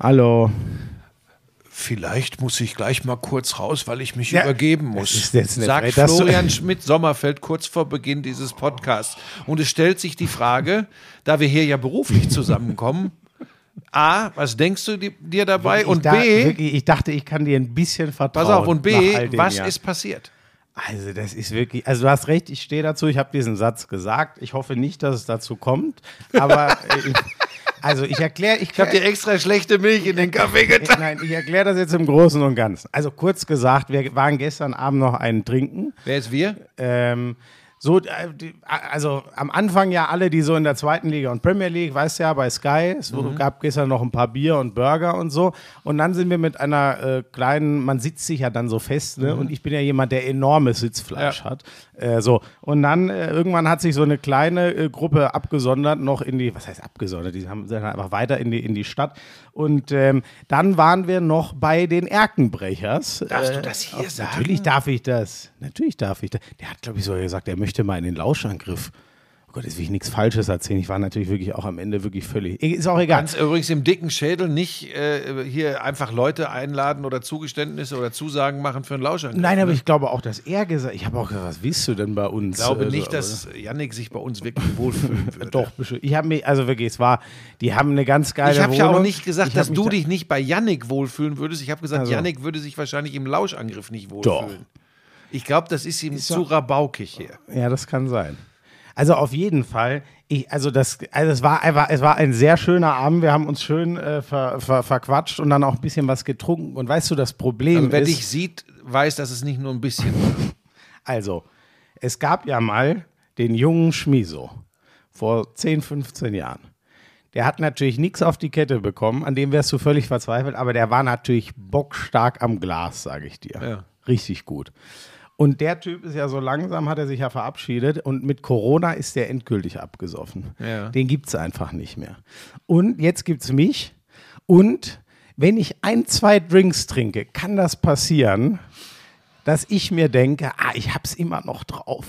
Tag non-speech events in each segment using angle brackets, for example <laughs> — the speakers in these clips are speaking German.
Hallo. Vielleicht muss ich gleich mal kurz raus, weil ich mich Ja, übergeben muss. Sagt Frage, Florian Schmidt-Sommerfeld kurz vor Beginn dieses Podcasts. Und es stellt sich die Frage, da wir hier ja beruflich zusammenkommen, A, was denkst du di- dir dabei? Ich und da- B, wirklich, ich dachte, ich kann dir ein bisschen vertrauen. pass auf, und B, was Jahren. ist passiert? Also, das ist wirklich, also du hast recht, ich stehe dazu, ich habe diesen Satz gesagt. Ich hoffe nicht, dass es dazu kommt. Aber, äh, also ich erkläre, ich, Ich habe dir extra schlechte Milch in den Kaffee getan. Nein, ich erkläre das jetzt im Großen und Ganzen. Also kurz gesagt, wir waren gestern Abend noch einen trinken. Wer ist wir? Ähm, so, äh, also am Anfang ja alle, die so in der zweiten Liga und Premier League, weißt du ja, bei Sky, es Mhm. gab gestern noch ein paar Bier und Burger und so. Und dann sind wir mit einer äh, kleinen, man sitzt sich ja dann so fest, ne? Und ich bin ja jemand, der enormes Sitzfleisch Mhm. Ja. hat. Äh, so. Und dann äh, irgendwann hat sich so eine kleine äh, Gruppe abgesondert, noch in die, was heißt abgesondert? Die haben sind einfach weiter in die, in die Stadt. Und ähm, dann waren wir noch bei den Erkenbrechers. Darfst du Äh, das hier auch- sagen? Natürlich darf ich das. Natürlich darf ich das. Der hat, glaube ich, sogar gesagt, er möchte mal in den Lauschangriff. Oh Gott, jetzt will ich nichts Falsches erzählen. Ich war natürlich wirklich auch am Ende wirklich völlig. Ist auch egal. Kannst übrigens im dicken Schädel nicht äh, hier einfach Leute einladen oder Zugeständnisse oder Zusagen machen für einen Lauschangriff. Nein, aber ich glaube auch, dass er gesagt Ich habe auch gesagt, was willst du denn bei uns? Ich glaube Also, nicht, dass Yannick sich bei uns wirklich wohlfühlen <laughs> würde. Doch, ich habe mich, also wirklich, es war, die haben eine ganz geile Ich habe ja auch nicht gesagt, Ich dass du da- dich nicht bei Yannick wohlfühlen würdest. Ich habe gesagt, Also. Yannick würde sich wahrscheinlich im Lauschangriff nicht Doch. wohlfühlen. Ich glaube, das ist ihm zu doch- rabaukig hier. Ja, das kann sein. Also auf jeden Fall, ich, also das, also es war einfach, es war ein sehr schöner Abend. Wir haben uns schön äh, ver, ver, verquatscht und dann auch ein bisschen was getrunken. Und weißt du, das Problem Also wer ist, dich sieht, weiß, dass es nicht nur ein bisschen <laughs> also es gab ja mal den jungen Schmiso vor 10, 15 Jahren. Der hat natürlich nichts auf die Kette bekommen, an dem wärst du völlig verzweifelt, aber der war natürlich bockstark am Glas, sage ich dir. Ja. Richtig gut. Und der Typ ist ja so langsam, hat er sich ja verabschiedet und mit Corona ist der endgültig abgesoffen. Ja. Den gibt es einfach nicht mehr. Und jetzt gibt es mich. Und wenn ich ein, zwei Drinks trinke, kann das passieren, dass ich mir denke, ah, ich hab's immer noch drauf.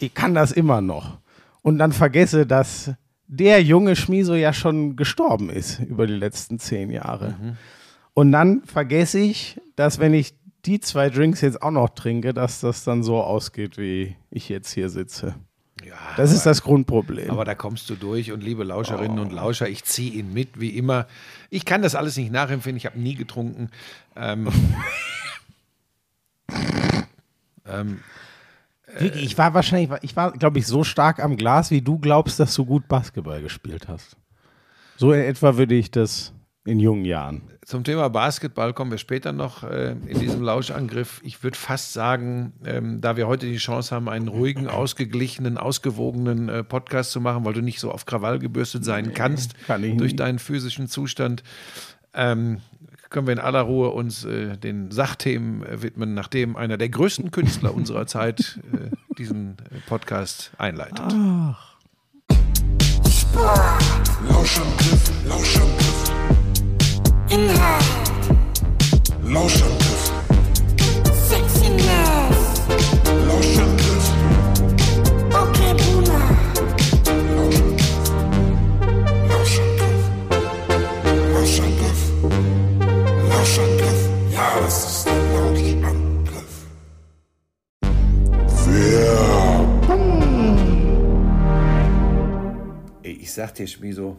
Ich kann das immer noch. Und dann vergesse, dass der junge Schmiso ja schon gestorben ist über die letzten zehn Jahre. Und dann vergesse ich, dass wenn ich die zwei Drinks jetzt auch noch trinke, dass das dann so ausgeht, wie ich jetzt hier sitze. Ja, Das ist das Grundproblem. aber da kommst du durch und liebe Lauscherinnen und Lauscher, ich ziehe ihn mit, wie immer. Ich kann das alles nicht nachempfinden, ich habe nie getrunken. Ähm, <laughs> ähm, Wirklich, ich war wahrscheinlich, ich war, glaube ich, so stark am Glas, wie du glaubst, dass du gut Basketball gespielt hast. So in etwa würde ich das in jungen Jahren. Zum Thema Basketball kommen wir später noch äh, in diesem Lauschangriff. Ich würde fast sagen, ähm, da wir heute die Chance haben, einen ruhigen, ausgeglichenen, ausgewogenen äh, Podcast zu machen, weil du nicht so auf Krawall gebürstet sein kannst kann ich durch deinen physischen Zustand, ähm, können wir in aller Ruhe uns äh, den Sachthemen äh, widmen, nachdem einer der größten Künstler unserer Zeit äh, diesen äh, Podcast einleitet. Lauschangriff, Lauschangriff. Inhalt, Lauschangriff, Sexiness, Lauschangriff, okay Boomer, Lauschangriff, Lauschangriff, Lauschangriff. Ja, das ist der Lauschangriff. Ich sag dir, Schmiso,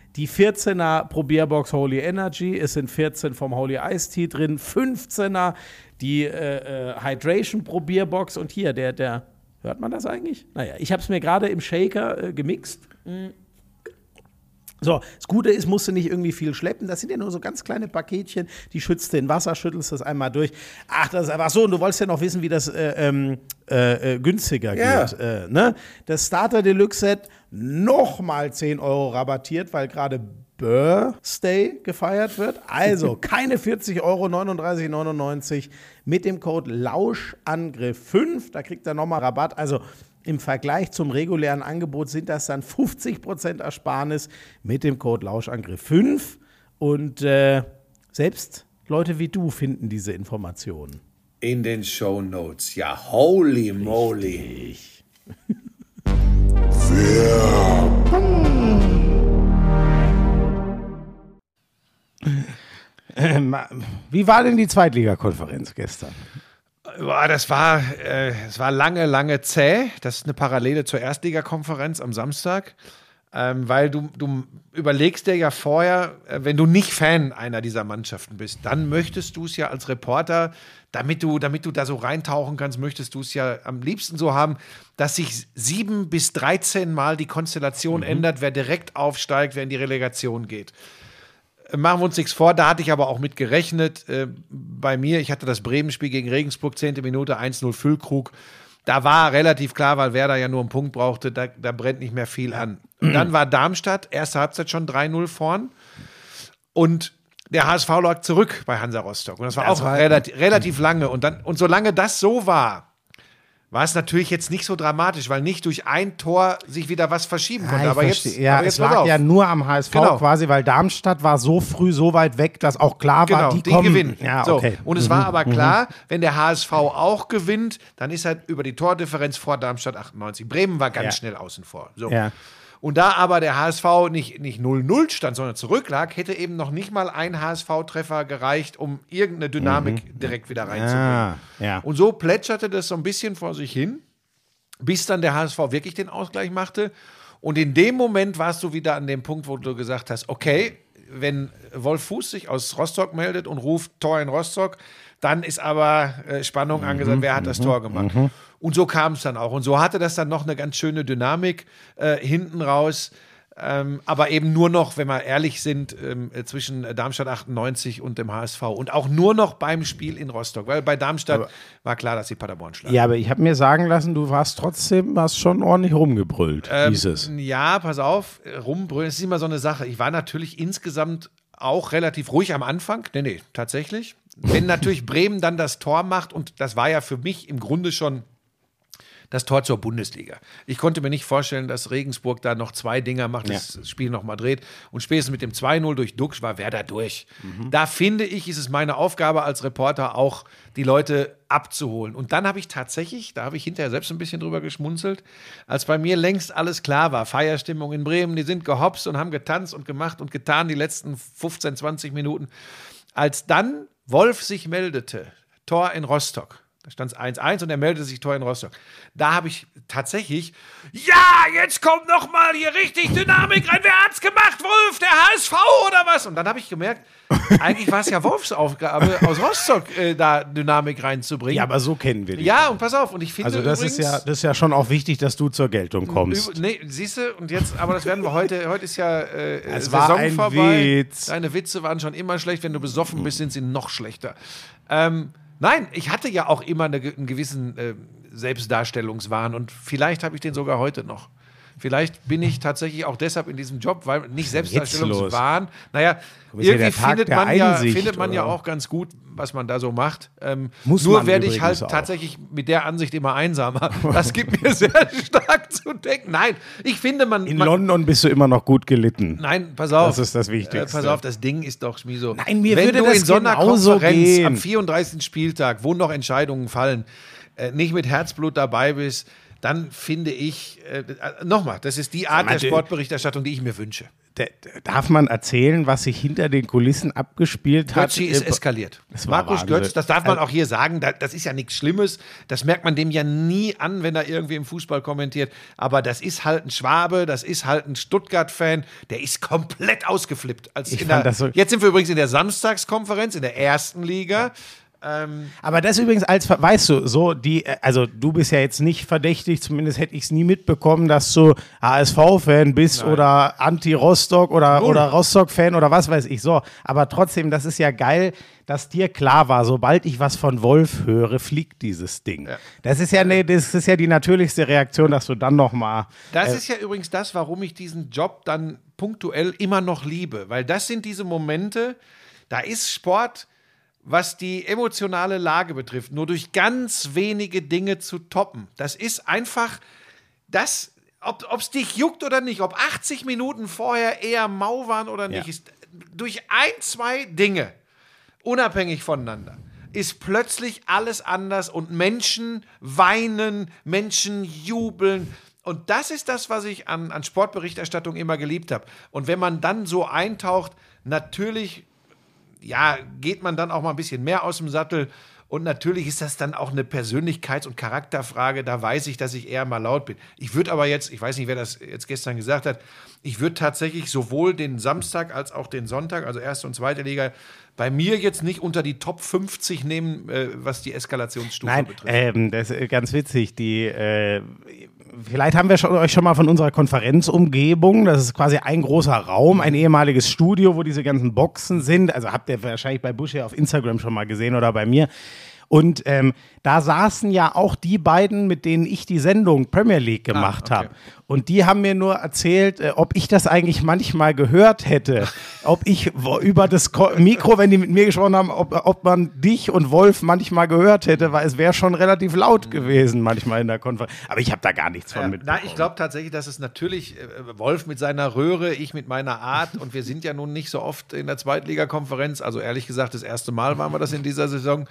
Die 14er Probierbox Holy Energy, es sind 14 vom Holy Ice Tea drin, 15er die äh, äh, Hydration Probierbox und hier, der, der, hört man das eigentlich? Naja, ich habe es mir gerade im Shaker äh, gemixt. Mm. So, das Gute ist, musst du nicht irgendwie viel schleppen. Das sind ja nur so ganz kleine Paketchen. Die schützt den Wasser, schüttelst das einmal durch. Ach, das ist einfach so. Und du wolltest ja noch wissen, wie das äh, ähm, äh, äh, günstiger Ja. geht. Äh, ne? Das Starter Deluxe Set nochmal 10 Euro rabattiert, weil gerade Birthday gefeiert wird. Also <laughs> keine 40 Euro, 39,99 mit dem Code Lauschangriff5. Da kriegt er nochmal Rabatt. Also im Vergleich zum regulären Angebot sind das dann 50% Ersparnis mit dem Code Lauschangriff5. Und äh, selbst Leute wie du finden diese Informationen. In den Show Notes. Ja, holy moly. <laughs> Ähm, wie war denn die Zweitligakonferenz gestern? Boah, das war, äh, es war lange, lange zäh. Das ist eine Parallele zur Erstligakonferenz am Samstag. Ähm, weil du, du überlegst dir ja vorher, äh, wenn du nicht Fan einer dieser Mannschaften bist, dann möchtest du es ja als Reporter, damit du, damit du da so reintauchen kannst, möchtest du es ja am liebsten so haben, dass sich sieben bis 13 Mal die Konstellation ändert, wer direkt aufsteigt, wer in die Relegation geht. Machen wir uns nichts vor, da hatte ich aber auch mit gerechnet. Äh, bei mir, ich hatte das Bremen-Spiel gegen Regensburg, 10. Minute, 1-0 Füllkrug. Da war relativ klar, weil Werder ja nur einen Punkt brauchte, da, da brennt nicht mehr viel an. Und dann war Darmstadt, erste Halbzeit schon 3-0 vorn. Und der HSV lag zurück bei Hansa Rostock. Und das war Das auch war- relativ, relativ lange. Und, dann, und solange das so war, war es natürlich jetzt nicht so dramatisch, weil nicht durch ein Tor sich wieder was verschieben konnte. Ich aber, jetzt, ja, aber jetzt es pass lag ja nur am HSV Genau. quasi, weil Darmstadt war so früh so weit weg, dass auch klar war, Genau, die, die, kommen. gewinnen. Ja, so. okay. Und es war aber klar, wenn der HSV auch gewinnt, dann ist er über die Tordifferenz vor Darmstadt 98. Bremen war ganz Ja. schnell außen vor. So. Ja. Und da aber der HSV nicht, nicht 0-0 stand, sondern zurücklag, hätte eben noch nicht mal ein HSV-Treffer gereicht, um irgendeine Dynamik direkt wieder reinzubringen. Ah, ja. Und so plätscherte das so ein bisschen vor sich hin, bis dann der HSV wirklich den Ausgleich machte. Und in dem Moment warst du wieder an dem Punkt, wo du gesagt hast, okay, wenn Wolf Fuß sich aus Rostock meldet und ruft Tor in Rostock, dann ist aber äh, Spannung angesagt, wer hat das Tor gemacht. Und so kam es dann auch. Und so hatte das dann noch eine ganz schöne Dynamik äh, hinten raus. Ähm, aber eben nur noch, wenn wir ehrlich sind, ähm, äh, zwischen Darmstadt 98 und dem HSV. Und auch nur noch beim Spiel in Rostock. Weil bei Darmstadt war klar, dass sie Paderborn schlagen. Ja, aber ich habe mir sagen lassen, du warst trotzdem, hast schon ordentlich rumgebrüllt, Ähm, hieß es. Ja, pass auf, äh, rumbrüllen, das ist immer so eine Sache. Ich war natürlich insgesamt auch relativ ruhig am Anfang. Nee, nee, tatsächlich. Wenn natürlich Bremen dann das Tor macht, und das war ja für mich im Grunde schon das Tor zur Bundesliga. Ich konnte mir nicht vorstellen, dass Regensburg da noch zwei Dinger macht, das Spiel noch mal dreht. Und spätestens mit dem 2-0 durch Duxch war Werder durch. Da finde ich, ist es meine Aufgabe als Reporter auch, die Leute abzuholen. Und dann habe ich tatsächlich, da habe ich hinterher selbst ein bisschen drüber geschmunzelt, als bei mir längst alles klar war, Feierstimmung in Bremen, die sind gehopst und haben getanzt und gemacht und getan die letzten 15, 20 Minuten. Als dann Wolf sich meldete, Tor in Rostock, da stand es 1-1 und er meldete sich Tor in Rostock. Da habe ich tatsächlich, ja, jetzt kommt noch mal hier richtig Dynamik rein. Wer hat's gemacht, Wolf? Der HSV oder was? Und dann habe ich gemerkt, eigentlich war es ja Wolfs Aufgabe, aus Rostock äh, da Dynamik reinzubringen. Ja, aber so kennen wir dich. Ja, und pass auf, und ich finde also das ist, übrigens, ja, das ist ja schon auch wichtig, dass du zur Geltung kommst. Nee, siehst du, und jetzt, aber das werden wir heute, heute ist ja äh, Es Saison war ein vorbei. Witz. Deine Witze waren schon immer schlecht, wenn du besoffen bist, sind sie noch schlechter. Ähm, nein, ich hatte ja auch immer eine, einen gewissen äh, Selbstdarstellungswahn und vielleicht habe ich den sogar heute noch. Vielleicht bin ich tatsächlich auch deshalb in diesem Job, weil nicht? Selbstdarstellungswahn. Naja, ja irgendwie findet man, ja, findet man ja oder? auch ganz gut, was man da so macht. Ähm, Muss nur werde ich halt auch. tatsächlich mit der Ansicht immer einsamer. <laughs> Das gibt mir sehr stark zu denken. Nein, ich finde, man. In man London bist du immer noch gut gelitten. Nein, pass auf. Das ist das Wichtigste. Äh, pass auf, das Ding ist doch, Schmiso. Nein, mir Wenn würde du das in so einer Konferenz gehen. am 34. Spieltag, wo noch Entscheidungen fallen, äh, nicht mit Herzblut dabei bist, dann finde ich, äh, äh, nochmal, das ist die Art der Sportberichterstattung, die ich mir wünsche. Darf man erzählen, was sich hinter den Kulissen abgespielt hat? Götzi ist Äh, eskaliert. Das Markus Wahnsinn. Götz, das darf man auch hier sagen, da- das ist ja nichts Schlimmes. Das merkt man dem ja nie an, wenn er irgendwie im Fußball kommentiert. Aber das ist halt ein Schwabe, das ist halt ein Stuttgart-Fan, der ist komplett ausgeflippt. Als der, so- jetzt sind wir übrigens in der Samstagskonferenz, in der ersten Liga. Aber das übrigens als, weißt du, so die, äh, also du bist ja jetzt nicht verdächtig, zumindest hätte ich es nie mitbekommen, dass du HSV-Fan bist oder Anti-Rostock oder, oder Rostock-Fan oder was weiß ich. So, aber trotzdem, das ist ja geil, dass dir klar war, sobald ich was von Wolf höre, fliegt dieses Ding. Das ist ja, ne, das ist ja die natürlichste Reaktion, dass du dann noch mal Das ist ja übrigens das, warum ich diesen Job dann punktuell immer noch liebe. Weil das sind diese Momente, da ist Sport, was die emotionale Lage betrifft, nur durch ganz wenige Dinge zu toppen. Das ist einfach das, ob es dich juckt oder nicht, ob 80 Minuten vorher eher mau waren oder nicht, Ja. ist durch ein, zwei Dinge, unabhängig voneinander, ist plötzlich alles anders und Menschen weinen, Menschen jubeln. Und das ist das, was ich an, an Sportberichterstattung immer geliebt habe. Und wenn man dann so eintaucht, natürlich ja, geht man dann auch mal ein bisschen mehr aus dem Sattel. Und natürlich ist das dann auch eine Persönlichkeits- und Charakterfrage. Da weiß ich, dass ich eher mal laut bin. Ich würde aber jetzt, ich weiß nicht, wer das jetzt gestern gesagt hat, ich würde tatsächlich sowohl den Samstag als auch den Sonntag, also erste und zweite Liga, bei mir jetzt nicht unter die Top 50 nehmen, äh, was die Eskalationsstufe Nein, betrifft. ähm, das ist ganz witzig. Die, äh, vielleicht haben wir schon, euch schon mal von unserer Konferenzumgebung, das ist quasi ein großer Raum, ein ehemaliges Studio, wo diese ganzen Boxen sind. Also habt ihr wahrscheinlich bei Busch ja auf Instagram schon mal gesehen oder bei mir. Und ähm, da saßen ja auch die beiden, mit denen ich die Sendung Premier League gemacht okay. habe. Und die haben mir nur erzählt, äh, ob ich das eigentlich manchmal gehört hätte. <laughs> ob ich über das Ko Mikro, wenn die mit mir gesprochen haben, ob, ob man dich und Wolf manchmal gehört hätte, weil es wäre schon relativ laut gewesen manchmal in der Konferenz. Aber ich habe da gar nichts von Ja, mitbekommen. nein, ich glaube tatsächlich, dass es natürlich äh, Wolf mit seiner Röhre, ich mit meiner Art und wir sind ja nun nicht so oft in der Zweitligakonferenz. Also ehrlich gesagt, das erste Mal waren wir das in dieser Saison.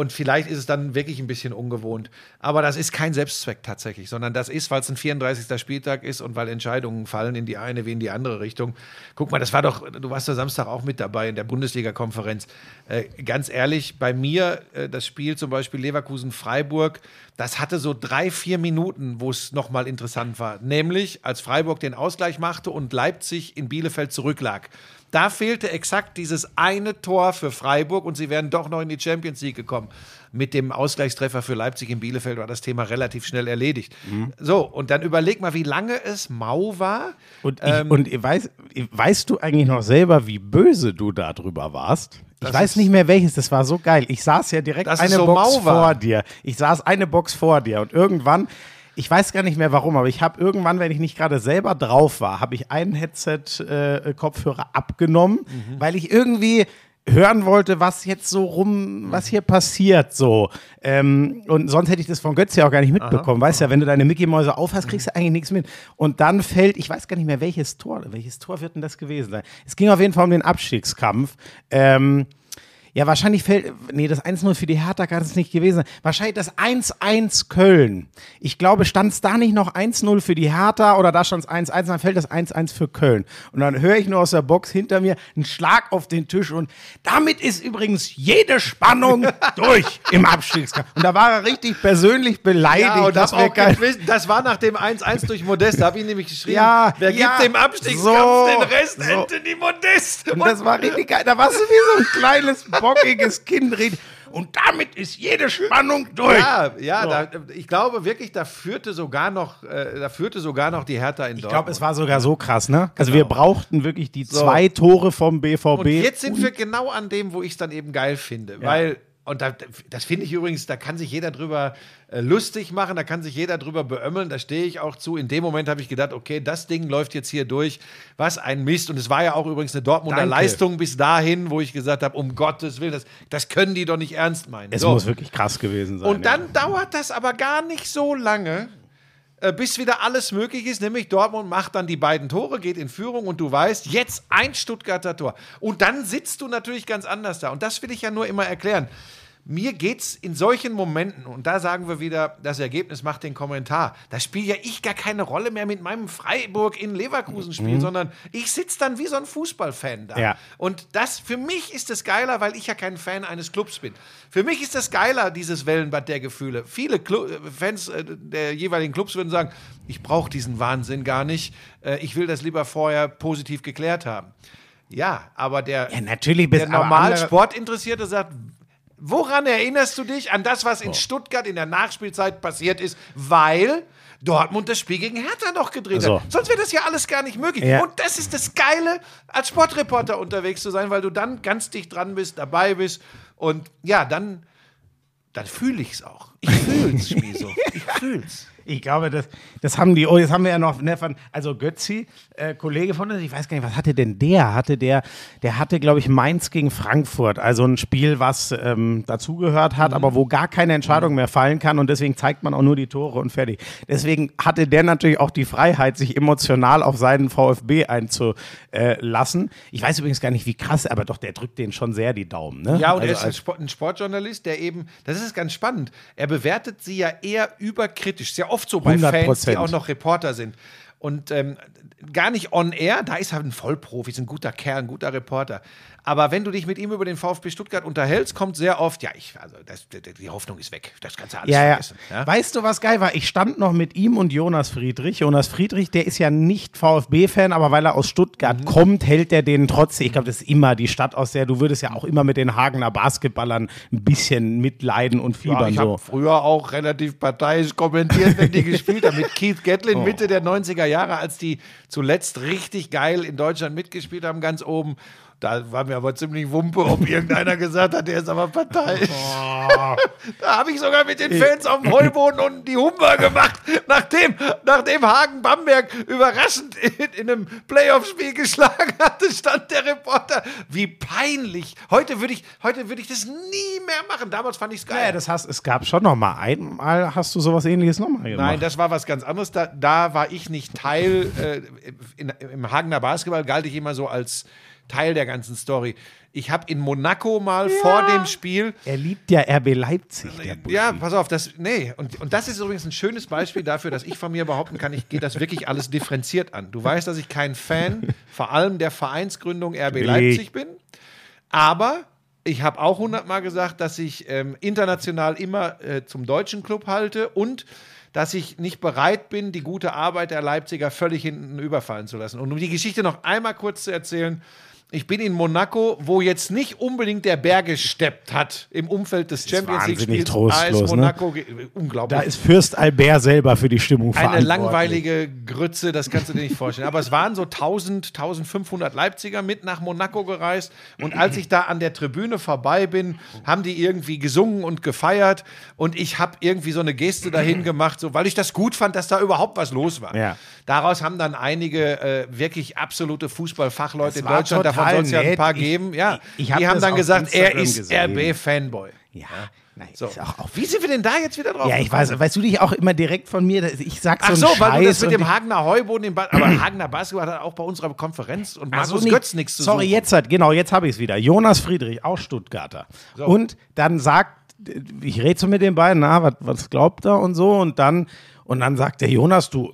Und vielleicht ist es dann wirklich ein bisschen ungewohnt. Aber das ist kein Selbstzweck tatsächlich, sondern das ist, weil es ein 34. Spieltag ist und weil Entscheidungen fallen in die eine wie in die andere Richtung. Guck mal, das war doch, du warst ja Samstag auch mit dabei in der Bundesliga-Konferenz. Äh, ganz ehrlich, bei mir, äh, das Spiel zum Beispiel Leverkusen-Freiburg, das hatte so drei, vier Minuten, wo es nochmal interessant war. Nämlich, als Freiburg den Ausgleich machte und Leipzig in Bielefeld zurücklag. Da fehlte exakt dieses eine Tor für Freiburg und sie wären doch noch in die Champions League gekommen. Mit dem Ausgleichstreffer für Leipzig in Bielefeld war das Thema relativ schnell erledigt. So, und dann überleg mal, wie lange es mau war. Und, ich, Ähm, und weiß, weißt du eigentlich noch selber, wie böse du darüber warst? Ich Das weiß nicht mehr welches, das war so geil. Ich saß ja direkt eine so Box vor dir. Ich saß eine Box vor dir und irgendwann, ich weiß gar nicht mehr warum, aber ich habe irgendwann, wenn ich nicht gerade selber drauf war, habe ich einen Headset-Kopfhörer abgenommen, Mhm. weil ich irgendwie hören wollte, was jetzt so rum, was hier passiert so. Ähm, und sonst hätte ich das von Götz ja auch gar nicht mitbekommen. weißt ja, wenn du deine Mickey-Mäuse aufhast, kriegst du eigentlich nichts mit. Und dann fällt, ich weiß gar nicht mehr, welches Tor, welches Tor wird denn das gewesen sein? Es ging auf jeden Fall um den Abstiegskampf. Ähm, ja, wahrscheinlich fällt, nee, das 1-0 für die Hertha kann es nicht gewesen sein. Wahrscheinlich das 1-1 Köln. Ich glaube, stand es da nicht noch 1-0 für die Hertha oder da stand es 1-1, dann fällt das 1-1 für Köln. Und dann höre ich nur aus der Box hinter mir einen Schlag auf den Tisch und damit ist übrigens jede Spannung <laughs> durch im Abstiegskampf. Und da war er richtig persönlich beleidigt. Ja, und das, auch kein- das war nach dem 1-1 durch Modest. Da habe ich nämlich geschrieben, Ja, wer ja, gibt dem Abstiegskampf so, den Rest? so. Anthony Modest. Und das war richtig geil. Da warst du wie so ein kleines, <laughs> bockiges Kind. red- Und damit ist jede Spannung durch. Ja, ja, da, ich glaube wirklich, da führte sogar noch, äh, da führte sogar noch die Hertha in Ich glaube, es war sogar so krass, Genau. ne? Also wir brauchten wirklich die zwei Tore vom BVB. Und jetzt sind wir genau an dem, wo ich es dann eben geil finde. Weil und da, das finde ich übrigens, da kann sich jeder drüber äh, lustig machen, da kann sich jeder drüber beömmeln, da stehe ich auch zu. In dem Moment habe ich gedacht, okay, das Ding läuft jetzt hier durch. Was ein Mist. Und es war ja auch übrigens eine Dortmunder Danke. Leistung bis dahin, wo ich gesagt habe, um Gottes Willen, das, das können die doch nicht ernst meinen. Es So. muss wirklich krass gewesen sein. Und dann dauert das aber gar nicht so lange, bis wieder alles möglich ist. Nämlich Dortmund macht dann die beiden Tore, geht in Führung und du weißt, jetzt ein Stuttgarter Tor. Und dann sitzt du natürlich ganz anders da. Und das will ich ja nur immer erklären. Mir geht's in solchen Momenten, und da sagen wir wieder, das Ergebnis macht den Kommentar. Da spiele ja ich gar keine Rolle mehr mit meinem Freiburg in Leverkusen Spiel, sondern ich sitze dann wie so ein Fußballfan da. Ja. Und das für mich ist es geiler, weil ich ja kein Fan eines Clubs bin. Für mich ist das geiler, dieses Wellenbad der Gefühle. Viele Clu äh, Fans äh, der jeweiligen Clubs würden sagen, ich brauche diesen Wahnsinn gar nicht. Äh, ich will das lieber vorher positiv geklärt haben. Ja, aber der, Ja, natürlich der normal Sportinteressierte sagt, woran erinnerst du dich an das, was in Stuttgart in der Nachspielzeit passiert ist, weil Dortmund das Spiel gegen Hertha noch gedreht So. hat. Sonst wäre das ja alles gar nicht möglich. Ja. Und das ist das Geile, als Sportreporter unterwegs zu sein, weil du dann ganz dicht dran bist, dabei bist und ja, dann, dann fühle ich es auch. Ich fühl's, Schmieso. Ich fühl's. Ich glaube, das, das haben die, oh, jetzt haben wir ja noch, ne, von, also Götzi, äh, Kollege von uns, ich weiß gar nicht, was hatte denn der? Hatte der, der hatte, glaube ich, Mainz gegen Frankfurt, also ein Spiel, was ähm, dazugehört hat, aber wo gar keine Entscheidung mehr fallen kann und deswegen zeigt man auch nur die Tore und fertig. Deswegen hatte der natürlich auch die Freiheit, sich emotional auf seinen VfB einzulassen. Ich weiß übrigens gar nicht, wie krass, aber doch, der drückt den schon sehr die Daumen, ne? Ja, und er also ist ein, Sport, ein Sportjournalist, der eben, das ist ganz spannend, er bewertet sie ja eher überkritisch. Ist ja oft so bei 100%. Fans, die auch noch Reporter sind. Und ähm, gar nicht on air, da ist er ein Vollprofi, ist ein guter Kerl, ein guter Reporter. Aber wenn du dich mit ihm über den VfB Stuttgart unterhältst, kommt sehr oft, ja, ich, also das, die Hoffnung ist weg. Das kannst du alles Ja, ja. vergessen. Ja? Weißt du, was geil war? Ich stand noch mit ihm und Jonas Friedrich. Jonas Friedrich, der ist ja nicht VfB-Fan, aber weil er aus Stuttgart Mhm. kommt, hält er den trotzdem. Ich glaube, das ist immer die Stadt, aus der du würdest ja auch immer mit den Hagener Basketballern ein bisschen mitleiden und Ja, fiebern ich so. habe früher auch relativ parteiisch kommentiert, wenn die <laughs> gespielt haben. Mit Keith Gatlin Oh. Mitte der 90er Jahre, als die zuletzt richtig geil in Deutschland mitgespielt haben, ganz oben. Da war mir aber ziemlich Wumpe, ob irgendeiner gesagt hat, der ist aber parteiisch. <laughs> Oh. da habe ich sogar mit den Fans auf dem Heuboden unten die Humber gemacht, nachdem, nachdem Hagen Bamberg überraschend in, in einem Playoff-Spiel geschlagen hatte, stand der Reporter. Wie peinlich. Heute würde ich, heute würde ich das nie mehr machen. Damals fand ich es geil. Ja, das heißt, es gab schon noch mal einmal, hast du sowas ähnliches nochmal gemacht? Nein, das war was ganz anderes. Da, da war ich nicht Teil. Äh, in, Im Hagener Basketball galt ich immer so als Teil der ganzen Story. Ich habe in Monaco mal vor dem Spiel. er liebt ja RB Leipzig. Ja, pass auf, das, nee, und, und das ist übrigens ein schönes Beispiel dafür, dass ich von mir behaupten kann, ich gehe das wirklich alles differenziert an. Du weißt, dass ich kein Fan, vor allem der Vereinsgründung RB Leipzig bin, aber ich habe auch hundertmal gesagt, dass ich ähm, international immer äh, zum deutschen Club halte und dass ich nicht bereit bin, die gute Arbeit der Leipziger völlig hinten überfallen zu lassen. Und um die Geschichte noch einmal kurz zu erzählen, ich bin in Monaco, wo jetzt nicht unbedingt der Berg gesteppt hat im Umfeld des Champions wahnsinnig League-Spiels. trostlos, AS ne? Monaco, ge- unglaublich. Da ist Fürst Albert selber für die Stimmung Eine langweilige Grütze, das kannst du dir nicht vorstellen. Aber es waren so 1000, 1500 Leipziger mit nach Monaco gereist. Und als ich da an der Tribüne vorbei bin, haben die irgendwie gesungen und gefeiert. Und ich habe irgendwie so eine Geste dahin gemacht, so, weil ich das gut fand, dass da überhaupt was los war. Ja. Daraus haben dann einige äh, wirklich absolute Fußballfachleute in Deutschland, davon total soll es ja ein paar Ich- geben, ja, ich- ich hab die haben dann gesagt, er Instagram ist gesehen. RB-Fanboy. Ja, nein, So. ist auch, auch Wie sind wir denn da jetzt wieder drauf? Ja, ich weiß, weißt du dich auch immer direkt von mir, ich sag so Ach so, einen weil du das Scheiß mit dem Hagener Heuboden, ba aber Hagener Basketball hat auch bei unserer Konferenz und so, Markus nee. Götz nichts zu Sorry, suchen. jetzt hat, genau, jetzt habe ich es wieder. Jonas Friedrich, auch Stuttgarter. Und dann sagt, ich rede so mit den beiden, na, was, was glaubt er und so, und dann, und dann sagt der Jonas, du,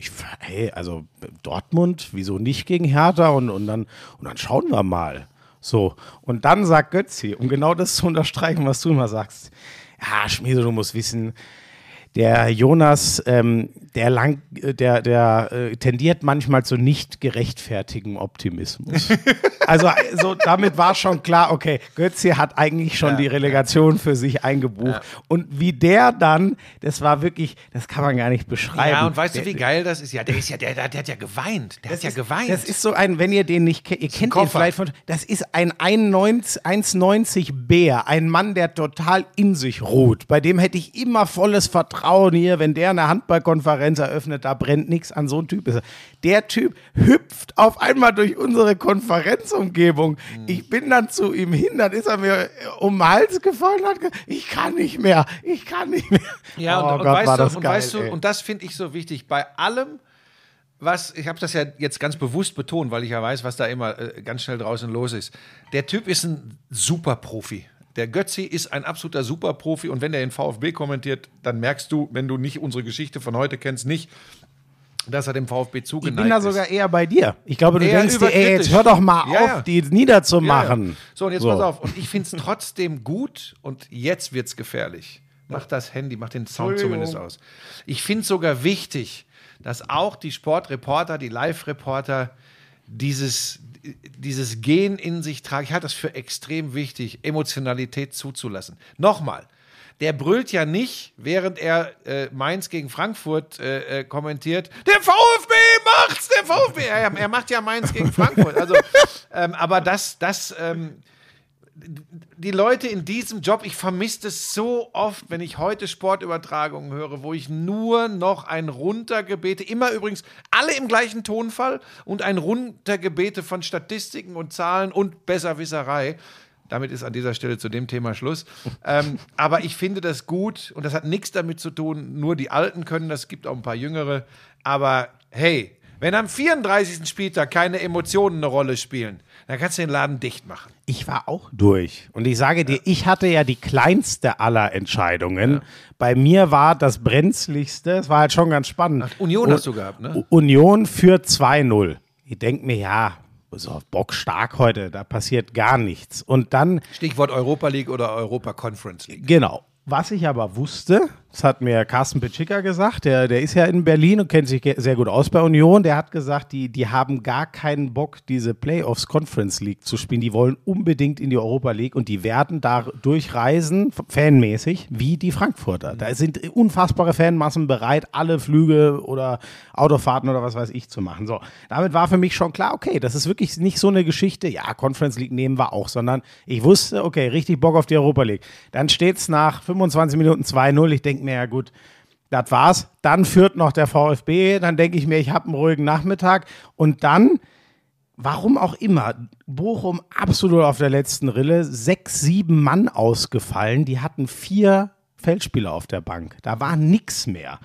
ich, hey, also Dortmund, wieso nicht gegen Hertha? Und, und, dann, und dann schauen wir mal. So, und dann sagt Götzi, um genau das zu unterstreichen, was du immer sagst, ja, Schmieso, du musst wissen, der Jonas, ähm, der lang, äh, der, der äh, tendiert manchmal zu nicht gerechtfertigen Optimismus. <laughs> also so, damit war schon klar, okay, Götze hat eigentlich schon die Relegation für sich eingebucht. Und wie der dann, das war wirklich, das kann man gar nicht beschreiben. Ja, und weißt der, du, wie geil das ist? Ja, der ist ja, der, der, der hat ja geweint. Der hat ja ist- geweint. Das ist so ein, wenn ihr den nicht kennt, ihr kennt Koffer. vielleicht von, das ist ein 1,90 1,90 Bär, ein Mann, der total in sich ruht. Bei dem hätte ich immer volles Vertrauen hier, wenn der eine Handballkonferenz eröffnet, da brennt nichts an so ein Typ. er. Der Typ hüpft auf einmal durch unsere Konferenzumgebung. Mhm. Ich bin dann zu ihm hin, dann ist er mir um den Hals gefallen und hat gesagt, ich kann nicht mehr, ich kann nicht mehr. Ja, Oh und, und, Gott, weißt, war du, das und geil, weißt du, und das finde ich so wichtig, bei allem, was, ich habe das ja jetzt ganz bewusst betont, weil ich ja weiß, was da immer äh, ganz schnell draußen los ist. Der Typ ist ein Superprofi. Der Götzi ist ein absoluter Superprofi und wenn er den VfB kommentiert, dann merkst du, wenn du nicht unsere Geschichte von heute kennst, nicht, dass er dem VfB Ich zugeneigt bin da ist. sogar eher bei dir. Ich glaube, du Eher denkst dir, ey, jetzt hör doch mal Ja, auf, die niederzumachen. Ja, ja. So, und jetzt pass auf. Und ich finde es trotzdem gut und jetzt wird es gefährlich. Mach das Handy, mach den Sound zumindest aus. Ich finde es sogar wichtig, dass auch die Sportreporter, die Live-Reporter dieses, dieses Gen in sich tragen. Ich halte das für extrem wichtig, Emotionalität zuzulassen. Nochmal. Der brüllt ja nicht, während er äh, Mainz gegen Frankfurt äh, äh, kommentiert. Der VfB macht's, der VfB. Er, er macht ja Mainz gegen Frankfurt. Also, ähm, aber das, das, ähm, die Leute in diesem Job, ich vermisse es so oft, wenn ich heute Sportübertragungen höre, wo ich nur noch ein Runtergebete, immer übrigens alle im gleichen Tonfall und ein Runtergebete von Statistiken und Zahlen und Besserwisserei. Damit ist an dieser Stelle zu dem Thema Schluss. <laughs> ähm, aber ich finde das gut und das hat nichts damit zu tun, nur die Alten können das, es gibt auch ein paar Jüngere. Aber hey, wenn am 34. Spieltag keine Emotionen eine Rolle spielen, dann kannst du den Laden dicht machen. Ich war auch durch. Und ich sage dir, ich hatte ja die kleinste aller Entscheidungen. Bei mir war das brenzligste, es war halt schon ganz spannend. Union U- hast du gehabt, ne? Union für 2-0. Ich denke mir, ja, so Bock stark heute, da passiert gar nichts. Und dann Stichwort Europa League oder Europa Conference League. Genau. Was ich aber wusste, das hat mir Carsten Pitschika gesagt, der, der ist ja in Berlin und kennt sich sehr gut aus bei Union. Der hat gesagt, die, die haben gar keinen Bock, diese Playoffs Conference League zu spielen. Die wollen unbedingt in die Europa League und die werden da durchreisen, fanmäßig, wie die Frankfurter. Da sind unfassbare Fanmassen bereit, alle Flüge oder Autofahrten oder was weiß ich zu machen. So, damit war für mich schon klar, okay, das ist wirklich nicht so eine Geschichte, ja, Conference League nehmen wir auch, sondern ich wusste, okay, richtig Bock auf die Europa League. Dann steht es nach 25 Minuten 2-0. Ich denke mir, ja gut, das war's. Dann führt noch der VfB. Dann denke ich mir, ich habe einen ruhigen Nachmittag. Und dann, warum auch immer, Bochum absolut auf der letzten Rille. Sechs, sieben Mann ausgefallen. Die hatten vier Feldspieler auf der Bank. Da war nix mehr.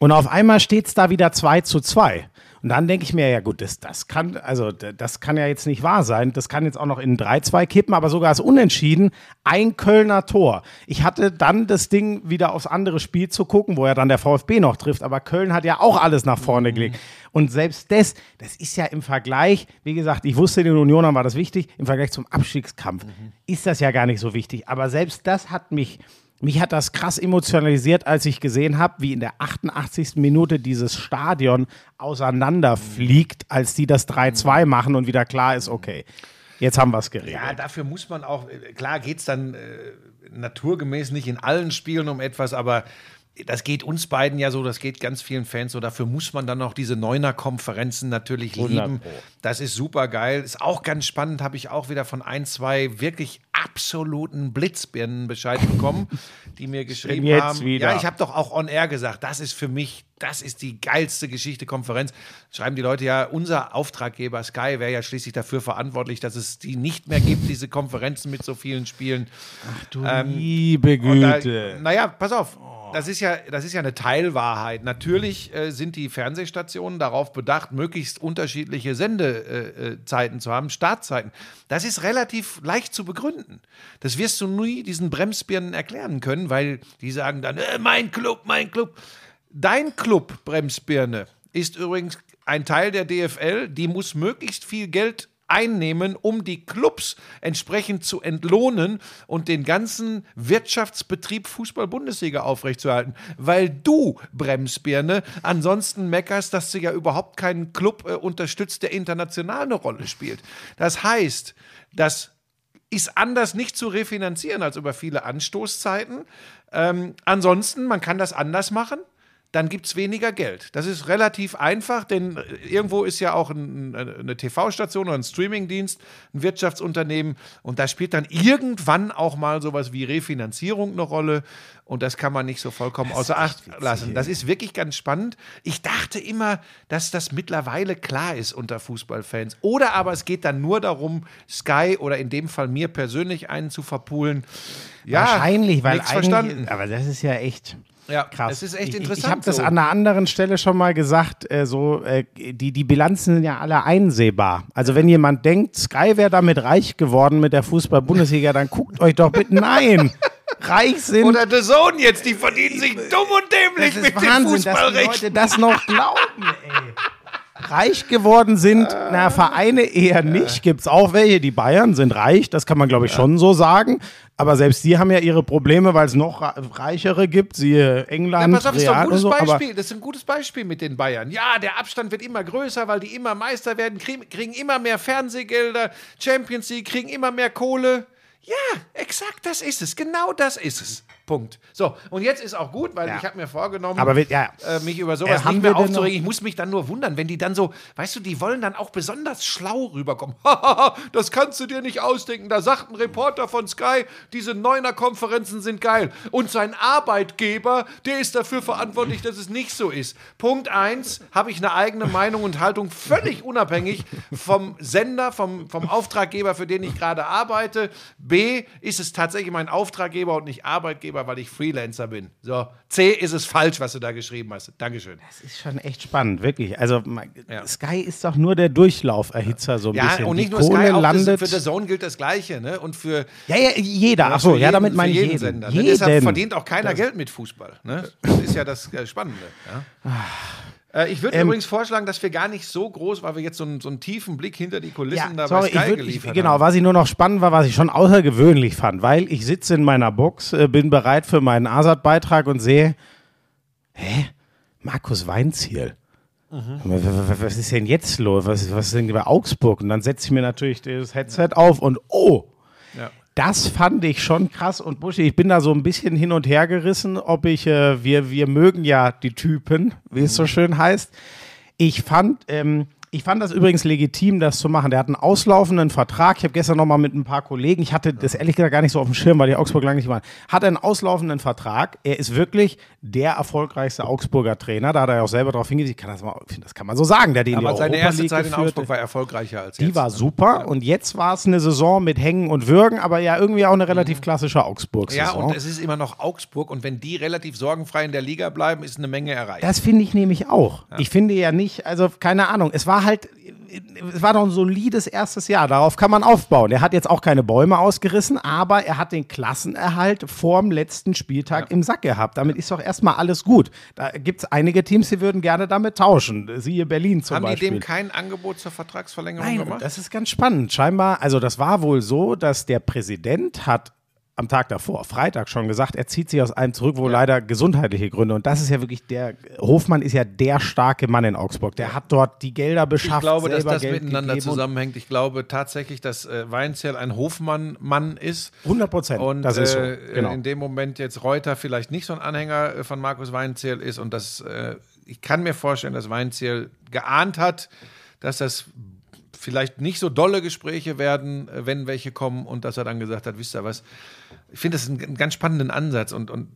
Und auf einmal steht es da wieder 2 zu 2. Und dann denke ich mir, ja gut, das, das kann, also das kann ja jetzt nicht wahr sein. Das kann jetzt auch noch in 3-2 kippen, aber sogar als Unentschieden ein Kölner Tor. Ich hatte dann das Ding wieder aufs andere Spiel zu gucken, wo ja dann der VfB noch trifft, aber Köln hat ja auch alles nach vorne gelegt. Und selbst das, das ist ja im Vergleich, wie gesagt, ich wusste, den Unionern war das wichtig, im Vergleich zum Abstiegskampf ist das ja gar nicht so wichtig. Aber selbst das hat mich mich hat das krass emotionalisiert, als ich gesehen habe, wie in der 88. Minute dieses Stadion auseinanderfliegt, als die das 3-2 machen und wieder klar ist, okay, jetzt haben wir es geregelt. Ja, dafür muss man auch, äh, klar geht es dann äh, naturgemäß nicht in allen Spielen um etwas, aber das geht uns beiden ja so, das geht ganz vielen Fans so. Dafür muss man dann noch diese Neuner-Konferenzen natürlich 100 lieben. Das ist super geil. Ist auch ganz spannend, habe ich auch wieder von ein, zwei wirklich absoluten Blitzbirnen Bescheid bekommen, die mir geschrieben haben. wieder? Ja, ich habe doch auch on air gesagt, das ist für mich, das ist die geilste Geschichte Konferenz. Schreiben die Leute ja, unser Auftraggeber Sky wäre ja schließlich dafür verantwortlich, dass es die nicht mehr gibt, diese Konferenzen mit so vielen Spielen. du liebe Und da, Güte. naja, pass auf. Das ist, ja, das ist ja eine Teilwahrheit. Natürlich äh, sind die Fernsehstationen darauf bedacht, möglichst unterschiedliche Sendezeiten äh, Zeiten zu haben, Startzeiten. Das ist relativ leicht zu begründen. Das wirst du nie diesen Bremsbirnen erklären können, weil die sagen dann, äh, mein Club, mein Club. Dein Club, Bremsbirne, ist übrigens ein Teil der DFL, die muss möglichst viel Geld einnehmen, um die Clubs entsprechend zu entlohnen und den ganzen Wirtschaftsbetrieb Fußball-Bundesliga aufrechtzuerhalten. Weil du, Bremsbirne, ansonsten meckerst, dass du ja überhaupt keinen Club äh, unterstützt, der international eine Rolle spielt. Das heißt, dass ist anders nicht zu refinanzieren als über viele Anstoßzeiten. Ähm, ansonsten, man kann das anders machen. Dann gibt es weniger Geld. Das ist relativ einfach, denn äh, irgendwo ist ja auch ein, eine TV-Station oder ein Streamingdienst, ein Wirtschaftsunternehmen und da spielt dann irgendwann auch mal sowas wie Refinanzierung eine Rolle und das kann man nicht so vollkommen außer Acht lassen. Das ist wirklich ganz spannend. Ich dachte immer, dass das mittlerweile klar ist unter Fußballfans. Oder aber es geht dann nur darum, Sky oder in dem Fall mir persönlich einen zu verpulen. Ja, Wahrscheinlich, weil eigentlich, verstanden. aber das ist ja echt Ja, krass. es ist echt ich, interessant. Ich, ich habe das so. an einer anderen Stelle schon mal gesagt, äh, so äh, die, die Bilanzen sind ja alle einsehbar. Also wenn jemand denkt, Sky wäre damit reich geworden mit der Fußball-Bundesliga, dann guckt euch doch bitte, nein, <laughs> reich sind Oder The Zone jetzt, die verdienen sich dumm und dämlich das mit ist dem Wahnsinn, dass die. Leute das noch glauben, <laughs> ey. Reich geworden sind, na, Vereine eher nicht. Gibt es auch welche, die Bayern sind reich, das kann man, glaube ich, schon so sagen. Aber selbst die haben ja ihre Probleme, weil es noch reichere gibt, siehe Ja, England, pass auf, das ist doch ein Real gutes so. Beispiel. Das ist ein gutes Beispiel mit den Bayern. Ja, der Abstand wird immer größer, weil die immer Meister werden, kriegen, kriegen immer mehr Fernsehgelder, Champions League, kriegen immer mehr Kohle. Ja, exakt, das ist es. Genau das ist es. Punkt. So, und jetzt ist auch gut, weil Ja. ich habe mir vorgenommen, Aber wir- ja. äh, mich über sowas Äh, nicht mehr aufzuregen. Ich muss mich dann nur wundern, wenn die dann so, weißt du, die wollen dann auch besonders schlau rüberkommen. <laughs> das kannst du dir nicht ausdenken. Da sagt ein Reporter von Sky, diese Neuner-Konferenzen sind geil. Und sein Arbeitgeber, der ist dafür verantwortlich, dass es nicht so ist. Punkt eins, habe ich eine eigene Meinung und Haltung, völlig unabhängig vom Sender, vom, vom Auftraggeber, für den ich gerade arbeite. B, ist es tatsächlich mein Auftraggeber und nicht Arbeitgeber, weil ich Freelancer bin. So. C, ist es falsch, was du da geschrieben hast. Dankeschön. das ist schon echt spannend, wirklich. Also Ja. Sky ist doch nur der Durchlauferhitzer so ein Ja, bisschen. und Die nicht nur Kohle Sky, das, landet. für The Zone gilt das Gleiche, ne? Und für ja, ja, jeder. Ja, Achso, ja, jeden- damit meine ich jeden jeden. Sender. Ne? jeden. Deshalb verdient auch keiner Geld mit Fußball. Ne? Das ist ja das Spannende. Ja? Äh, ich würde Ähm, übrigens vorschlagen, dass wir gar nicht so groß, weil wir jetzt so einen, so einen tiefen Blick hinter die Kulissen Ja, da sorry, bei ich Sky würd, ich, geliefert genau, haben. was ich nur noch spannend war, was ich schon außergewöhnlich fand, weil ich sitze in meiner Box, äh, bin bereit für meinen ASAT-Beitrag und sehe, hä, Markus Weinziel. Mhm. Was ist denn jetzt los? Was, was ist denn bei Augsburg? Und dann setze ich mir natürlich das Headset auf und oh. Das fand ich schon krass und Buschi, ich bin da so ein bisschen hin und her gerissen, ob ich, äh, wir, wir mögen ja die Typen, wie es so schön heißt. Ich fand, ähm, ich fand das übrigens legitim, das zu machen. Der hat einen auslaufenden Vertrag. Ich habe gestern noch mal mit ein paar Kollegen, ich hatte das ehrlich gesagt gar nicht so auf dem Schirm, weil die Augsburg lange nicht waren, hat einen auslaufenden Vertrag. Er ist wirklich der erfolgreichste Augsburger Trainer. Da hat er ja auch selber darauf hingewiesen. Ich kann das, mal, das kann man so sagen. Der hat die in die Aber seine Europa erste League Zeit in geführt. Augsburg war erfolgreicher als Die jetzt. war ne? super und jetzt war es eine Saison mit Hängen und Würgen, aber ja irgendwie auch eine relativ klassische Augsburg-Saison. Ja, und es ist immer noch Augsburg und wenn die relativ sorgenfrei in der Liga bleiben, ist eine Menge erreicht. Das finde ich nämlich auch. Ich finde ja nicht, also keine Ahnung, es war halt, es war doch ein solides erstes Jahr, darauf kann man aufbauen. Er hat jetzt auch keine Bäume ausgerissen, aber er hat den Klassenerhalt vorm letzten Spieltag im Sack gehabt. Damit ist doch erstmal alles gut. Da gibt es einige Teams, die würden gerne damit tauschen. Siehe Berlin zum Haben Beispiel. die dem kein Angebot zur Vertragsverlängerung Nein, gemacht? das ist ganz spannend. Scheinbar, also das war wohl so, dass der Präsident hat am Tag davor, Freitag schon gesagt, er zieht sich aus einem zurück, wo leider gesundheitliche Gründe. Und das ist ja wirklich der, Hofmann ist ja der starke Mann in Augsburg. Der hat dort die Gelder Ich beschafft, glaube, dass das Geld miteinander zusammenhängt. Ich glaube tatsächlich, dass äh, Weinzierl ein Hofmann-Mann ist. 100 Prozent, Und das ist so. äh, Genau. in dem Moment jetzt Reuter vielleicht nicht so ein Anhänger äh, von Markus Weinzierl ist. Und das, äh, ich kann mir vorstellen, dass Weinzierl geahnt hat, dass das vielleicht nicht so dolle Gespräche werden, äh, wenn welche kommen und dass er dann gesagt hat, wisst ihr was, ich finde das einen, ganz spannenden Ansatz und, und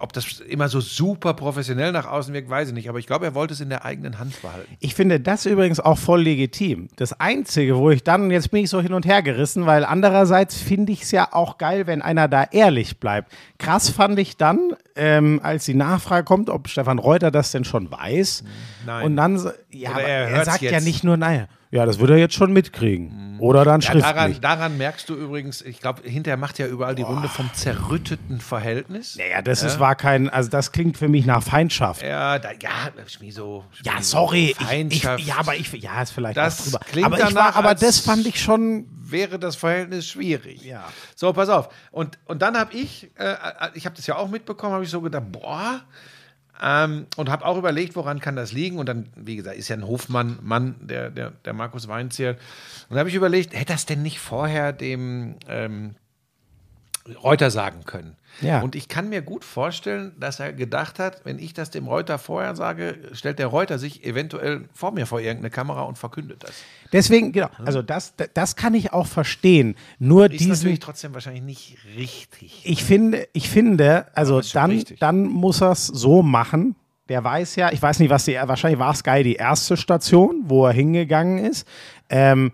ob das immer so super professionell nach außen wirkt, weiß ich nicht. Aber ich glaube, er wollte es in der eigenen Hand behalten. Ich finde das übrigens auch voll legitim. Das Einzige, wo ich dann, jetzt bin ich so hin und her gerissen, weil andererseits finde ich es ja auch geil, wenn einer da ehrlich bleibt. Krass fand ich dann, ähm, als die Nachfrage kommt, ob Stefan Reuter das denn schon weiß. Nein. Und dann, ja, Oder er er, sagt ja jetzt. nicht nur, naja, ja, das wird er jetzt schon mitkriegen. Oder dann Ja, schriftlich. daran, daran merkst du übrigens, ich glaube, hinterher macht ja überall die Runde vom zerrütteten Verhältnis. naja, das ist, war kein, also das klingt für mich nach Feindschaft. Ja, da, ja, Schmieso. Ja, sorry. Ich, ich, Feindschaft. ja, aber ich, ja, ist vielleicht Das drüber. klingt aber ich danach, war, aber das fand ich schon. wäre das Verhältnis schwierig. Ja. So, pass auf. Und, und dann habe ich, äh, ich habe das ja auch mitbekommen, habe ich so gedacht, boah, ähm, und habe auch überlegt, woran kann das liegen. Und dann, wie gesagt, ist ja ein Hofmann, Mann, der, der, der Markus Weinzierl. Und da habe ich überlegt, hätte das denn nicht vorher dem ähm, Reuter sagen können? Ja. Und ich kann mir gut vorstellen, dass er gedacht hat, wenn ich das dem Reuter vorher sage, stellt der Reuter sich eventuell vor mir vor irgendeine Kamera und verkündet das. Deswegen, genau, also das, das kann ich auch verstehen. Nur Ist diesen, natürlich trotzdem wahrscheinlich nicht richtig. ich finde, ich finde, also dann, richtig. dann muss er es so machen. Der weiß ja, ich weiß nicht, was die, wahrscheinlich war Sky die erste Station, wo er hingegangen ist. Ähm,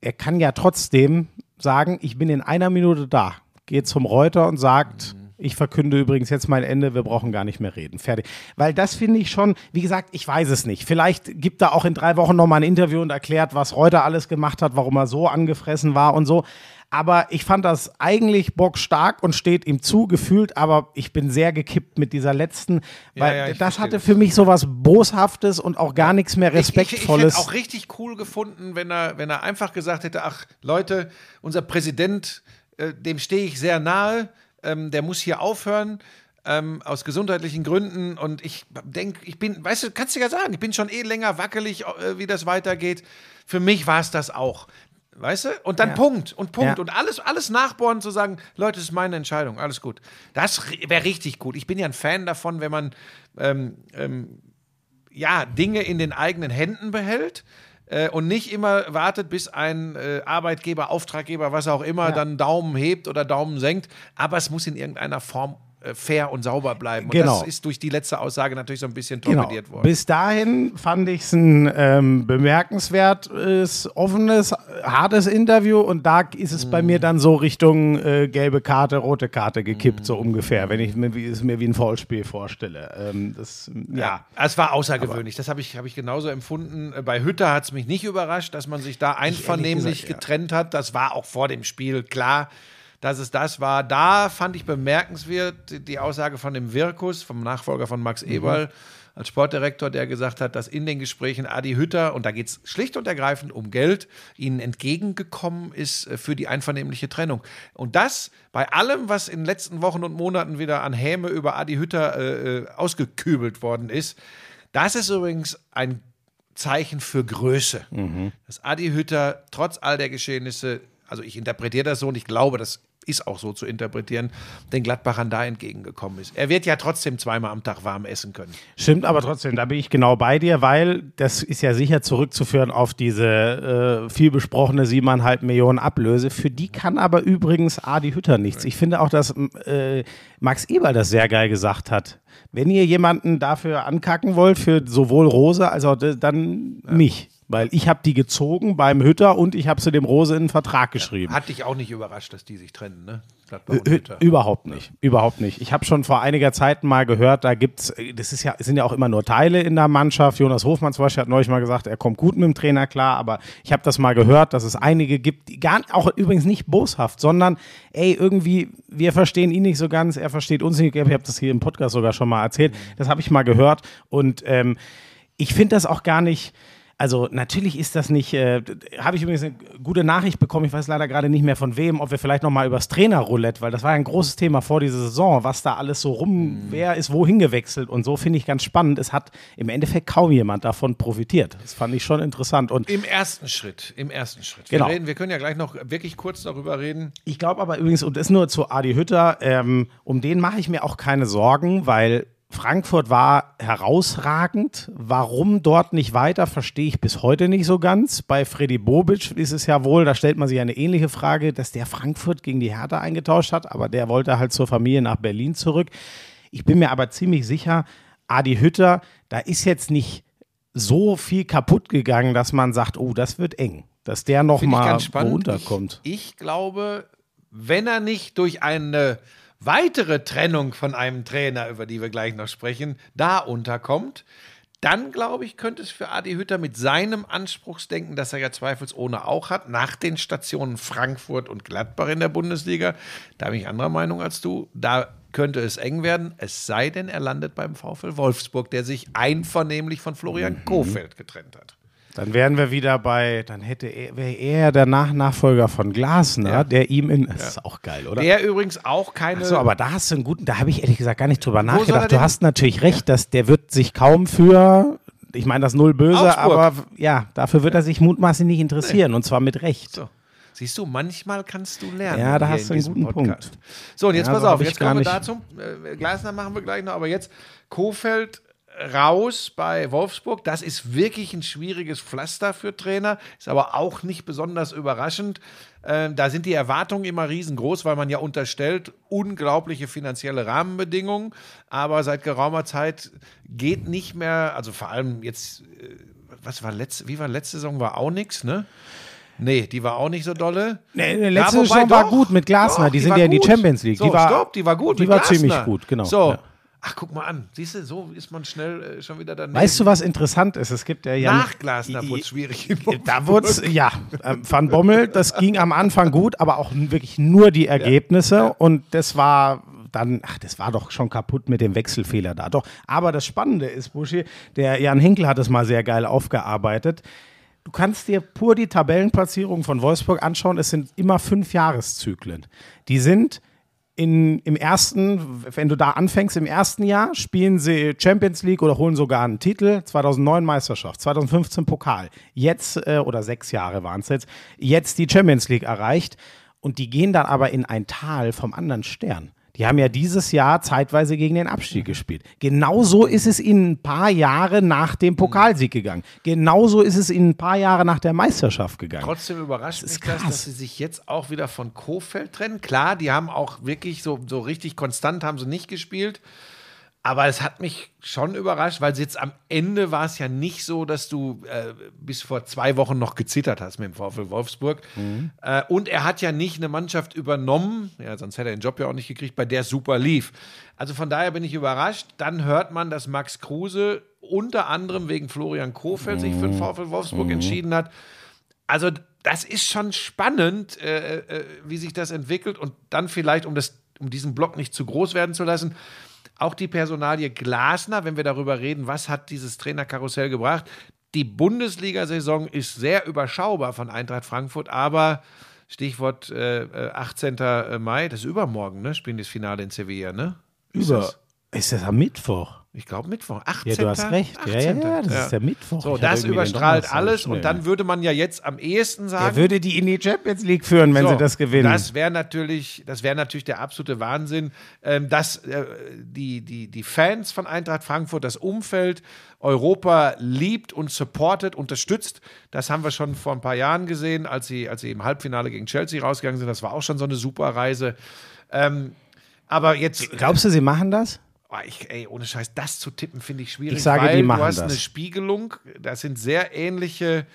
er kann ja trotzdem sagen, ich bin in einer Minute da. Geht zum Reuter und sagt, ich verkünde übrigens jetzt mein Ende, wir brauchen gar nicht mehr reden. Fertig. Weil das finde ich schon, wie gesagt, ich weiß es nicht. Vielleicht gibt er auch in drei Wochen nochmal ein Interview und erklärt, was Reuter alles gemacht hat, warum er so angefressen war und so. Aber ich fand das eigentlich bockstark und steht ihm zu, gefühlt, aber ich bin sehr gekippt mit dieser letzten, weil ja, ich das hatte für mich sowas Boshaftes und auch gar nichts mehr Respektvolles. Ich, ich, ich hätte auch richtig cool gefunden, wenn er, wenn er einfach gesagt hätte: Ach, Leute, unser Präsident, äh, dem stehe ich sehr nahe, ähm, der muss hier aufhören. Ähm, aus gesundheitlichen Gründen und ich denke, ich bin, weißt du, kannst du ja sagen, ich bin schon eh länger wackelig, äh, wie das weitergeht. Für mich war es das auch. Weißt du? Und dann Ja. Punkt und Punkt Ja. und alles, alles nachbohren zu sagen, Leute, das ist meine Entscheidung, alles gut. Das wäre richtig gut. Ich bin ja ein Fan davon, wenn man ähm, ähm, ja, Dinge in den eigenen Händen behält äh, und nicht immer wartet, bis ein äh, Arbeitgeber, Auftraggeber, was auch immer, dann Daumen hebt oder Daumen senkt. Aber es muss in irgendeiner Form fair und sauber bleiben. Und Genau. das ist durch die letzte Aussage natürlich so ein bisschen Genau. torpediert worden. Bis dahin fand ich es ein ähm, bemerkenswertes, offenes, hartes Interview und da ist es bei Mhm. mir dann so Richtung äh, gelbe Karte, rote Karte gekippt, so ungefähr, wenn ich mir, es mir wie ein Foulspiel vorstelle. Ähm, das, ja. Es war außergewöhnlich. das habe ich, hab ich genauso empfunden. Äh, Bei Hütter hat es mich nicht überrascht, dass man sich da einvernehmlich gesagt, ja. getrennt hat. Das war auch vor dem Spiel klar, dass es das war. Da fand ich bemerkenswert die- Aussage von dem Wirkus, vom Nachfolger von Max Mhm. Eberl als Sportdirektor, der gesagt hat, dass in den Gesprächen Adi Hütter, und da geht es schlicht und ergreifend um Geld, ihnen entgegengekommen ist äh, für die einvernehmliche Trennung. Und das bei allem, was in den letzten Wochen und Monaten wieder an Häme über Adi Hütter äh, äh, ausgekübelt worden ist, das ist übrigens ein Zeichen für Größe. Dass Adi Hütter trotz all der Geschehnisse, also ich interpretiere das so und ich glaube, das ist auch so zu interpretieren, den Gladbachern da entgegengekommen ist. Er wird ja trotzdem zweimal am Tag warm essen können. Stimmt, aber trotzdem, da bin ich genau bei dir, weil das ist ja sicher zurückzuführen auf diese äh, viel besprochene siebeneinhalb Millionen Ablöse. Für die kann aber übrigens Adi Hütter nichts. Ich finde auch, dass äh, Max Eberl das sehr geil gesagt hat. Wenn ihr jemanden dafür ankacken wollt, für sowohl Rose als auch de- dann mich. Weil ich habe die gezogen beim Hütter und ich habe sie dem Rose in den Vertrag geschrieben. Hat dich auch nicht überrascht, dass die sich trennen, ne? Gladbach und Ü- Hütter. Überhaupt nicht, überhaupt nicht. Ich habe schon vor einiger Zeit mal gehört, da gibt's, äh, das ist ja, es sind ja auch immer nur Teile in der Mannschaft. Jonas Hofmann zum Beispiel hat neulich mal gesagt, er kommt gut mit dem Trainer klar, aber ich habe das mal gehört, dass es einige gibt, die gar auch übrigens nicht boshaft, sondern ey, irgendwie, wir verstehen ihn nicht so ganz, er versteht uns nicht. Ich habe das hier im Podcast sogar schon mal erzählt. Das habe ich mal gehört und ähm, ich finde das auch gar nicht. Also natürlich ist das nicht, äh, habe ich übrigens eine gute Nachricht bekommen, ich weiß leider gerade nicht mehr von wem, ob wir vielleicht nochmal über das Trainerroulette, weil das war ja ein großes Thema vor dieser Saison, was da alles so rum, wer ist wohin gewechselt und so finde ich ganz spannend. Es hat im Endeffekt kaum jemand davon profitiert. Das fand ich schon interessant und Im ersten Schritt, im ersten Schritt. Genau. Wir, reden, wir können ja gleich noch wirklich kurz darüber reden. Ich glaube aber übrigens, und das nur zu Adi Hütter, ähm, um den mache ich mir auch keine Sorgen, weil Frankfurt war herausragend. Warum dort nicht weiter, verstehe ich bis heute nicht so ganz. Bei Freddy Bobic ist es ja wohl, da stellt man sich eine ähnliche Frage, dass der Frankfurt gegen die Hertha eingetauscht hat, aber der wollte halt zur Familie nach Berlin zurück. Ich bin mir aber ziemlich sicher, Adi Hütter, da ist jetzt nicht so viel kaputt gegangen, dass man sagt, oh, das wird eng. Dass der noch Finde ich mal ganz spannend. runterkommt. Ich, ich glaube, wenn er nicht durch eine weitere Trennung von einem Trainer, über die wir gleich noch sprechen, da unterkommt, dann glaube ich, könnte es für Adi Hütter mit seinem Anspruchsdenken, das er ja zweifelsohne auch hat, nach den Stationen Frankfurt und Gladbach in der Bundesliga, da bin ich anderer Meinung als du, da könnte es eng werden, es sei denn, er landet beim VfL Wolfsburg, der sich einvernehmlich von Florian Mhm. Kofeld getrennt hat. Dann wären wir wieder bei, dann hätte er, wäre er der Nach Nachfolger von Glasner, der ihm in, das ist auch geil, oder? Der übrigens auch keine. so, aber da hast du einen guten, da habe ich ehrlich gesagt gar nicht drüber er nachgedacht. Du hast natürlich recht, dass der wird sich kaum für, ich meine das null böse, Augsburg. aber ja, dafür wird er sich mutmaßlich nicht interessieren und zwar mit Recht. So. Siehst du, manchmal kannst du lernen. Ja, da hast du einen guten Podcast. Punkt. So, und jetzt Ja, pass so auf, jetzt kommen wir dazu. Äh, Glasner machen wir gleich noch, aber jetzt Kofeld raus bei Wolfsburg. Das ist wirklich ein schwieriges Pflaster für Trainer, ist aber auch nicht besonders überraschend. Äh, da sind die Erwartungen immer riesengroß, weil man ja unterstellt, unglaubliche finanzielle Rahmenbedingungen. Aber seit geraumer Zeit geht nicht mehr, also vor allem jetzt, äh, was war letzte, wie war letzte Saison, war auch nichts, ne? Nee, die war auch nicht so dolle. Nee, nee, letzte wobei Saison war doch, gut mit Glasner. doch, Die sind war ja in die. Champions League. So, Die war- stopp, die war gut. die war Glasner. ziemlich gut, genau, So. ja. Ach, guck mal an. Siehst du, so ist man schnell äh, schon wieder daneben. Weißt du, was interessant ist? Es gibt ja, ja Nach Glasner wurde es schwierig. Da wurde es, ja, ähm, Van Bommel, das ging am Anfang gut, aber auch wirklich nur die Ergebnisse und das war dann, ach, das war doch schon kaputt mit dem Wechselfehler da. Doch, aber das Spannende ist, Buschi, der Jan Hinkel hat es mal sehr geil aufgearbeitet. Du kannst dir pur die Tabellenplatzierung von Wolfsburg anschauen. Es sind immer fünf Jahreszyklen. Die sind in, im ersten, wenn du da anfängst, im ersten Jahr spielen sie Champions League oder holen sogar einen Titel. 2009 Meisterschaft, 2015 Pokal. Jetzt, äh, oder sechs Jahre waren es jetzt, jetzt die Champions League erreicht. Und die gehen dann aber in ein Tal vom anderen Stern. Die haben ja dieses Jahr zeitweise gegen den Abstieg gespielt. Genauso ist es ihnen ein paar Jahre nach dem Pokalsieg gegangen. Genauso ist es ihnen ein paar Jahre nach der Meisterschaft gegangen. Trotzdem überrascht mich ist das, krass. dass sie sich jetzt auch wieder von Kofeld trennen. Klar, die haben auch wirklich so, so richtig konstant haben sie nicht gespielt. Aber es hat mich schon überrascht, weil jetzt am Ende war es ja nicht so, dass du äh, bis vor zwei Wochen noch gezittert hast mit dem VfL Wolfsburg. Äh, und er hat ja nicht eine Mannschaft übernommen, ja, sonst hätte er den Job ja auch nicht gekriegt, bei der super lief. Also von daher bin ich überrascht. Dann hört man, dass Max Kruse unter anderem wegen Florian Kofeld sich für den VfL Wolfsburg entschieden hat. Also das ist schon spannend, äh, äh, wie sich das entwickelt und dann vielleicht, um, das, um diesen Block nicht zu groß werden zu lassen, auch die Personalie Glasner, wenn wir darüber reden, was hat dieses Trainerkarussell gebracht. Die Bundesliga-Saison ist sehr überschaubar von Eintracht Frankfurt, aber Stichwort äh, äh, 18. Mai, das ist übermorgen, ne? Spielen das Finale in Sevilla, ne? Über? Ist das am Mittwoch? Ich glaube Mittwoch. 18. Ja, du hast recht. Ja, ja, ja, das ist der Mittwoch. So, Ich das überstrahlt alles und dann würde man ja jetzt am ehesten sagen. Er würde die in die Champions League führen, wenn So, sie das gewinnen. Das wäre natürlich, das wäre natürlich der absolute Wahnsinn, ähm, dass äh, die, die, die Fans von Eintracht Frankfurt, das Umfeld Europa liebt und supportet, unterstützt. Das haben wir schon vor ein paar Jahren gesehen, als sie, als sie im Halbfinale gegen Chelsea rausgegangen sind. Das war auch schon so eine super Reise. Ähm, aber jetzt. Glaubst du, sie machen das? Oh, ich, ey, ohne Scheiß, das zu tippen, finde ich schwierig. Ich sage, weil die machen du hast das. eine Spiegelung. Das sind sehr ähnliche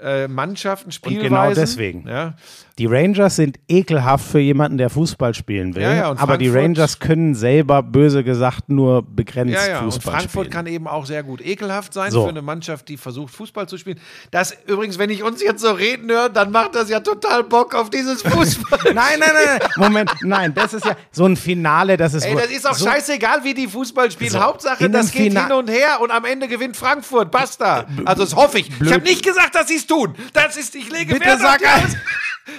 äh, Mannschaften, genau Spielweisen. deswegen. Ja. Die Rangers sind ekelhaft für jemanden, der Fußball spielen will. Ja, ja, und aber die Frankfurt- Rangers können selber, böse gesagt, nur begrenzt und Fußball Frankfurt spielen. kann eben auch sehr gut ekelhaft sein So. für eine Mannschaft, die versucht, Fußball zu spielen. Das übrigens, wenn ich uns jetzt so reden höre, dann macht das ja total Bock auf dieses <laughs> Fußball. Nein, nein, nein, nein. Moment, nein, das ist ja so ein Finale, das ist Ey, das ist auch so, scheißegal, wie die Fußball spielen. So, Hauptsache, das geht Fina- hin und her und am Ende gewinnt Frankfurt. Basta. Also, das hoffe ich. Ich habe nicht gesagt, dass sie es tun. Das ist, ich lege Bitte Wert auf sag die ein- Aus- <laughs>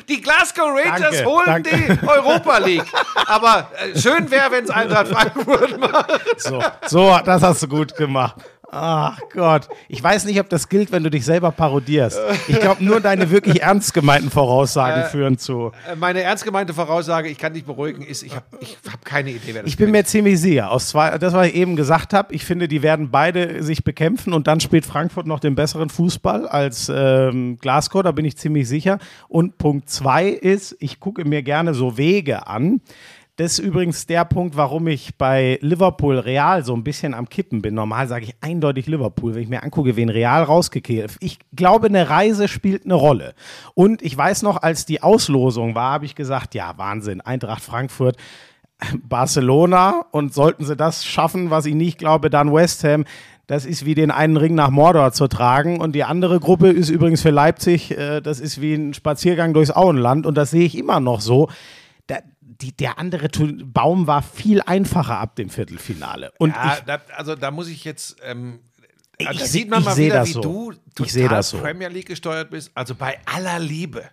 Die Glasgow Rangers Danke, holen danke. die Europa League. Aber äh, schön wäre, wenn es Eintracht Frankfurt <laughs> macht. So, so, das hast du gut gemacht. Ach Gott. Ich weiß nicht, ob das gilt, wenn du dich selber parodierst. Ich glaube, nur deine wirklich ernst gemeinten Voraussagen führen zu. Äh, Meine ernst gemeinte Voraussage, ich kann dich beruhigen, ist, ich habe ich hab keine Idee, wer das Ich bin mir ziemlich sicher, aus zwei, das, was ich eben gesagt habe, ich finde, die werden beide sich bekämpfen und dann spielt Frankfurt noch den besseren Fußball als ähm, Glasgow, da bin ich ziemlich sicher. Und Punkt zwei ist, ich gucke mir gerne so Wege an. Das ist übrigens der Punkt, warum ich bei Liverpool Real so ein bisschen am Kippen bin. Normal sage ich eindeutig Liverpool, wenn ich mir angucke, wen Real rausgekehrt. Ich glaube, eine Reise spielt eine Rolle. Und ich weiß noch, als die Auslosung war, habe ich gesagt, ja, Wahnsinn, Eintracht Frankfurt <laughs> Barcelona und sollten sie das schaffen, was ich nicht glaube, dann West Ham. Das ist wie den einen Ring nach Mordor zu tragen. Und die andere Gruppe ist übrigens für Leipzig, äh, das ist wie ein Spaziergang durchs Auenland. Und das sehe ich immer noch so. Die, der andere Baum war viel einfacher ab dem Viertelfinale. Und Ja, ich, da, also da muss ich jetzt. Ähm, Ich da seh- sieht man ich mal wieder, das wie so. du Ich total das so. Premier League gesteuert bist. Also bei aller Liebe.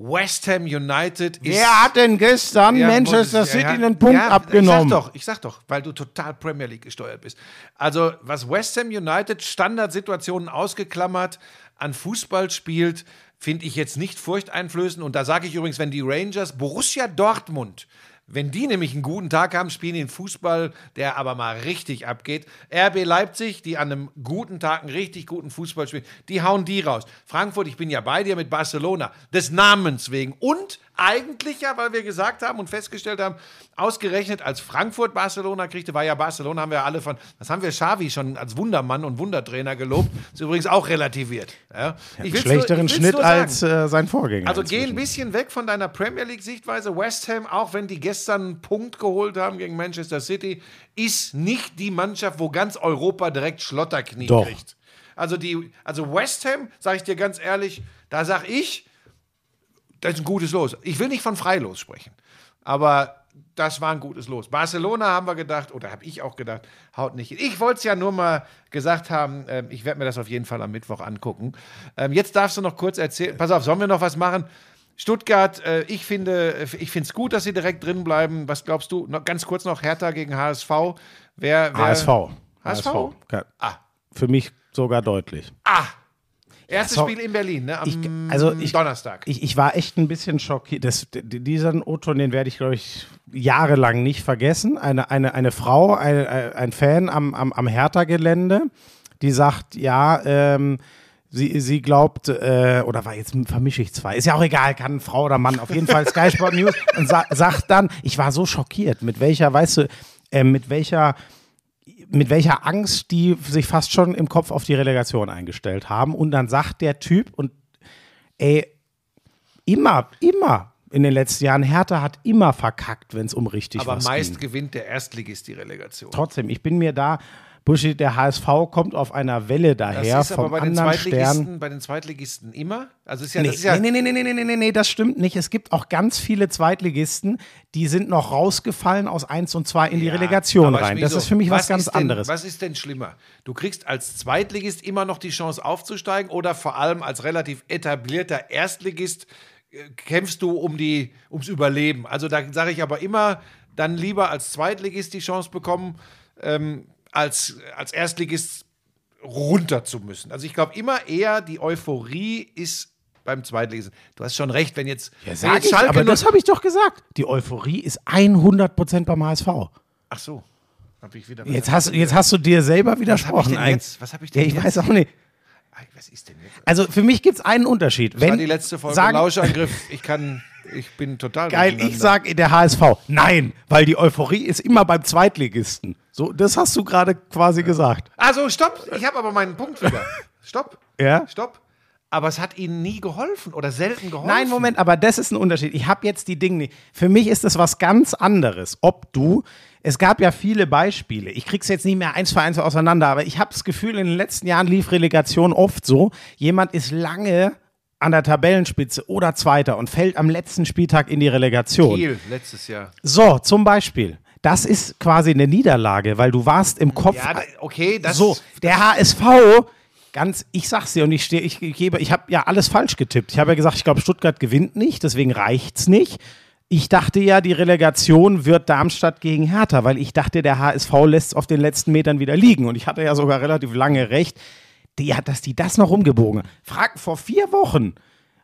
West Ham United ist. wer hat denn gestern Ja, Manchester City ja, einen Punkt ja, abgenommen? Ich sag doch, ich sag doch, weil du total Premier League gesteuert bist. Also, was West Ham United Standardsituationen ausgeklammert an Fußball spielt, finde ich jetzt nicht furchteinflößend. Und da sage ich übrigens, wenn die Rangers Borussia Dortmund wenn die nämlich einen guten Tag haben, spielen einen Fußball, der aber mal richtig abgeht. RB Leipzig, die an einem guten Tag einen richtig guten Fußball spielen, die hauen die raus. Frankfurt, ich bin ja bei dir mit Barcelona, des Namens wegen. Und eigentlich ja, weil wir gesagt haben und festgestellt haben, ausgerechnet als Frankfurt Barcelona kriegte, war ja Barcelona, haben wir alle von, das haben wir Xavi schon als Wundermann und Wundertrainer gelobt, ist übrigens auch relativiert. Ja. Ich nur- Schlechteren Schnitt nur sagen. als äh, sein Vorgänger. Also geh ein inzwischen. bisschen weg von deiner Premier League-Sichtweise. West Ham, auch wenn die gestern einen Punkt geholt haben gegen Manchester City, ist nicht die Mannschaft, wo ganz Europa direkt Schlotterknie Doch. kriegt. Also, die, also West Ham, sage ich dir ganz ehrlich, da sag ich, das ist ein gutes Los. Ich will nicht von Freilos sprechen, aber das war ein gutes Los. Barcelona haben wir gedacht, oder habe ich auch gedacht, haut nicht hin. Ich wollte es ja nur mal gesagt haben, ähm, ich werde mir das auf jeden Fall am Mittwoch angucken. Ähm, jetzt darfst du noch kurz erzählen, pass auf, sollen wir noch was machen? Stuttgart, äh, ich finde ich finde es gut, dass sie direkt drin bleiben. Was glaubst du? Noch, ganz kurz noch Hertha gegen HSV. Wer, wer HSV. HSV? Ja. Ah. Für mich sogar deutlich. Ah. Erstes so- Spiel in Berlin, ne? Am Ich, also ich, Donnerstag. Ich, ich war echt ein bisschen schockiert. Das, diesen O-Ton, den werde ich, glaube ich, jahrelang nicht vergessen. Eine, eine, eine Frau, ein, ein Fan am, am, am Hertha-Gelände, die sagt, ja, ähm, sie, sie glaubt, äh, oder war jetzt vermische ich zwei, ist ja auch egal, kann Frau oder Mann, auf jeden Fall Sky Sport News und sa sagt dann, ich war so schockiert, mit welcher, weißt du, äh, mit welcher mit welcher Angst die sich fast schon im Kopf auf die Relegation eingestellt haben. Und dann sagt der Typ, und ey, immer, immer in den letzten Jahren, Hertha hat immer verkackt, wenn es um richtig Aber was meist ging. gewinnt der Erstligist die Relegation. Trotzdem, ich bin mir da, Buschi, der HSV kommt auf einer Welle daher. Das ist vom aber bei, den Zweitligisten, Stern. bei den Zweitligisten immer? Also ist ja, nee, das ist ja nee, nee, nee, nee, nee, nee, nee, das stimmt nicht. Es gibt auch ganz viele Zweitligisten, die sind noch rausgefallen aus 1 und 2 in die ja, Relegation rein. Das so, ist für mich was, was ganz denn, anderes. Was ist denn schlimmer? Du kriegst als Zweitligist immer noch die Chance aufzusteigen oder vor allem als relativ etablierter Erstligist äh, kämpfst du um die, ums Überleben. Also da sage ich aber immer, dann lieber als Zweitligist die Chance bekommen, ähm, als, als Erstligist runter zu müssen. Also ich glaube immer eher, die Euphorie ist beim Zweitligisten. Du hast schon recht, wenn jetzt, Ja, wenn sag jetzt ich, aber nur- das habe ich doch gesagt. Die Euphorie ist 100% beim HSV. Ach so, habe ich wieder. Jetzt hast, jetzt hast du dir selber widersprochen. denn eigentlich. jetzt? Was hab ich denn ja, ich jetzt? weiß auch nicht. Was ist denn jetzt? Also für mich gibt es einen Unterschied. Das Wenn war die letzte Folge sagen, Lauschangriff. Ich kann, ich bin total Geil, ich sage der HSV. Nein, weil die Euphorie ist immer beim Zweitligisten. So, das hast du gerade quasi gesagt. Also, stopp. Ich habe aber meinen Punkt wieder. Stopp. <laughs> Ja? Stopp. Aber es hat ihnen nie geholfen oder selten geholfen. Nein, Moment, aber das ist ein Unterschied. Ich habe jetzt die Dinge nicht. Für mich ist das was ganz anderes. Ob du, es gab ja viele Beispiele. Ich krieg's jetzt nicht mehr eins für eins auseinander, aber ich habe das Gefühl, in den letzten Jahren lief Relegation oft so. Jemand ist lange an der Tabellenspitze oder Zweiter und fällt am letzten Spieltag in die Relegation. Kiel letztes Jahr. So, zum Beispiel. Das ist quasi eine Niederlage, weil du warst im Kopf. Ja, okay, das so, der HSV, ganz, ich sag's dir und ich stehe, ich gebe, ich habe ja alles falsch getippt. Ich habe ja gesagt, ich glaube, Stuttgart gewinnt nicht, deswegen reicht's nicht. Ich dachte ja, die Relegation wird Darmstadt gegen Hertha, weil ich dachte, der HSV lässt es auf den letzten Metern wieder liegen. Und ich hatte ja sogar relativ lange recht, die, hat- dass die das noch umgebogen. Frag vor vier Wochen.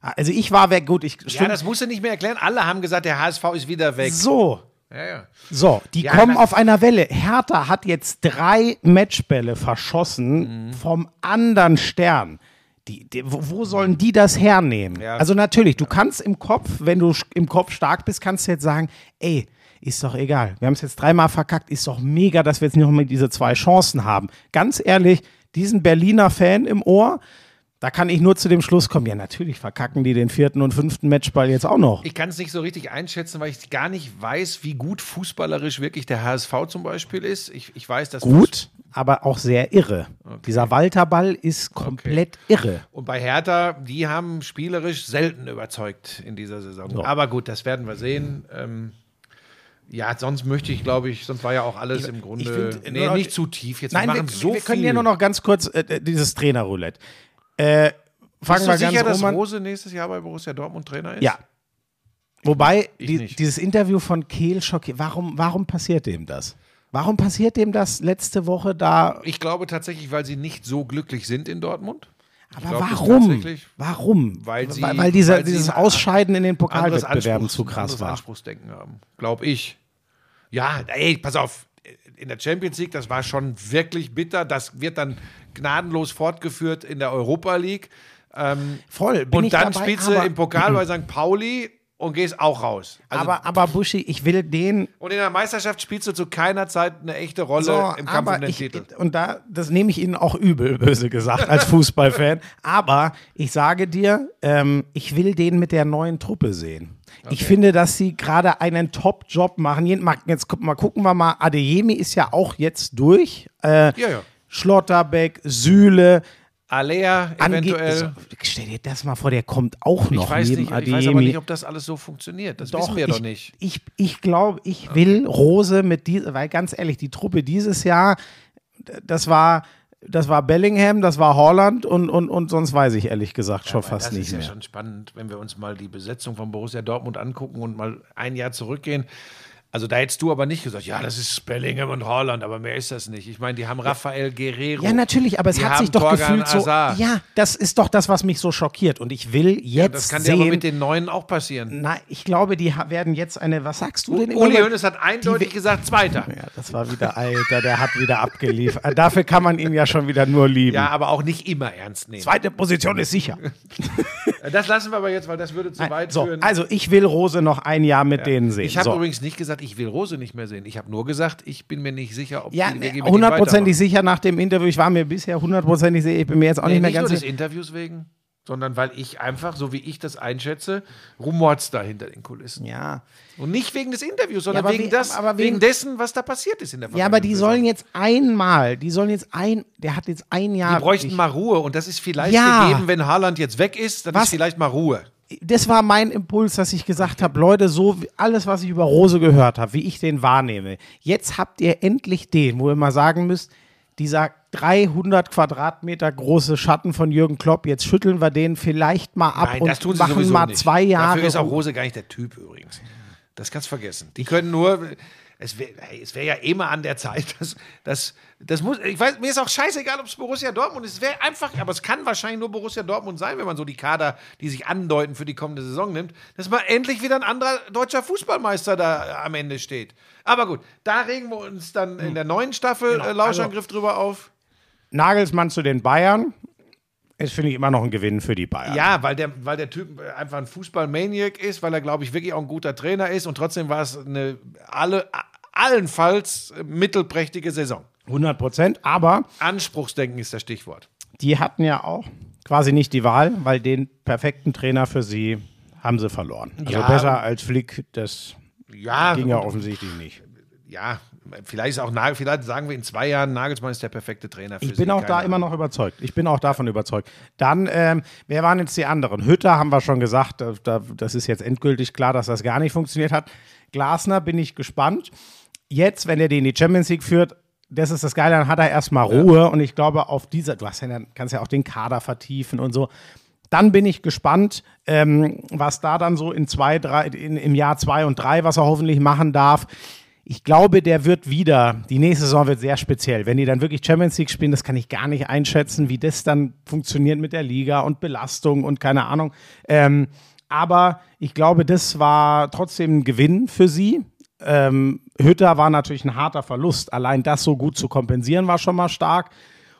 Also ich war weg, gut, ich Ja, stimmt. das musst du nicht mehr erklären. Alle haben gesagt, der HSV ist wieder weg. so. Ja, ja. So, die Ja, kommen auf einer Welle. Hertha hat jetzt drei Matchbälle verschossen Mhm. vom anderen Stern. Die, die, wo, sollen die das hernehmen? Ja. Also natürlich, du kannst im Kopf, wenn du im Kopf stark bist, kannst du jetzt sagen, ey, ist doch egal. Wir haben es jetzt dreimal verkackt, ist doch mega, dass wir jetzt noch mal diese zwei Chancen haben. Ganz ehrlich, diesen Berliner Fan im Ohr, Da kann ich nur zu dem Schluss kommen, ja natürlich verkacken die den vierten und fünften Matchball jetzt auch noch. Ich kann es nicht so richtig einschätzen, weil ich gar nicht weiß, wie gut fußballerisch wirklich der HSV zum Beispiel ist. Ich, ich weiß, dass Gut, aber auch sehr irre. Dieser Walterball ist komplett irre. Und bei Hertha, die haben spielerisch selten überzeugt in dieser Saison. Aber gut, das werden wir sehen. Ähm, ja, sonst möchte ich, glaube ich, sonst war ja auch alles im Grunde find, nee, nicht zu tief. Jetzt Nein, wir wir, machen so wir können viel. ja nur noch ganz kurz äh, dieses Trainerroulette. Äh, fangen Bist wir du sicher, ganz dass an. Rose nächstes Jahr bei Borussia Dortmund Trainer ist? Ja. Wobei, die, dieses Interview von Kehl schockiert. Warum, warum passiert dem das? Warum passiert dem das letzte Woche da? Ich glaube tatsächlich, weil sie nicht so glücklich sind in Dortmund. Aber glaub, warum? Warum? Weil sie- weil, weil dieser, weil dieses Ausscheiden in den Pokalwettbewerben zu krass war. Anspruchsdenken haben, glaube ich. Ja, ey, pass auf. In der Champions League, das war schon wirklich bitter. Das wird dann gnadenlos fortgeführt in der Europa League. Ähm, Voll. bin und dann dabei, spielst du im Pokal bei St. Pauli und gehst auch raus. Also, aber, aber Buschi, ich will den und in der Meisterschaft spielst du zu keiner Zeit eine echte Rolle So, im Kampf um den ich, Titel. Und da, das nehme ich Ihnen auch übel, böse gesagt, als <laughs> Fußballfan. aber ich sage dir, ähm, ich will den mit der neuen Truppe sehen. Ich finde, dass sie gerade einen Top-Job machen. Jetzt mal gucken wir mal. Adeyemi ist ja auch jetzt durch. Äh, Ja, ja. Schlotterbeck, Sühle. Alea Ange- eventuell. So, stell dir das mal vor, der kommt auch noch ich, weiß neben nicht, ich weiß aber nicht, ob das alles so funktioniert. Das wissen wir ich, doch nicht. Ich, ich glaube, ich will Rose mit dieser, weil ganz ehrlich, die Truppe dieses Jahr, das war, das war Bellingham, das war Holland und, und, und sonst weiß ich ehrlich gesagt schon Weil fast das nicht ist ja mehr. schon spannend, wenn wir uns mal die Besetzung von Borussia Dortmund angucken und mal ein Jahr zurückgehen. Also da hättest du aber nicht gesagt, ja, das ist Bellingham und Holland, aber mehr ist das nicht. Ich meine, die haben Rafael Guerrero. Ja, natürlich, aber es Die hat sich doch Torgan gefühlt so. Hazard. Ja, das ist doch das, was mich so schockiert. Und ich will jetzt das kann dir sehen. aber mit den Neuen auch passieren. na, ich glaube, die werden jetzt eine. Was sagst du denn? Uli? Hoeneß hat eindeutig gesagt, Zweiter. <laughs> Ja, das war wieder Alter, der hat wieder abgeliefert. Äh, Dafür kann man ihn ja schon wieder nur lieben. Ja, aber auch nicht immer ernst nehmen. Zweite Position ist sicher. <laughs> Das lassen wir aber jetzt, weil das würde zu weit So, führen. also ich will Rose noch ein Jahr mit denen sehen. ich habe so. übrigens nicht gesagt, ich will Rose nicht mehr sehen. Ich habe nur gesagt, ich bin mir nicht sicher, ob Ja, die mit ihm hundertprozentig sicher nach dem Interview. Ich war mir bisher hundertprozentig sicher. Ich bin mir jetzt auch Nee, nicht mehr nicht ganz nur des sicher. Interviews wegen, sondern weil ich einfach, so wie ich das einschätze, rumort's da hinter den Kulissen. Ja. Und nicht wegen des Interviews, sondern aber wegen, wie- das, wegen wegen- dessen, was da passiert ist in der ja, aber die vergangenen sollen jetzt einmal, die sollen jetzt ein, der hat jetzt ein Jahr. Die bräuchten mal Ruhe und das ist vielleicht Ja. gegeben, wenn Haaland jetzt weg ist, dann Was? ist vielleicht mal Ruhe. Das war mein Impuls, dass ich gesagt habe, Leute, so wie, alles, was ich über Rose gehört habe, wie ich den wahrnehme. Jetzt habt ihr endlich den, wo ihr mal sagen müsst, dieser 300 Quadratmeter große Schatten von Jürgen Klopp, jetzt schütteln wir den vielleicht mal ab Nein, und machen mal nicht. zwei Jahre. Dafür ist auch. Rose gar nicht der Typ übrigens. Das kannst du vergessen. Die können nur. Es wäre wär ja immer an der Zeit, <laughs> dass das, das muss. Ich weiß, mir ist auch scheißegal, ob es Borussia Dortmund ist. Es wäre einfach, aber es kann wahrscheinlich nur Borussia Dortmund sein, wenn man so die Kader, die sich andeuten für die kommende Saison nimmt, dass mal endlich wieder ein anderer deutscher Fußballmeister da am Ende steht. Aber gut, da regen wir uns dann in der neuen Staffel Genau, äh, Lauschangriff drüber auf. Nagelsmann zu den Bayern ist, finde ich, immer noch ein Gewinn für die Bayern. Ja, weil der, weil der Typ einfach ein Fußball-Maniac ist, weil er, glaube ich, wirklich auch ein guter Trainer ist und trotzdem war es eine alle, allenfalls mittelprächtige Saison. 100 Prozent. Aber Anspruchsdenken ist das Stichwort. die hatten ja auch quasi nicht die Wahl, weil den perfekten Trainer für sie haben sie verloren. Also Ja. besser als Flick, das Ja, ging ja offensichtlich nicht. ja, vielleicht ist auch Nagel, vielleicht sagen wir in zwei Jahren, Nagelsmann ist der perfekte Trainer für Ich bin sie, auch da Ahnung. immer noch überzeugt. Ich bin auch davon überzeugt. Dann, ähm, wer waren jetzt die anderen? Hütter haben wir schon gesagt, da, da, das ist jetzt endgültig klar, dass das gar nicht funktioniert hat. Glasner bin ich gespannt. Jetzt, wenn er die in die Champions League führt, das ist das Geile, dann hat er erstmal Ruhe und ich glaube, auf dieser, du hast ja, dann kannst ja auch den Kader vertiefen und so. Dann bin ich gespannt, ähm, was da dann so in zwei, drei, in, im Jahr zwei und drei, was er hoffentlich machen darf. Ich glaube, der wird wieder, die nächste Saison wird sehr speziell. Wenn die dann wirklich Champions League spielen, das kann ich gar nicht einschätzen, wie das dann funktioniert mit der Liga und Belastung und keine Ahnung. Ähm, aber ich glaube, das war trotzdem ein Gewinn für sie. Ähm, Hütter war natürlich ein harter Verlust. Allein das so gut zu kompensieren war schon mal stark.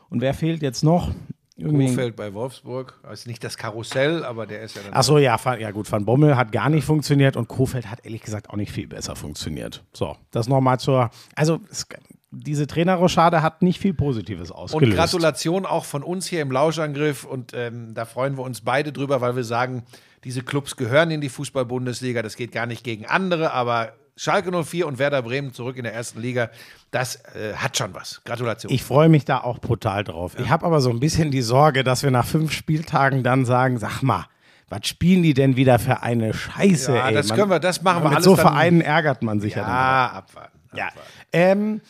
Und wer fehlt jetzt noch? Irgendwie. Kofeld bei Wolfsburg. Also nicht das Karussell, aber der ist ja dann. Achso, ja, ja gut, Van Bommel hat gar nicht funktioniert und Kofeld hat ehrlich gesagt auch nicht viel besser funktioniert. So, das nochmal zur, also es, diese Trainerrochade hat nicht viel Positives Und ausgelöst. Gratulation auch von uns hier im Lauschangriff. Und ähm, da freuen wir uns beide drüber, weil wir sagen, diese Clubs gehören in die Fußball-Bundesliga. Das geht gar nicht gegen andere, aber Schalke 04 und Werder Bremen zurück in der ersten Liga, das äh, hat schon was. Gratulation. Ich freue mich da auch brutal drauf. Ich habe aber so ein bisschen die Sorge, dass wir nach fünf Spieltagen dann sagen, sag mal, was spielen die denn wieder für eine Scheiße? Ja, ey? das können wir- das machen wir Mit alles so dann- Vereinen ärgert man sich ja, dann. ja, abwarten. Ja. abwarten. Ähm,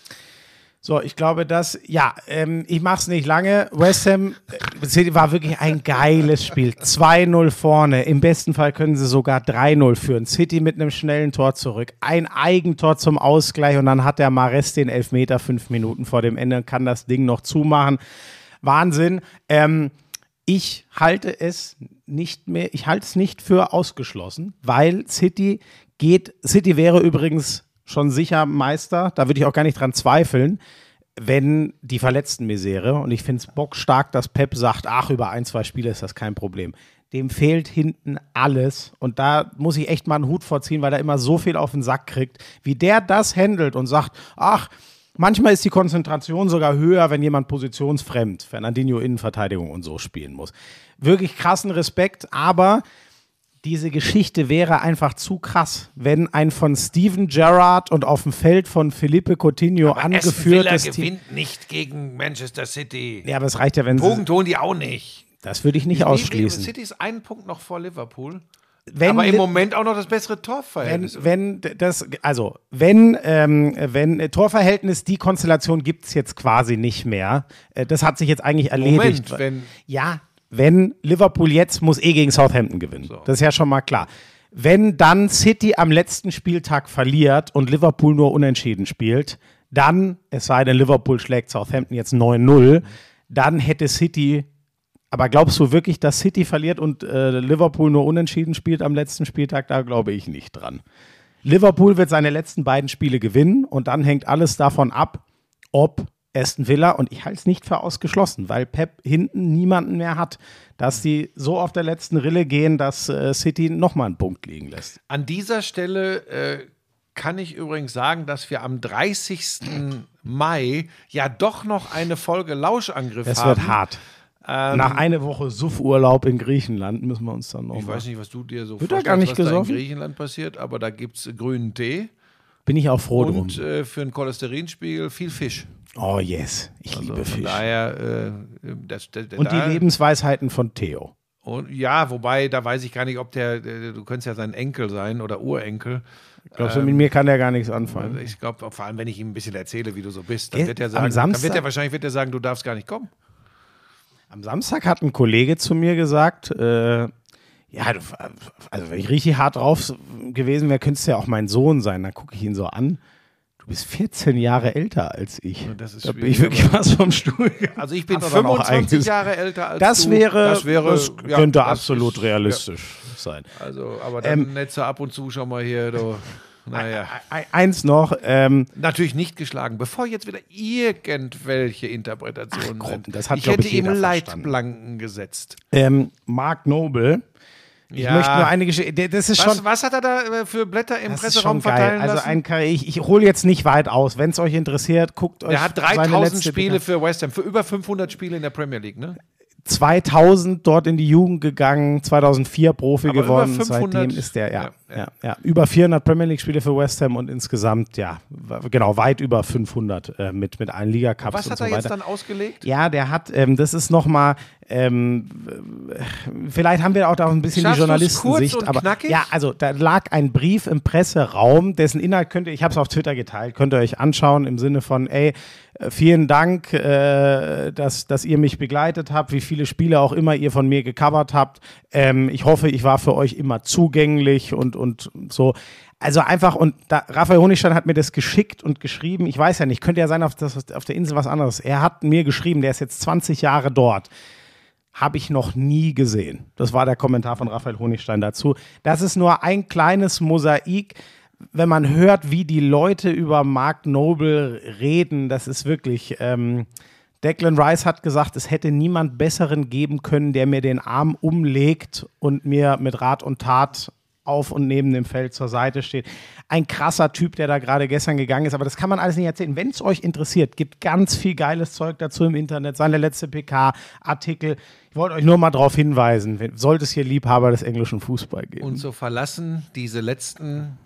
so, ich glaube, dass, ja, ähm, ich mache es nicht lange. West Ham äh, City war wirklich ein geiles Spiel. 2-0 vorne. Im besten Fall können sie sogar 3-0 führen. City mit einem schnellen Tor zurück. Ein Eigentor zum Ausgleich und dann hat der Mares den Elfmeter fünf Minuten vor dem Ende und kann das Ding noch zumachen. Wahnsinn. Ähm, ich halte es nicht mehr, ich halte es nicht für ausgeschlossen, weil City geht, City wäre übrigens schon sicher Meister, da würde ich auch gar nicht dran zweifeln, wenn die Verletzten-Misere, und ich finde es bockstark, dass Pep sagt, ach, über ein, zwei Spiele ist das kein Problem. Dem fehlt hinten alles und da muss ich echt mal einen Hut vorziehen, weil er immer so viel auf den Sack kriegt. Wie der das handelt und sagt, ach, Manchmal ist die Konzentration sogar höher, wenn jemand positionsfremd, Fernandinho Innenverteidigung und so spielen muss. Wirklich krassen Respekt, aber diese Geschichte wäre einfach zu krass, wenn ein von Steven Gerrard und auf dem Feld von Felipe Coutinho angeführtes Team. gewinnt nicht gegen Manchester City. Ja, aber es reicht ja, wenn sie. Punkt holen die auch nicht. Das würde ich nicht wie- ausschließen. City ist einen Punkt noch vor Liverpool. Wenn aber im Moment auch noch das bessere wenn, Torverhältnis. wenn d- das, also wenn, ähm, wenn äh, Torverhältnis, die Konstellation gibt es jetzt quasi nicht mehr. Äh, das hat sich jetzt eigentlich erledigt. Moment, wenn- ja, wenn Liverpool jetzt muss eh gegen Southampton gewinnen. Das ist ja schon mal klar. Wenn dann City am letzten Spieltag verliert und Liverpool nur unentschieden spielt, dann, es sei denn, Liverpool schlägt Southampton jetzt 9-0, dann hätte City aber glaubst du wirklich, dass City verliert und äh, Liverpool nur unentschieden spielt am letzten Spieltag? Da glaube ich nicht dran. Liverpool wird seine letzten beiden Spiele gewinnen und dann hängt alles davon ab, ob Aston Villa, und ich halte es nicht für ausgeschlossen, weil Pep hinten niemanden mehr hat, dass die so auf der letzten Rille gehen, dass äh, City nochmal einen Punkt liegen lässt. An dieser Stelle äh, kann ich übrigens sagen, dass wir am 30. Mai ja doch noch eine Folge Lauschangriff Es haben. wird hart. Nach einer Woche Suffurlaub in Griechenland müssen wir uns dann noch Ich weiß nicht, was du dir so Wird vorstellst, gar nicht was da in? Griechenland passiert, aber da gibt es grünen Tee Bin ich auch froh und drum. äh, für einen Cholesterinspiegel viel Fisch. Oh yes, ich liebe Also Von Fisch. daher, äh, das, das, Und die da, Lebensweisheiten von Theo. Und ja, wobei, da weiß ich gar nicht, ob der, du könntest ja sein Enkel sein oder Urenkel. Glaubst du, mit mir kann der gar nichts anfangen? Ich glaube, vor allem, wenn ich ihm ein bisschen erzähle, wie du so bist, dann Äh, wird er sagen, dann wird er wahrscheinlich wird er sagen, du darfst gar nicht kommen. Am Samstag hat ein Kollege zu mir gesagt, äh, ja, also wenn ich richtig hart drauf gewesen wäre, könntest du ja auch mein Sohn sein. Dann gucke ich ihn so an. Du bist 14 Jahre älter als ich. das ist da bin ich wirklich was vom Stuhl. Also ich bin Hat er dann auch 25 eigentlich- Jahre älter als Das du. wäre, das wäre, das ja, könnte das absolut ist- realistisch sein. Ja, also, aber dann Ähm, so ab und zu schon mal hier, du. <laughs> Naja. Eins noch, ähm, Natürlich nicht geschlagen, bevor jetzt wieder irgendwelche Interpretationen Ach sind. das hat, ich hätte jeder Leitplanken gesetzt. ähm, Mark Noble. Ich Ja. möchte nur eine Geschichte. Das ist Was, schon. was hat er da äh, für Blätter im Presseraum verteilen Also lassen? ein Karri- ich, ich hole jetzt nicht weit aus. Wenn es euch interessiert, guckt euch er hat seine 3000 letzte Spiele für West Ham, für über 500 Spiele in der Premier League, ne? 2000 dort in die Jugend gegangen, 2004 Profi Aber 500 Seitdem ist der, ja, ja, ja, ja. über 400 Premier League Spiele für West Ham und insgesamt, ja, genau, weit über 500 äh, mit, mit allen Liga-Cups Was hat so er weiter. jetzt dann ausgelegt? Ja, der hat, ähm, das ist nochmal, ähm, äh, vielleicht haben wir auch da auch ein bisschen Schaffst die Journalistensicht. kurz und aber knackig? ja, also da lag ein Brief im Presseraum, dessen Inhalt könnt ihr, ich habe es auf Twitter geteilt, könnt ihr euch anschauen im Sinne von, ey, äh, vielen Dank, äh, dass, dass ihr mich begleitet habt, wie viele Spiele auch immer ihr von mir gecovert habt. Ähm, ich hoffe, ich war für euch immer zugänglich und, und so. Also einfach, und da, Raphael Honigstein hat mir das geschickt und geschrieben. Ich weiß ja nicht, könnte ja sein, auf, das, auf der Insel was anderes. Er hat mir geschrieben, der ist jetzt 20 Jahre dort. Habe ich noch nie gesehen. Das war der Kommentar von Raphael Honigstein dazu. Das ist nur ein kleines Mosaik. Wenn man hört, wie die Leute über Mark Noble reden, das ist wirklich. Ähm, Declan Rice hat gesagt, es hätte niemand Besseren geben können, der mir den Arm umlegt und mir mit Rat und Tat auf und neben dem Feld zur Seite steht. Ein krasser Typ, der da gerade gestern gegangen ist, aber das kann man alles nicht erzählen. Wenn es euch interessiert, gibt ganz viel geiles Zeug dazu im Internet, seine letzte PK, Artikel. Ich wollte euch nur mal darauf hinweisen, sollte es hier Liebhaber des englischen Fußball geben. Und so verlassen diese letzten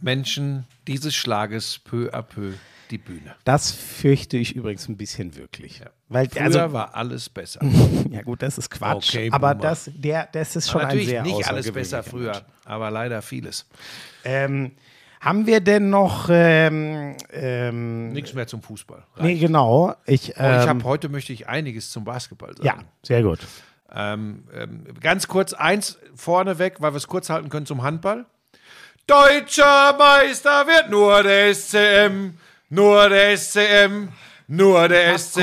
Menschen dieses Schlages peu à peu die Bühne. das fürchte ich übrigens ein bisschen wirklich. Weil, Früher also, war alles besser. <laughs> ja gut, das ist Quatsch. Okay, aber das, der, das ist schon Aber ein natürlich sehr nicht alles besser früher, aber leider vieles. Ähm, haben wir denn noch, ähm, ähm, Nichts mehr zum Fußball. nee, genau, ich, ich ähm, habe heute möchte ich einiges zum Basketball sagen. ja, sehr gut. Ähm, ähm, ganz kurz eins vorneweg, weil wir es kurz halten können zum Handball. Deutscher Meister wird nur der SCM, nur der SCM, nur der SCM.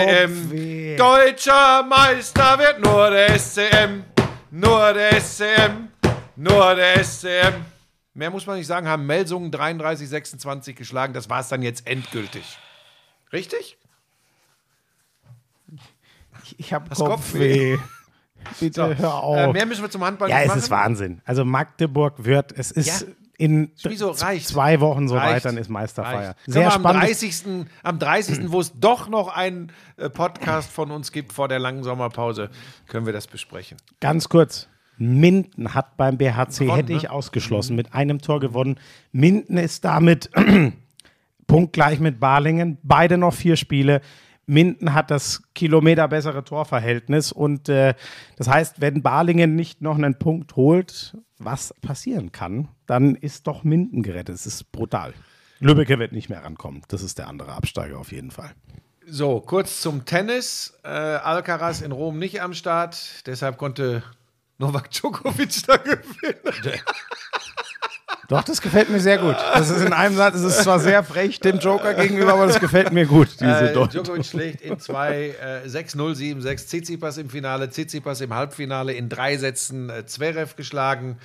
Kopfweh. Deutscher Meister wird nur der SCM, nur der SCM, nur der SCM. Mehr muss man nicht sagen, haben Melsungen 33, 26 geschlagen. Das war es dann jetzt endgültig. Richtig? Ich, ich habe Das Kopfweh. <laughs> Bitte hör auf. Äh, mehr müssen wir zum Handball ja, nicht es machen. ist Wahnsinn. Also Magdeburg wird, es ist Ja. In Reicht. zwei Wochen so Reicht. weit, dann ist Meisterfeier. Reicht. Sehr wir am spannend. 30. Am 30. wo es doch noch einen äh, Podcast von uns gibt vor der langen Sommerpause, können wir das besprechen. Ganz kurz. Minden hat beim BHC, Gewonnen, hätte ich ne? ausgeschlossen, mit einem Tor gewonnen. Minden ist damit <clears throat> punktgleich mit Balingen. Beide noch vier Spiele. Minden hat das Kilometer bessere Torverhältnis und äh, das heißt, wenn Balingen nicht noch einen Punkt holt, was passieren kann, dann ist doch Minden gerettet. Es ist brutal. Lübbecke wird nicht mehr rankommen. Das ist der andere Absteiger auf jeden Fall. So, kurz zum Tennis. Äh, Alcaraz in Rom nicht am Start, deshalb konnte Novak Djokovic <laughs> da gewinnen. Doch, das gefällt mir sehr gut. Das ist in einem Satz, es ist zwar sehr frech dem Joker gegenüber, aber das gefällt mir gut, diese Äh. Djokovic schlägt in zwei äh, 6-0, 7-6 Tsitsipas im Finale, Tsitsipas im Halbfinale in drei Sätzen äh, Zverev geschlagen.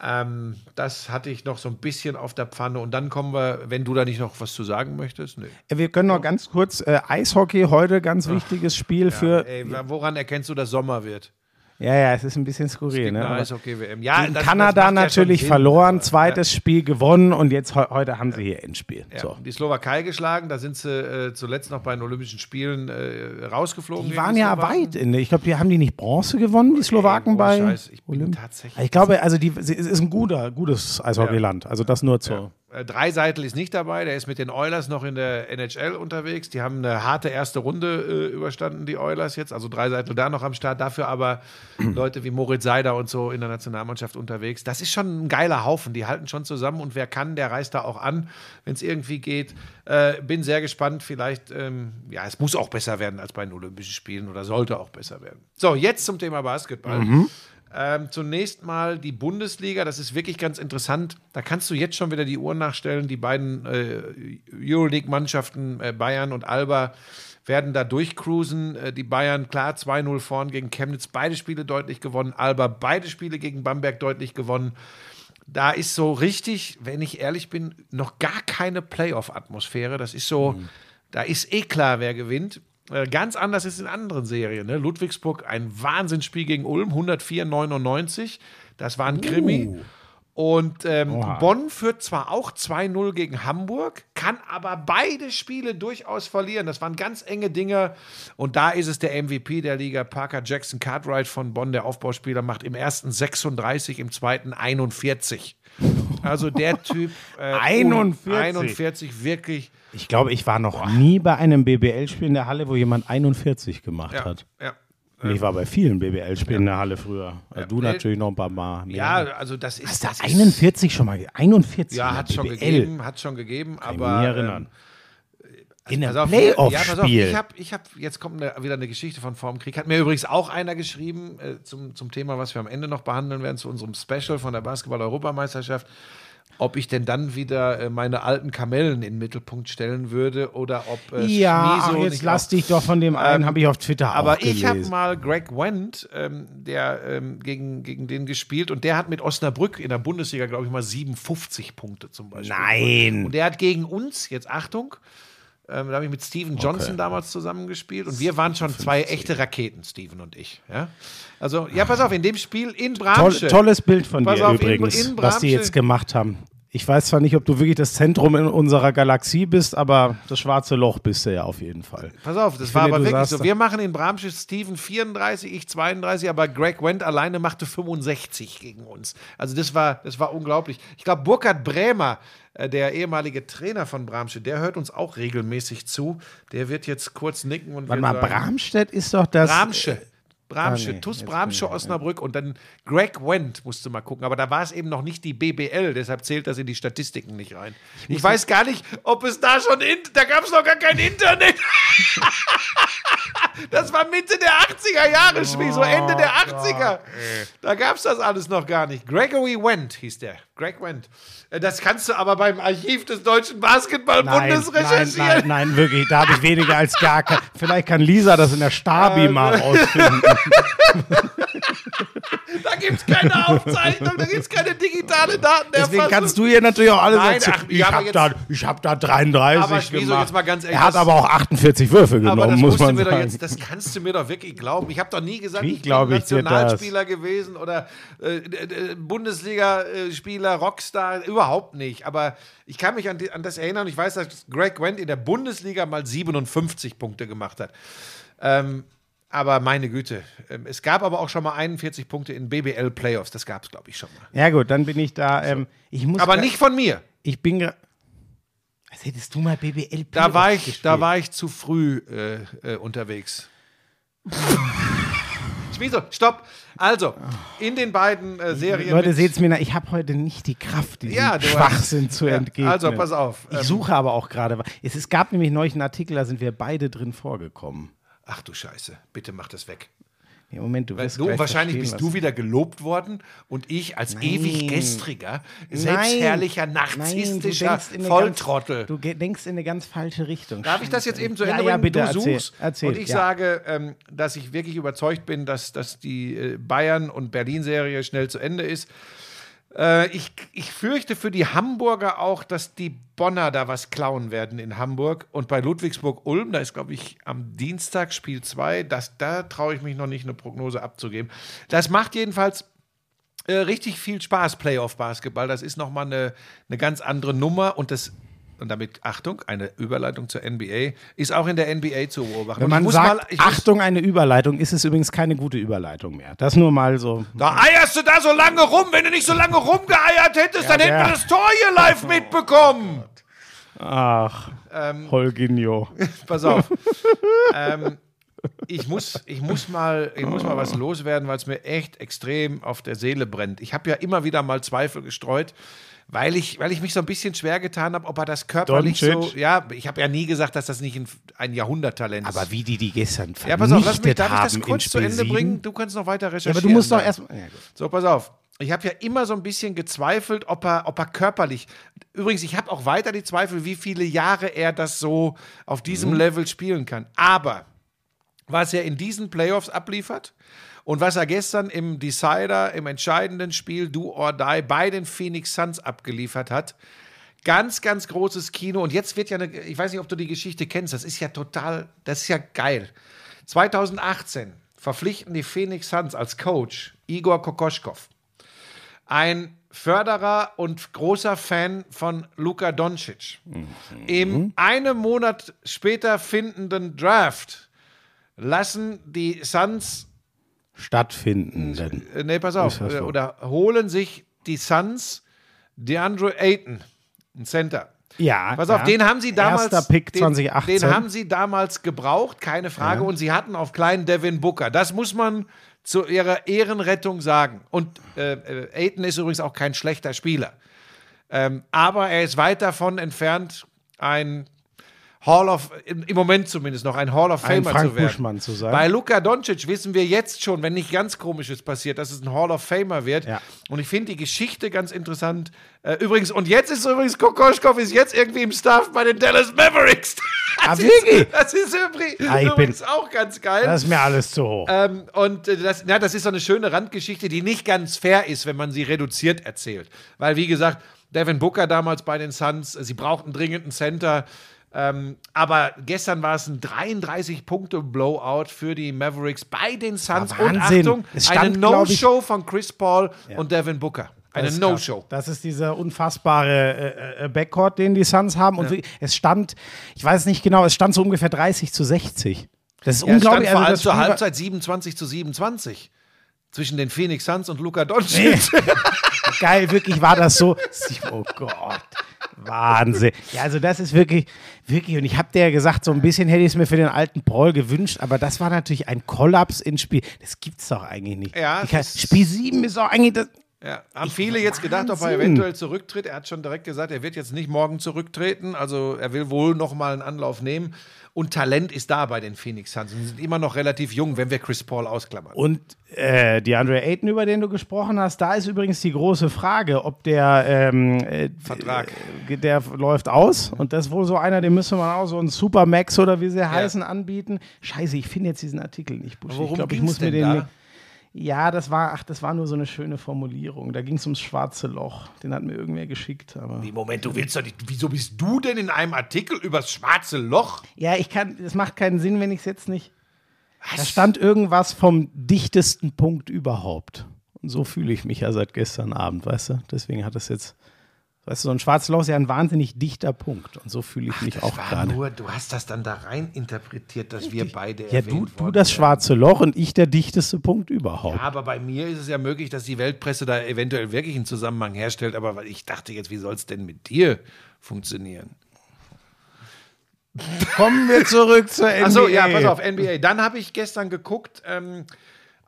Ähm, das hatte ich noch so ein bisschen auf der Pfanne. Und dann kommen wir, wenn du da nicht noch was zu sagen möchtest. Nö. Wir können noch ganz kurz, äh, Eishockey heute, ganz wichtiges Spiel für, Ey, woran erkennst du, dass Sommer wird? Ja, ja, es ist ein bisschen skurril. Ne? WM. Ja, das- Kanada das macht ja natürlich Sinn. verloren, zweites Spiel gewonnen und jetzt heu- heute haben sie hier Endspiel. Ja, So. Die Slowakei geschlagen, da sind sie äh, zuletzt noch bei den Olympischen Spielen äh, rausgeflogen. Die waren ja Slowaken. weit in, ich glaube, die haben die nicht Bronze gewonnen, die Slowaken ohne bei Scheiß, ich Olymp- tatsächlich- Ich glaube, also die, es ist ein guter, gutes Eishockeyland. Also das nur zur. Äh, Dreiseitel ist nicht dabei, der ist mit den Oilers noch in der NHL unterwegs. Die haben eine harte erste Runde äh, überstanden, die Oilers jetzt. Also Dreiseitel da noch am Start. Dafür aber <clears throat> Leute wie Moritz Seider und so in der Nationalmannschaft unterwegs. Das ist schon ein geiler Haufen. Die halten schon zusammen und wer kann, der reist da auch an, wenn es irgendwie geht. Äh, bin sehr gespannt. Vielleicht, ähm, ja, es muss auch besser werden als bei den Olympischen Spielen oder sollte auch besser werden. So, jetzt zum Thema Basketball. Ähm, zunächst mal die Bundesliga, das ist wirklich ganz interessant. Da kannst du jetzt schon wieder die Uhren nachstellen. Die beiden äh, Euroleague-Mannschaften, äh, Bayern und Alba, werden da durchcruisen. Äh, die Bayern klar 2-0 vorn gegen Chemnitz, beide Spiele deutlich gewonnen. Alba beide Spiele gegen Bamberg deutlich gewonnen. Da ist so richtig, wenn ich ehrlich bin, noch gar keine Playoff-Atmosphäre. Das ist so, da ist eh klar, wer gewinnt. Äh, Ganz anders ist in anderen Serien. Ne? Ludwigsburg, ein Wahnsinnsspiel gegen Ulm, 104-99. Das war ein Krimi. Und ähm, Bonn führt zwar auch 2-0 gegen Hamburg, kann aber beide Spiele durchaus verlieren. Das waren ganz enge Dinge. Und da ist es der MVP der Liga, Parker Jackson Cartwright von Bonn, der Aufbauspieler, macht im ersten 36, im zweiten 41. Also der Typ äh, <laughs> 41? 41 wirklich. Ich glaube, ich war noch nie bei einem BBL-Spiel in der Halle, wo jemand 41 gemacht Ja, hat. ja. Und ich war bei vielen BBL-Spielen in der Halle früher. Also du natürlich noch ein paar Mal. mehr. ja, also das ist. Hast du das ist- 41 schon mal? ge- 41? Ja, in der hat schon gegeben, hat schon gegeben, Kann ich aber. mich nie erinnern. in einem auf, ja, pass auf, Playoff-Spiel. ich habe, ich hab, jetzt kommt eine, wieder eine Geschichte von vorm Krieg. Hat mir übrigens auch einer geschrieben äh, zum, zum Thema, was wir am Ende noch behandeln werden, zu unserem Special von der Basketball-Europameisterschaft, ob ich denn dann wieder äh, meine alten Kamellen in den Mittelpunkt stellen würde oder ob äh, ja, ach, jetzt lass auch- dich doch von dem einen, Ähm, habe ich auf Twitter aber ich habe mal Greg Wendt, ähm, der ähm, gegen, gegen den gespielt und der hat mit Osnabrück in der Bundesliga, glaube ich, mal 57 Punkte zum Beispiel. Nein. Und der hat gegen uns, jetzt Achtung, Ähm, da habe ich mit Steven Johnson damals zusammengespielt und wir waren schon zwei echte Raketen, Steven und ich. Ja? Also, ja, pass auf, in dem Spiel in Toll, Bramsche. tolles Bild von Pass dir auf, in- übrigens, in was die jetzt gemacht haben. Ich weiß zwar nicht, ob du wirklich das Zentrum in unserer Galaxie bist, aber das schwarze Loch bist du ja auf jeden Fall. Pass auf, das Ich war finde, aber wirklich so. Wir machen in Bramsche Steven 34, ich 32, aber Greg Wendt alleine machte 65 gegen uns. Also das war, das war unglaublich. Ich glaube, Burkhard Brämer, äh, der ehemalige Trainer von Bramsche, der hört uns auch regelmäßig zu. Der wird jetzt kurz nicken und Warte mal, sagen, Bramstedt ist doch das. Bramsche. Bramsche, Ah, nee, TuS Bramsche Osnabrück und dann Greg Wendt musst du mal gucken. Aber da war es eben noch nicht die BBL, deshalb zählt das in die Statistiken nicht rein. Ich, weiß gar nicht, ob es da schon, in, da gab es noch gar kein Internet. <laughs> das war Mitte der 80er Jahre, Schwie, so Ende der 80er. Da gab es das alles noch gar nicht. Gregory Wendt hieß der. Greg Wendt. Äh, Das kannst du aber beim Archiv des Deutschen Nein, Basketballbundes nein, recherchieren. nein, nein, wirklich. Da habe ich weniger als gar kein. Vielleicht kann Lisa das in der Stabi mal rausfinden. Da gibt es keine <laughs> Aufzeichnung, da gibt es keine digitale Datenerfassung. Deswegen kannst du hier natürlich auch alles Nein, ach, ich habe da, ich hab da 33 Aber gemacht. jetzt mal ganz ehrlich, er hat aber auch 48 Würfe genommen, Aber das muss musst du man mir doch sagen. jetzt, das kannst du mir doch wirklich glauben. Ich habe doch nie gesagt, ich bin ich das? Nationalspieler gewesen oder äh, äh, Bundesliga-Spieler, Rockstar, überhaupt nicht. Aber ich kann mich an, die, an das erinnern. Ich weiß, dass Greg Wendt in der Bundesliga mal 57 Punkte gemacht hat. Ähm, aber meine Güte, ähm, es gab aber auch schon mal 41 Punkte in BBL-Playoffs. Das gab es, glaube ich, schon mal. ja gut, dann bin ich da. Ähm, ich muss Aber nicht von mir. Ich bin. Als hättest du mal BBL Da war ich, gespielt. da war ich zu früh äh, äh, unterwegs. <laughs> Wieso? Stopp. Also, in den beiden äh, Serien. Leute, mit- seht's mir nach, ich habe heute nicht die Kraft, diesem Ja, Schwachsinn hast- zu ja, entgegnen. also, pass auf, Ich ähm, suche aber auch gerade. Es, es gab nämlich neulich einen Artikel, da sind wir beide drin vorgekommen. Ach du Scheiße, bitte mach das weg. Nee, Moment, du wirst Du, wahrscheinlich bist du wieder gelobt worden und ich als ewig gestriger, Nein. selbstherrlicher, Nein, narzisstischer du denkst in eine Volltrottel. Ganz, du denkst in eine ganz falsche Richtung. Darf ich das jetzt eben zu Ja, Ende ja, bitte, du erzähl, suchst erzähl, und ich ja. sage, ähm, dass ich wirklich überzeugt bin, dass, dass die äh, Bayern- und Berlin-Serie schnell zu Ende ist. Äh, ich, ich fürchte für die Hamburger auch, dass die Bonner da was klauen werden in Hamburg. Und bei Ludwigsburg-Ulm, da ist, glaube ich, am Dienstag Spiel 2, da traue ich mich noch nicht, eine Prognose abzugeben. Das macht jedenfalls äh, richtig viel Spaß, Playoff-Basketball. Das ist nochmal eine, eine ganz andere Nummer und das. Und damit, Achtung, eine Überleitung zur NBA, ist auch in der NBA zu beobachten. Wenn man muss sagt, mal- Achtung, eine Überleitung, ist es übrigens keine gute Überleitung mehr. Das nur mal so. Da eierst du da so lange rum. Wenn du nicht so lange rumgeeiert hättest, dann hätten wir das Tor hier live mitbekommen. Ach, Ähm, Holginho. <laughs> Pass auf. ähm, ich, muss, ich, muss mal, ich muss mal was loswerden, weil es mir echt extrem auf der Seele brennt. Ich habe ja immer wieder mal Zweifel gestreut, weil ich, weil ich mich so ein bisschen schwer getan habe, ob er das körperlich so. Doncic? Ja, ich habe ja nie gesagt, dass das nicht ein, ein Jahrhunderttalent ist. Aber wie die die gestern ja, pass auf, lass mich, vernichtet darf ich das kurz zu Ende bringen? Du kannst noch weiter Ja, recherchieren. aber du musst doch erstmal. Ja. So, pass auf. Ich habe ja immer so ein bisschen gezweifelt, ob er, ob er körperlich. Übrigens, ich habe auch weiter die Zweifel, wie viele Jahre er das so auf diesem Mhm. Level spielen kann. Aber was er in diesen Playoffs abliefert und was er gestern im Decider, im entscheidenden Spiel Do or Die bei den Phoenix Suns abgeliefert hat, ganz, ganz großes Kino. Und jetzt wird ja eine, ich weiß nicht, ob du die Geschichte kennst, das ist ja total, das ist ja geil. 2018 verpflichten die Phoenix Suns als Coach Igor Kokoschkov. Ein Förderer und großer Fan von Luka Doncic. Im einem Monat später findenden Draft lassen die Suns Stattfinden. Äh, nee, pass auf. So? Oder holen sich die Suns DeAndre Ayton, ein Center. Ja. Pass auf, ja. den haben sie damals. Erster Pick den, 2018. Den haben sie damals gebraucht, keine Frage. Und sie hatten auf kleinen Devin Booker. Das muss man zu ihrer Ehrenrettung sagen. Und äh, äh, Ayton ist übrigens auch kein schlechter Spieler. Ähm, aber er ist weit davon entfernt, ein Hall of, im Moment zumindest noch ein Hall of Ein Famer Frank zu werden. Buschmann zu sein. Bei Luka Doncic wissen wir jetzt schon, wenn nicht ganz komisches passiert, dass es ein Hall of Famer wird. Ja. Und ich finde die Geschichte ganz interessant. Äh, übrigens, und jetzt ist übrigens Kokoschkov ist jetzt irgendwie im Staff bei den Dallas Mavericks. <laughs> Ah, Das wirklich? Ist, das ist übrigens, Ah, ich bin- übrigens auch ganz geil. Das ist mir alles zu hoch. Ähm, und äh, das, ja, das ist so eine schöne Randgeschichte, die nicht ganz fair ist, wenn man sie reduziert erzählt. Weil, wie gesagt, Devin Booker damals bei den Suns, äh, sie brauchten dringend einen Center. Ähm, aber gestern war es ein 33-Punkte-Blowout für die Mavericks bei den Suns. war Und. Achtung, Es stand, eine No-Show von Chris Paul und Devin Booker. Eine. No-Show. Das ist dieser unfassbare äh, äh, Backcourt, den die Suns haben. Und wirklich, es stand, ich weiß nicht genau, es stand so ungefähr 30 zu 60. Das ist Ja, es stand unglaublich. vor allem das zur Halbzeit 27 zu 27 zwischen den Phoenix Suns und Luka Doncic. <laughs> geil, wirklich war das so. <laughs> Oh Gott. Wahnsinn. Ja, also das ist wirklich, wirklich, und ich habe dir ja gesagt, so ein bisschen hätte ich es mir für den alten Paul gewünscht, aber das war natürlich ein Kollaps ins Spiel. Das gibt's doch eigentlich nicht. Ja, Ich kann, Spiel 7 ist doch eigentlich das. Ja, haben viele jetzt gedacht, ob er Wahnsinn. eventuell zurücktritt. Er hat schon direkt gesagt, er wird jetzt nicht morgen zurücktreten. Also er will wohl noch mal einen Anlauf nehmen. Und Talent ist da bei den Phoenix Suns. Und sie sind immer noch relativ jung, wenn wir Chris Paul ausklammern. Und äh, die Andre Ayton, über den du gesprochen hast, da ist übrigens die große Frage, ob der ähm, äh, Vertrag. äh, der läuft aus und das ist wohl so einer, den müssen wir auch so einen Supermax oder wie sie heißen anbieten. Scheiße, ich finde jetzt diesen Artikel nicht. Buschi. Worum ich glaube, ich muss mir den. da? Ja, das war, ach, das war nur so eine schöne Formulierung. Da ging es ums schwarze Loch. Den hat mir irgendwer geschickt. Aber Wie, Moment, du willst doch nicht. Wieso bist du denn in einem Artikel übers schwarze Loch? ja, ich kann, es macht keinen Sinn, wenn ich es jetzt nicht. Da stand irgendwas vom dichtesten Punkt überhaupt. Und so fühle ich mich ja seit gestern Abend, weißt du? Deswegen hat das jetzt, weißt du, so ein schwarzes Loch ist ja ein wahnsinnig dichter Punkt. Und so fühle ich mich Das auch gerade. nur, du hast das dann da rein interpretiert, dass wir beide. Ja, du, du das schwarze Loch und ich der dichteste Punkt überhaupt. Ja, aber bei mir ist es ja möglich, dass die Weltpresse da eventuell wirklich einen Zusammenhang herstellt. Aber ich dachte jetzt, wie soll es denn mit dir funktionieren? Kommen wir zurück zur NBA. Achso, ja, pass auf, NBA. Dann habe ich gestern geguckt, ähm,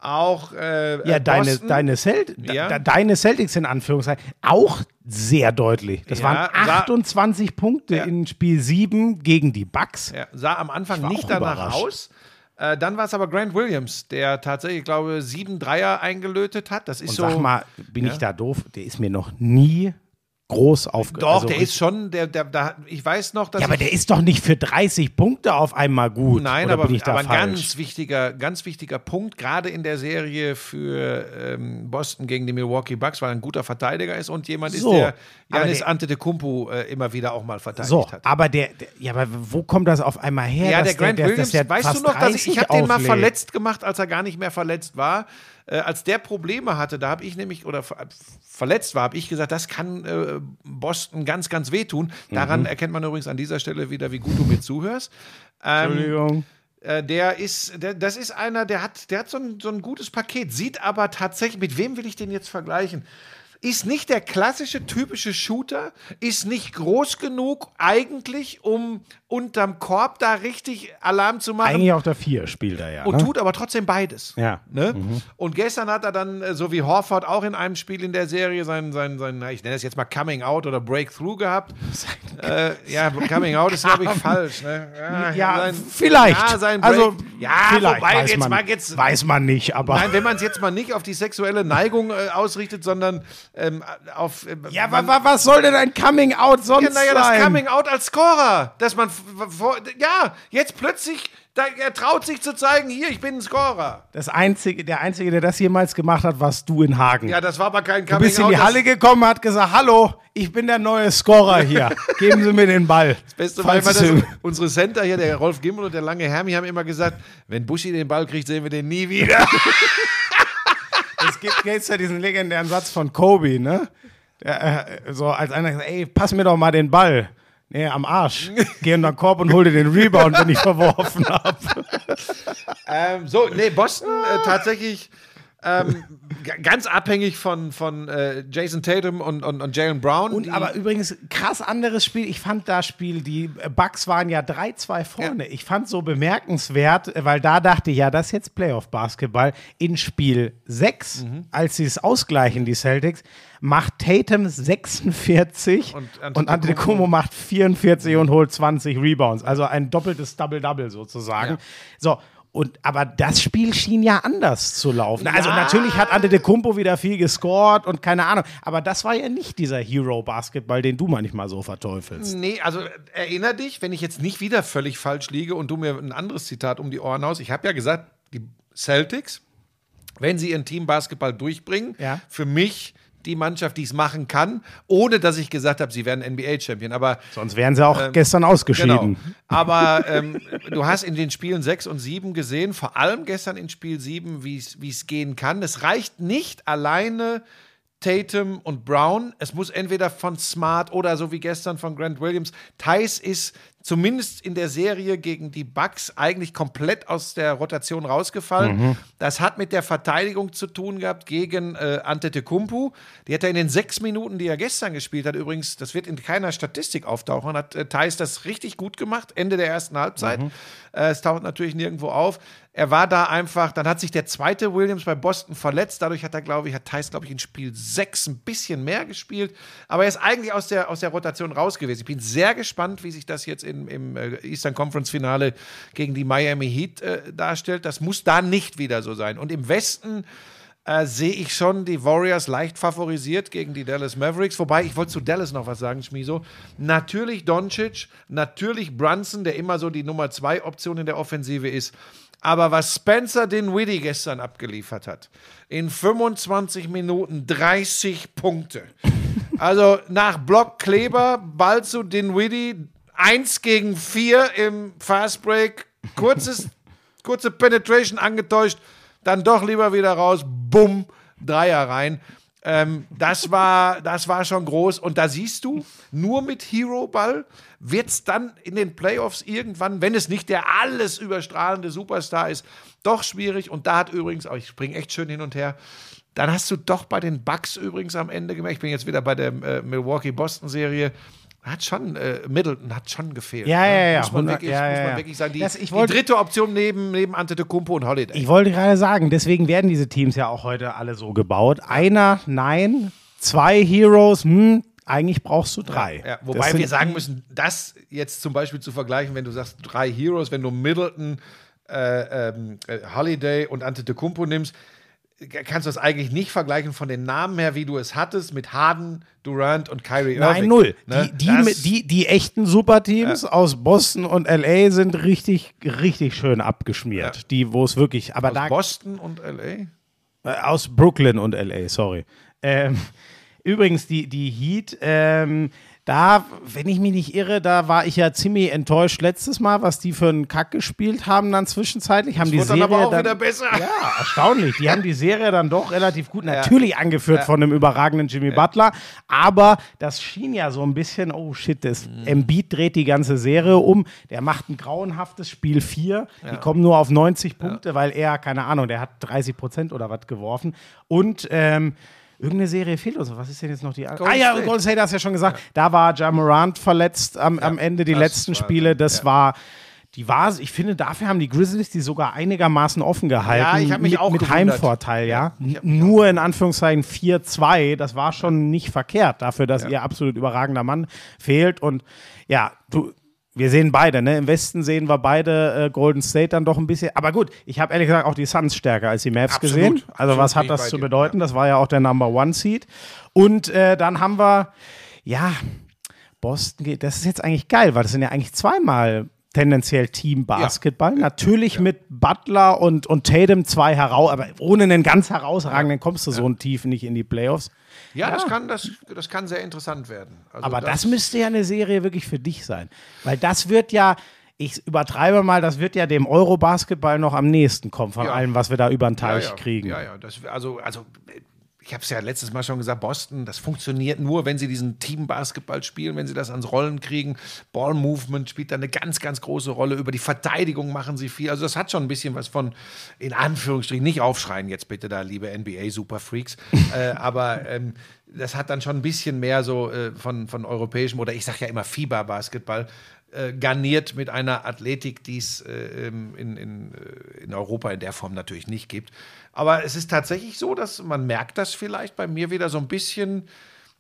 auch äh, Ja, äh, deine, deine, Celt Ja. deine Celtics in Anführungszeichen auch sehr deutlich. Das Ja, waren sah- 28 Punkte Ja. in Spiel 7 gegen die Bucks. Ja, sah am Anfang nicht danach überrascht. aus. Äh, dann war es aber Grant Williams, der tatsächlich, glaube ich, sieben Dreier eingelötet hat. Das ist Und so. sag mal, bin ich da doof? Der ist mir noch nie groß aufgefallen. Doch, der ist schon, der, der, der, ich weiß noch, dass Ja, aber der ist doch nicht für 30 Punkte auf einmal gut. Nein, aber, aber ein ganz wichtiger, ganz wichtiger Punkt, gerade in der Serie für ähm, Boston gegen die Milwaukee Bucks, weil er ein guter Verteidiger ist und jemand So, ist, der Janis Antetokounmpo äh, immer wieder auch mal verteidigt So, hat. aber der, der, ja, aber wo kommt das auf einmal her? Ja, der Grant Williams, weißt du noch, dass ich, ich 30 habe den mal verletzt gemacht, als er gar nicht mehr verletzt war. Äh, als der Probleme hatte, da habe ich nämlich, oder ver verletzt war, habe ich gesagt, das kann äh, Boston ganz, ganz wehtun. Daran Mhm. erkennt man übrigens an dieser Stelle wieder, wie gut du mir zuhörst. Ähm, Entschuldigung. äh, der ist, der, das ist einer, der hat, der hat so ein, so ein gutes Paket, sieht aber tatsächlich, mit wem will ich den jetzt vergleichen? Ist nicht der klassische, typische Shooter, ist nicht groß genug eigentlich, um unterm Korb da richtig Alarm zu machen. Eigentlich auf der 4 spielt er ja. Und ne? tut aber trotzdem beides. Ja. Ne? Und gestern hat er dann, äh, so wie Horford, auch in einem Spiel in der Serie sein, sein, sein ich nenne es jetzt mal Coming Out oder Breakthrough gehabt. <laughs> Äh, ja, Coming Out ist, glaube ich, falsch. Ne? Ja, sein- vielleicht. Ja, sein Break, also, ja, vielleicht wobei, weiß jetzt man, mal jetzt. weiß man nicht, aber. Nein, wenn man es jetzt mal nicht auf die sexuelle Neigung äh, ausrichtet, sondern ähm, auf. Äh, ja, man, wa, wa, was soll denn ein Coming Out sonst ja, naja, das sein? Coming Out als Scorer. Dass man. Ja, jetzt plötzlich. Da, er traut sich zu zeigen, hier, ich bin ein Scorer. das einzige, der Einzige, der das jemals gemacht hat, warst du in Hagen. Ja, das war aber kein du Coming bist in die das- Halle gekommen, hat gesagt, hallo, ich bin der neue Scorer hier. Geben Sie mir den Ball. Beste war immer, es das, unsere Center hier, der Rolf Gimmel und der lange Hermi, haben immer gesagt, wenn Buschi den Ball kriegt, sehen wir den nie wieder. <laughs> Es gibt jetzt ja diesen legendären Satz von Kobe, ne? Der, äh, so als einer sagt, ey, pass mir doch mal den Ball. Nee, am Arsch. Geh in den Korb und hol dir den Rebound, wenn ich verworfen habe. <laughs> ähm, so, nee, Boston äh, tatsächlich ähm, ganz abhängig von, von äh, Jason Tatum und, und, und Jalen Brown. Und aber übrigens, krass anderes Spiel. Ich fand das Spiel, die Bucks waren ja 3-2 vorne. Ich fand so bemerkenswert, weil da dachte ich, ja, das ist jetzt Playoff-Basketball. In Spiel 6, Mhm. als sie es ausgleichen, die Celtics, macht Tatum 46 Und und, Antetokounmpo- Antetokounmpo macht 44 und holt 20 Rebounds. Also ein doppeltes Double-Double sozusagen. Ja. So. Und, aber das Spiel schien ja anders zu laufen. Also Ja. natürlich hat Antetokounmpo wieder viel gescored und keine Ahnung. Aber das war ja nicht dieser Hero-Basketball, den du manchmal so verteufelst. Nee, also äh, erinner dich, wenn ich jetzt nicht wieder völlig falsch liege und du mir ein anderes Zitat um die Ohren haust. Ich habe ja gesagt, die Celtics, wenn sie ihren Team Basketball durchbringen, Ja. für mich die Mannschaft, die es machen kann, ohne dass ich gesagt habe, sie werden NBA-Champion. Aber Sonst wären sie auch gestern ausgeschieden. Genau. Aber ähm, du hast in den Spielen 6 und 7 gesehen, vor allem gestern in Spiel 7, wie es gehen kann. Es reicht nicht alleine Tatum und Brown. Es muss entweder von Smart oder so wie gestern von Grant Williams. Thais ist zumindest in der Serie gegen die Bucks eigentlich komplett aus der Rotation rausgefallen. Das hat mit der Verteidigung zu tun gehabt gegen äh, Antetokounmpo. Die hat er in den sechs Minuten, die er gestern gespielt hat, übrigens, das wird in keiner Statistik auftauchen, hat äh, Thais das richtig gut gemacht, Ende der ersten Halbzeit. Äh, es taucht natürlich nirgendwo auf. Er war da einfach, dann hat sich der zweite Williams bei Boston verletzt. Dadurch hat er, glaube ich, hat Thais, glaube ich, in Spiel 6 ein bisschen mehr gespielt. Aber er ist eigentlich aus der, aus der Rotation raus gewesen. Ich bin sehr gespannt, wie sich das jetzt im, im äh, Eastern Conference Finale gegen die Miami Heat äh, darstellt. Das muss da nicht wieder so sein. Und im Westen äh, sehe ich schon die Warriors leicht favorisiert gegen die Dallas Mavericks. Wobei, ich wollte zu Dallas noch was sagen, Schmiso. Natürlich Doncic, natürlich Brunson, der immer so die Nummer zwei Option in der Offensive ist. Aber was Spencer Dinwiddie gestern abgeliefert hat, in 25 Minuten 30 Punkte. Also nach Block Kleber, Ball zu Dinwiddie, 1 gegen 4 im Fastbreak, kurzes, <laughs> kurze Penetration angetäuscht, dann doch lieber wieder raus, bumm, Dreier rein. Ähm, das, war, das war schon groß. Und da siehst du, nur mit Hero-Ball wird es dann in den Playoffs irgendwann, wenn es nicht der alles überstrahlende Superstar ist, doch schwierig. Und da hat übrigens, oh, ich springe echt schön hin und her, dann hast du doch bei den Bucks übrigens am Ende gemerkt, ich bin jetzt wieder bei der äh, Milwaukee-Boston-Serie, hat schon, äh, Middleton hat schon gefehlt. Ja, ne? ja, ja, Muss man, 100, wirklich, ja, muss ja, man ja. wirklich sagen. Die, Das- ich die dritte Option neben, neben Antetokounmpo und Holiday. Ich wollte gerade sagen, deswegen werden diese Teams ja auch heute alle so gebaut. Einer, nein. Zwei Heroes, hm, eigentlich brauchst du drei. Ja, wobei wir sagen müssen, das jetzt zum Beispiel zu vergleichen, wenn du sagst drei Heroes, wenn du Middleton, äh, ähm, äh, Holiday und Antetokounmpo nimmst, k- kannst du das eigentlich nicht vergleichen von den Namen her, wie du es hattest mit Harden, Durant und Kyrie Irving. Nein, null. Ne? Die, die, die, die echten Superteams aus Boston und LA sind richtig, richtig schön abgeschmiert. Ja. Die, wo es wirklich, aber aus da Boston und LA. Äh, aus Brooklyn und LA, sorry. Ähm, übrigens, die, die Heat, ähm, da, wenn ich mich nicht irre, da war ich ja ziemlich enttäuscht letztes Mal, was die für einen Kack gespielt haben dann zwischenzeitlich. Haben die wurde dann Serie aber auch dann, wieder besser. Ja, erstaunlich. Die haben die Serie dann doch relativ gut, natürlich angeführt von einem überragenden Jimmy Butler, aber das schien ja so ein bisschen, oh shit, das Mhm. Embiid dreht die ganze Serie um. Der macht ein grauenhaftes Spiel 4. Die kommen nur auf 90 Punkte, weil er, keine Ahnung, der hat 30 Prozent oder was geworfen. Und ähm, Irgendeine Serie fehlt uns. Was ist denn jetzt noch die andere? Ah ja, State. Golden State hast du ja schon gesagt. Da war Ja Morant verletzt am, am Ende, die letzten Spiele. Das war, die war, ich finde, dafür haben die Grizzlies die sogar einigermaßen offen gehalten. Ja, ich hab mich mit, auch Mit gewundert. Heimvorteil, ja. Nur in Anführungszeichen 4-2. Das war schon nicht verkehrt dafür, dass ihr absolut überragender Mann fehlt. Und ja, du. Wir sehen beide, ne? Im Westen sehen wir beide äh, Golden State dann doch ein bisschen. Aber gut, ich habe ehrlich gesagt auch die Suns stärker als die Mavs Absolut, gesehen. Also absolut was hat das zu dir, bedeuten? Das war ja auch der Number One Seed. Und äh, dann haben wir, ja, Boston geht. Das ist jetzt eigentlich geil, weil das sind ja eigentlich zweimal tendenziell Team Basketball. Natürlich mit Butler und, und Tatum zwei heraus, aber ohne einen ganz herausragenden kommst du so ein Tief nicht in die Playoffs. Ja, Das, kann, das, das kann sehr interessant werden. Also Aber das, müsste ja eine Serie wirklich für dich sein. Weil das wird ja, ich übertreibe mal, das wird ja dem Euro-Basketball noch am nächsten kommen, von Ja. allem, was wir da über den ja, Teich ja, kriegen. Ja, ja. Das, also, also, ich habe es ja letztes Mal schon gesagt, Boston, das funktioniert nur, wenn sie diesen Team-Basketball spielen, wenn sie das ans Rollen kriegen. Ball-Movement spielt da eine ganz, ganz große Rolle. Über die Verteidigung machen sie viel. Also das hat schon ein bisschen was von, in Anführungsstrichen, nicht aufschreien jetzt bitte da, liebe NBA-Superfreaks. <laughs> äh, aber ähm, das hat dann schon ein bisschen mehr so äh, von, von europäischem oder ich sage ja immer Fieber-Basketball äh, garniert mit einer Athletik, die es äh, ähm, in, in, äh, in Europa in der Form natürlich nicht gibt. Aber es ist tatsächlich so, dass man merkt das vielleicht bei mir wieder so ein bisschen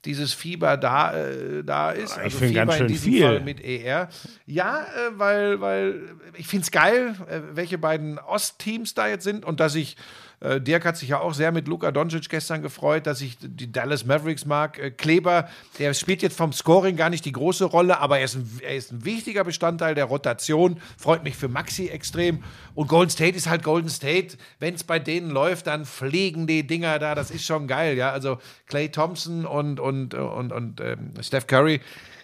dieses Fieber da, äh, da ist. Ich finde ganz schön in diesem viel. Fall mit ER. Ja, äh, weil, weil ich finde es geil, welche beiden Ostteams da jetzt sind und dass ich Äh, Dirk hat sich ja auch sehr mit Luka Doncic gestern gefreut, dass ich die Dallas Mavericks mag. Äh, Kleber, der spielt jetzt vom Scoring gar nicht die große Rolle, aber er ist, ein, er ist ein wichtiger Bestandteil der Rotation. Freut mich für Maxi extrem. Und Golden State ist halt Golden State. Wenn es bei denen läuft, dann fliegen die Dinger da. Das ist schon geil, ja. Also Clay Thompson und, und, und, und ähm, Steph Curry.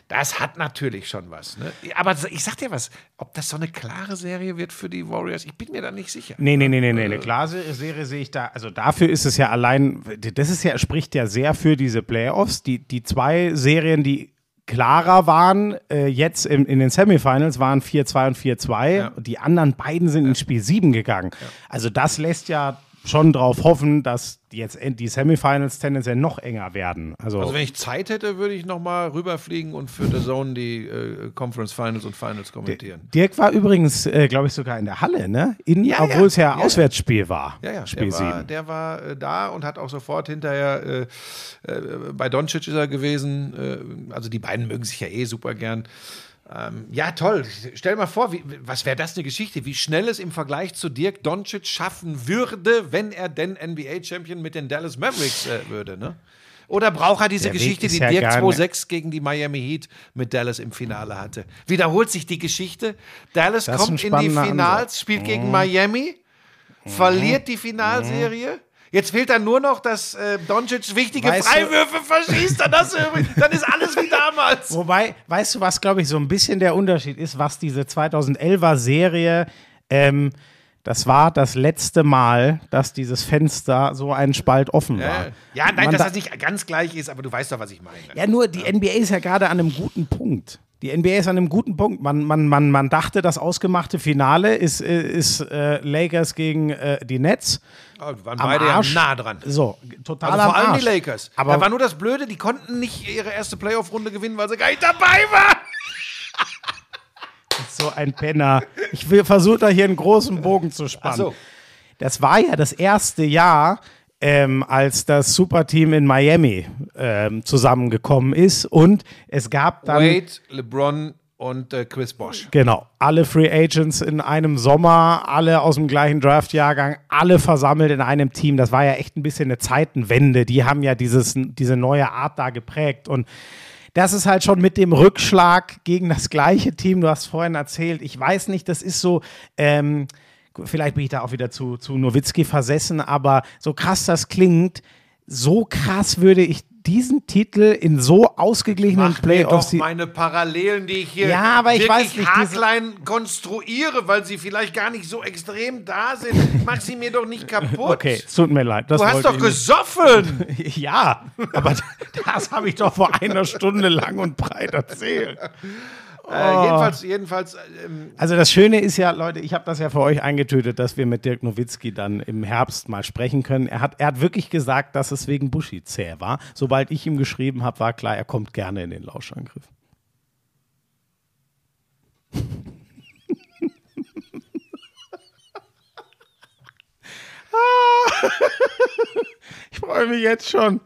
Das hat natürlich schon was. Ne? Aber ich sag dir was, ob das so eine klare Serie wird für die Warriors, ich bin mir da nicht sicher. Nee, nee, nee, nee, nee. Eine klare Serie sehe ich da. Also dafür ist es ja allein, das ist ja, spricht ja sehr für diese Playoffs. Die, die zwei Serien, die klarer waren, äh, jetzt in, in den Semifinals waren 4-2 und 4-2. Ja. Die anderen beiden sind in Spiel 7 gegangen. Also das lässt ja schon drauf hoffen, dass jetzt die Semifinals tendenziell noch enger werden. Also, Also wenn ich Zeit hätte, würde ich noch mal rüberfliegen und für The Zone die äh, Conference Finals und Finals kommentieren. Dirk war übrigens, äh, glaube ich, sogar in der Halle, ne? In, Ja, obwohl ja. es ja, Ja. Auswärtsspiel war. Ja, ja, Spiel der war, 7. der war äh, da und hat auch sofort hinterher, äh, äh, bei Doncic ist er gewesen, äh, also die beiden mögen sich ja eh super gern. Ähm, ja, toll. Stell mal vor, wie, was wäre das eine Geschichte, wie schnell es im Vergleich zu Dirk Doncic schaffen würde, wenn er denn NBA-Champion mit den Dallas Mavericks äh, würde, ne? Oder braucht er diese Der Geschichte, die ja Dirk gar nicht- 2-6 gegen die Miami Heat mit Dallas im Finale hatte? Wiederholt sich die Geschichte. Dallas kommt in die Finals, Ansatz. spielt gegen Miami, verliert die Finalserie. Jetzt fehlt dann nur noch, dass äh, Doncic wichtige Weißt du- Freiwürfe verschießt. Dann, du, irgendwie- dann ist alles wie damals. Wobei, weißt du, was, glaube ich, so ein bisschen der Unterschied ist, was diese 2011er Serie, ähm, das war das letzte Mal, dass dieses Fenster so einen Spalt offen war. Äh, ja, nein, Man dass da- das nicht ganz gleich ist, aber du weißt doch, was ich meine. Ja, nur die NBA ist ja gerade an einem guten Punkt. Die NBA ist an einem guten Punkt. Man, man, man, man dachte, das ausgemachte Finale ist, äh, ist äh, Lakers gegen äh, die Nets. Oh, waren Am beide ja nah dran. So, total Also vor allem Arsch. die Lakers. Aber da war nur das Blöde, die konnten nicht ihre erste Playoff-Runde gewinnen, weil sie gar nicht dabei waren. <laughs> so ein Penner. Ich versuche da hier einen großen Bogen zu spannen. So. Das war ja das erste Jahr, ähm, als das Superteam in Miami ähm, zusammengekommen ist und es gab dann Wade, LeBron und äh, Chris Bosch. Genau, alle Free Agents in einem Sommer, alle aus dem gleichen Draft-Jahrgang, alle versammelt in einem Team. Das war ja echt ein bisschen eine Zeitenwende. Die haben ja dieses, diese neue Art da geprägt. Und das ist halt schon mit dem Rückschlag gegen das gleiche Team. Du hast vorhin erzählt, ich weiß nicht, das ist so. Ähm, Vielleicht bin ich da auch wieder zu, zu Nowitzki versessen, aber so krass das klingt, so krass würde ich diesen Titel in so ausgeglichenen Mach mir Playoffs. doch meine Parallelen, die ich hier Ja, aber ich wirklich weiß nicht, haarklein konstruiere, weil sie vielleicht gar nicht so extrem da sind. Mach sie mir doch nicht kaputt. okay, es tut mir leid. Du hast doch gesoffen. <laughs> Ja, aber <laughs> das habe ich doch vor einer Stunde lang und breit erzählt. Äh, jedenfalls, jedenfalls, ähm, Also das Schöne ist ja, Leute, ich habe das ja für euch eingetötet, dass wir mit Dirk Nowitzki dann im Herbst mal sprechen können. Er hat, er hat wirklich gesagt, dass es wegen Buschi zäh war. Sobald ich ihm geschrieben habe, war klar, er kommt gerne in den Lauschangriff. <laughs> <laughs> Ich freue mich jetzt schon.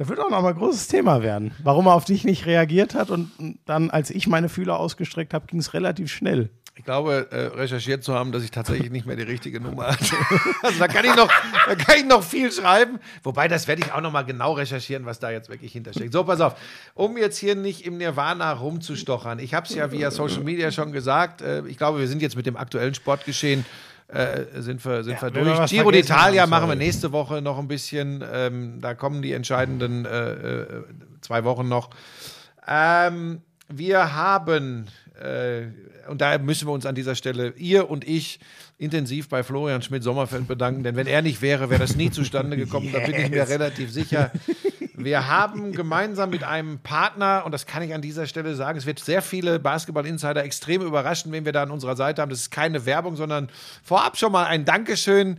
Das wird auch noch mal ein großes Thema werden. Warum er auf dich nicht reagiert hat und dann, als ich meine Fühler ausgestreckt habe, ging es relativ schnell. ich glaube, äh, recherchiert zu haben, dass ich tatsächlich nicht mehr die richtige Nummer hatte. <laughs> also da kann ich noch, da kann ich noch viel schreiben. Wobei, das werde ich auch noch mal genau recherchieren, was da jetzt wirklich hintersteckt. So, pass auf. Um jetzt hier nicht im Nirvana rumzustochern. Ich habe es ja via Social Media schon gesagt. Äh, ich glaube, wir sind jetzt mit dem aktuellen Sportgeschehen äh, sind wir, sind wir wenn wir durch. was Giro d'Italia machen wir nächste Woche noch ein bisschen. Ähm, da kommen die entscheidenden äh, äh, zwei Wochen noch. Ähm, wir haben, äh, und da müssen wir uns an dieser Stelle, ihr und ich, intensiv bei Florian Schmidt-Sommerfeld bedanken, denn wenn er nicht wäre, wäre das nie zustande gekommen, da bin ich mir relativ sicher. <laughs> Wir haben gemeinsam mit einem Partner, und das kann ich an dieser Stelle sagen, es wird sehr viele Basketball-Insider extrem überraschen, wen wir da an unserer Seite haben. Das ist keine Werbung, sondern vorab schon mal ein Dankeschön.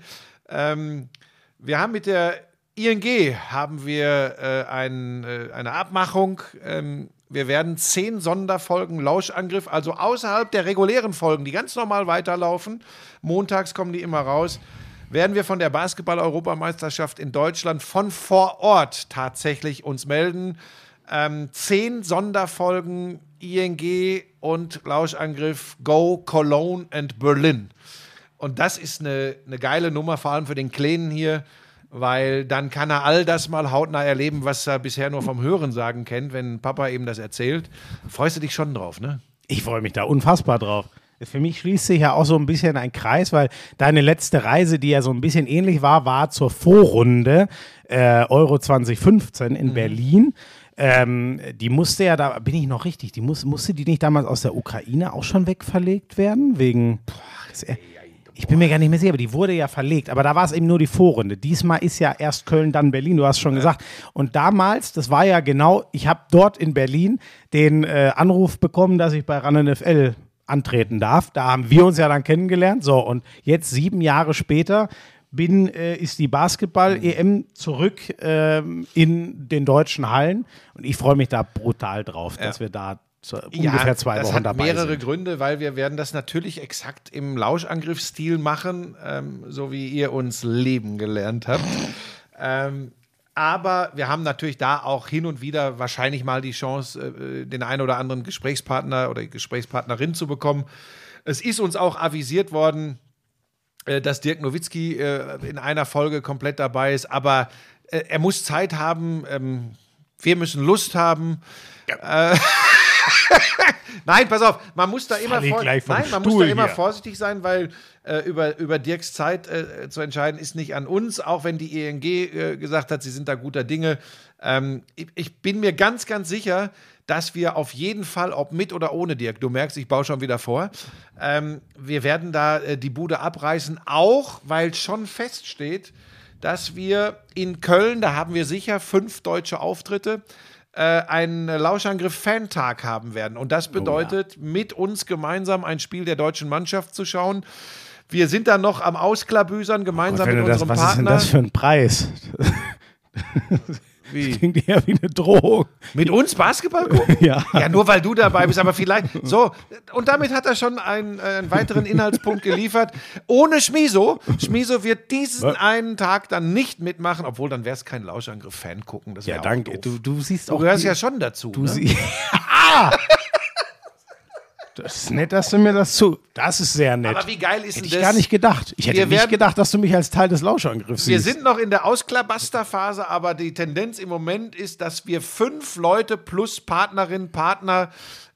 Ähm, wir haben mit der ING haben wir äh, ein, äh, eine Abmachung. Ähm, wir werden zehn Sonderfolgen Lauschangriff, also außerhalb der regulären Folgen, die ganz normal weiterlaufen. Montags kommen die immer raus. Werden wir von der Basketball-Europameisterschaft in Deutschland von vor Ort tatsächlich uns melden. Ähm, zehn Sonderfolgen ING und Lauschangriff Go, Cologne and Berlin. Und das ist eine, eine geile Nummer, vor allem für den Kleinen hier, weil dann kann er all das mal hautnah erleben, was er bisher nur vom Hörensagen kennt, wenn Papa ihm das erzählt. Freust du dich schon drauf, ne? Ich freue mich da unfassbar drauf. Für mich schließt sich ja auch so ein bisschen ein Kreis, weil deine letzte Reise, die ja so ein bisschen ähnlich war, war zur Vorrunde äh, Euro 2015 in Berlin. Ähm, die musste ja, da bin ich noch richtig, die muss, musste die nicht damals aus der Ukraine auch schon wegverlegt werden? Wegen. Boah, ich bin mir gar nicht mehr sicher, aber die wurde ja verlegt. Aber da war es eben nur die Vorrunde. Diesmal ist ja erst Köln, dann Berlin, du hast schon gesagt. Und damals, das war ja genau, ich habe dort in Berlin den äh, Anruf bekommen, dass ich bei RAN NFL antreten darf. Da haben wir uns ja dann kennengelernt. So, und jetzt sieben Jahre später bin, äh, ist die Basketball-EM zurück ähm, in den deutschen Hallen. Und ich freue mich da brutal drauf, dass wir da zu, ungefähr zwei das Wochen hat dabei mehrere sind. Gründe, weil wir werden das natürlich exakt im Lauschangriffsstil machen, ähm, so wie ihr uns leben gelernt habt. <laughs> ähm, aber wir haben natürlich da auch hin und wieder wahrscheinlich mal die Chance, äh, den einen oder anderen Gesprächspartner oder Gesprächspartnerin zu bekommen. Es ist uns auch avisiert worden, äh, dass Dirk Nowitzki äh, in einer Folge komplett dabei ist, aber äh, er muss Zeit haben, ähm, wir müssen Lust haben. Äh, <laughs> <laughs> Nein, pass auf, man muss da immer, vor Nein, man muss da immer vorsichtig sein, weil äh, über, über Dirks Zeit äh, zu entscheiden ist nicht an uns, auch wenn die ENG äh, gesagt hat, sie sind da guter Dinge. Ähm, ich, ich bin mir ganz, ganz sicher, dass wir auf jeden Fall, ob mit oder ohne Dirk, du merkst, ich baue schon wieder vor, ähm, wir werden da äh, die Bude abreißen, auch weil schon feststeht, dass wir in Köln, da haben wir sicher fünf deutsche Auftritte, äh, einen Lauschangriff-Fantag haben werden. Und das bedeutet, mit uns gemeinsam ein Spiel der deutschen Mannschaft zu schauen. Wir sind da noch am Ausklabüsern gemeinsam Wenn mit du das, unserem was ist denn Partner. das für ein Preis? <laughs> Wie? Klingt eher wie eine Drohung. Mit uns Basketball gucken? <laughs> Ja. Ja, nur weil du dabei bist, aber vielleicht. So, und damit hat er schon einen, äh, einen weiteren Inhaltspunkt geliefert. Ohne Schmiso. Schmiso wird diesen einen Tag dann nicht mitmachen, obwohl dann wäre es kein Lauschangriff-Fan gucken. Das Ja, danke. Du, du siehst Du auch. gehörst die- ja schon dazu. Du ne? sie <laughs> <laughs> ah! Das ist nett, dass du mir das zu. Das ist sehr nett. Aber wie geil ist Hätte ich das? gar nicht gedacht. Ich hätte Wir nicht werden- gedacht, dass du mich als Teil des Lauschangriffs Wir siehst. sind noch in der Ausklabaster-Phase, aber die Tendenz im Moment ist, dass wir fünf Leute plus Partnerin, Partner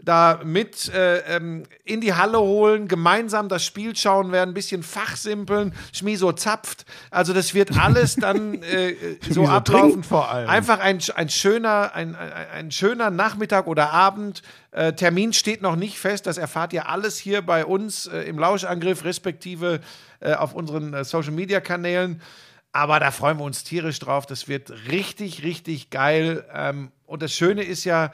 da mit äh, ähm, in die Halle holen, gemeinsam das Spiel schauen werden, ein bisschen fachsimpeln, Schmiso zapft. Also das wird alles <laughs> dann äh, äh, so ablaufen. vor allem. Einfach ein, ein, schöner, ein, ein, ein schöner Nachmittag oder Abend. Äh, Termin steht noch nicht fest. Das erfahrt ihr alles hier bei uns äh, im Lauschangriff, respektive äh, auf unseren Social-Media-Kanälen. Aber da freuen wir uns tierisch drauf. Das wird richtig, richtig geil. Ähm, und das Schöne ist ja,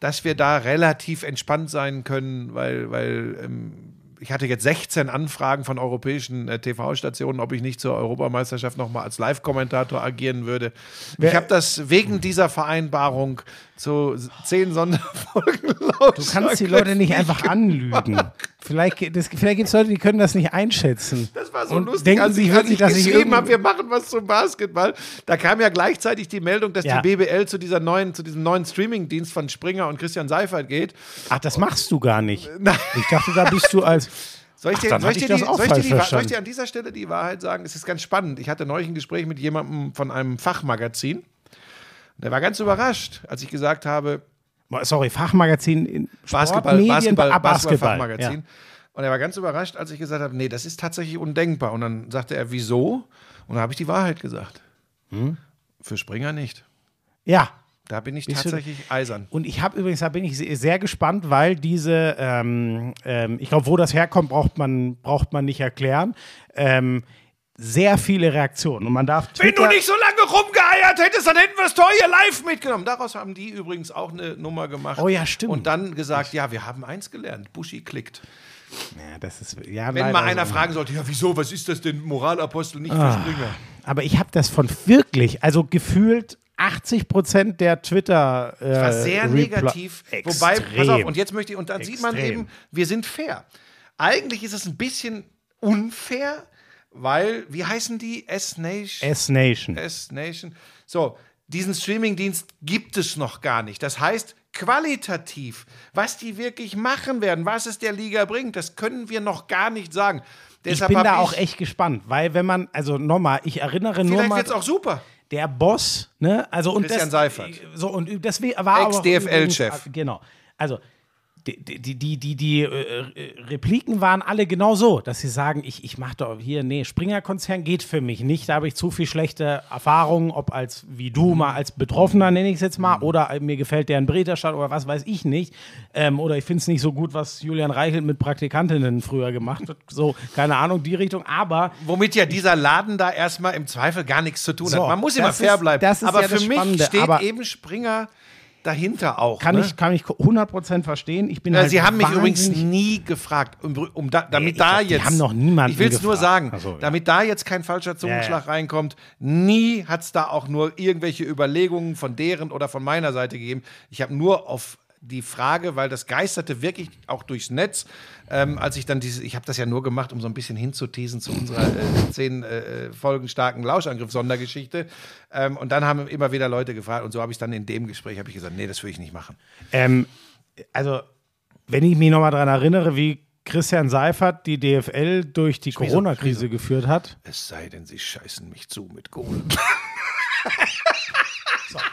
dass wir da relativ entspannt sein können, weil, weil ähm, ich hatte jetzt 16 Anfragen von europäischen äh, TV-Stationen, ob ich nicht zur Europameisterschaft nochmal als Live-Kommentator agieren würde. ich habe das wegen dieser Vereinbarung zu zehn Sonderfolgen Du kannst die Leute nicht einfach anlügen. Vielleicht, das, vielleicht gibt es Leute, die können das nicht einschätzen. Das war so und lustig, denken als ich, als ich ich geschrieben habe, wir machen was zum Basketball. Da kam ja gleichzeitig die Meldung, dass Ja. die BBL zu dieser neuen, zu diesem neuen Streaming-Dienst von Springer und Christian Seifert geht. Ach, das machst du gar nicht. Ich dachte, da bist du als. <laughs> Soll ich dir, soll ich hatte dir, ich die, das auch soll ich dir, falsch die, soll ich verstanden. dir an dieser Stelle die Wahrheit sagen? Es ist ganz spannend. Ich hatte neulich ein Gespräch mit jemandem von einem Fachmagazin. Der war ganz überrascht, als ich gesagt habe, Sorry, Fachmagazin in Basketball, Sportmedien, Basketball, ah, Basketball, Basketball. Fachmagazin. Und er war ganz überrascht, als ich gesagt habe, nee, das ist tatsächlich undenkbar. Und dann sagte er, wieso? Und dann habe ich die Wahrheit gesagt. Hm? Für Springer nicht. Ja. ja. Da bin ich Bist du- tatsächlich eisern. Und ich habe übrigens, da bin ich se- sehr gespannt, weil diese, ähm, ähm, ich glaube, wo das herkommt, braucht man, braucht man nicht erklären. Ähm, sehr viele Reaktionen. Und man darf Wenn du Twitter- nicht so lange rumgeeiert hättest, dann hätten wir das Tor hier live mitgenommen. Daraus haben die übrigens auch eine Nummer gemacht. Oh ja, stimmt. Und dann gesagt, ja, wir haben eins gelernt. Buschi klickt. Ja, das ist, ja, Wenn mal einer so. fragen sollte, ja, wieso, was ist das denn, Moralapostel, nicht Ah. für Springer? Aber ich habe das von wirklich, also gefühlt 80 Prozent der Twitter. Äh, war sehr Reply- negativ. Wobei, pass auf, Extrem. und jetzt möchte ich, und dann sieht man Extrem. eben, wir sind fair. Eigentlich ist es ein bisschen unfair, weil, wie heißen die? S-Nation? S-Nation. S-Nation. So, diesen Streamingdienst gibt es noch gar nicht. Das heißt, qualitativ, was die wirklich machen werden, was es der Liga bringt, das können wir noch gar nicht sagen. Ich Deshalb bin hab da ich- auch echt gespannt, weil wenn man, also nochmal, ich erinnere nur Vielleicht mal, wird es auch super. der Boss, ne, also und Christian das, Seifert. so und das war Ex-DFL-Chef. übrigens- Genau, also die, die, die, die, die äh, äh, Repliken waren alle genau so, dass sie sagen, ich, ich mache doch hier, nee, Springer-Konzern geht für mich nicht, da habe ich zu viel schlechte Erfahrungen, ob als, wie du mal als Betroffener, nenne ich es jetzt mal, oder äh, mir gefällt deren Berichterstattung oder was weiß ich nicht, ähm, oder ich finde es nicht so gut, was Julian Reichelt mit Praktikantinnen früher gemacht hat, so, keine Ahnung, die Richtung, aber Womit ja dieser Laden da erstmal im Zweifel gar nichts zu tun So, hat. Man muss immer fair ist- bleiben. das ist aber ja für mich Spannende, steht aber- eben Springer dahinter auch. kann, ne? ich, kann ich 100% verstehen. Ich bin Ja, halt Sie haben mich übrigens nie gefragt, um, um da, damit ich da glaub, jetzt. haben noch niemanden Ich will es nur sagen, so, ja. damit da jetzt kein falscher Zungenschlag ja. reinkommt. Nie hat es da auch nur irgendwelche Überlegungen von deren oder von meiner Seite gegeben. Ich habe nur auf die Frage, weil das geisterte wirklich auch durchs Netz, ähm, als ich dann diese, ich habe das ja nur gemacht, um so ein bisschen hinzuteasen zu unserer äh, zehn äh, Folgen starken Lauschangriff-Sondergeschichte. Ähm, und dann haben immer wieder Leute gefragt und so habe ich dann in dem Gespräch habe ich gesagt, nee, das will ich nicht machen. Ähm, also, wenn ich mich nochmal daran erinnere, wie Christian Seifert die DFL durch die Corona-Krise geführt hat. Es sei denn, sie scheißen mich zu mit Kohle. <laughs>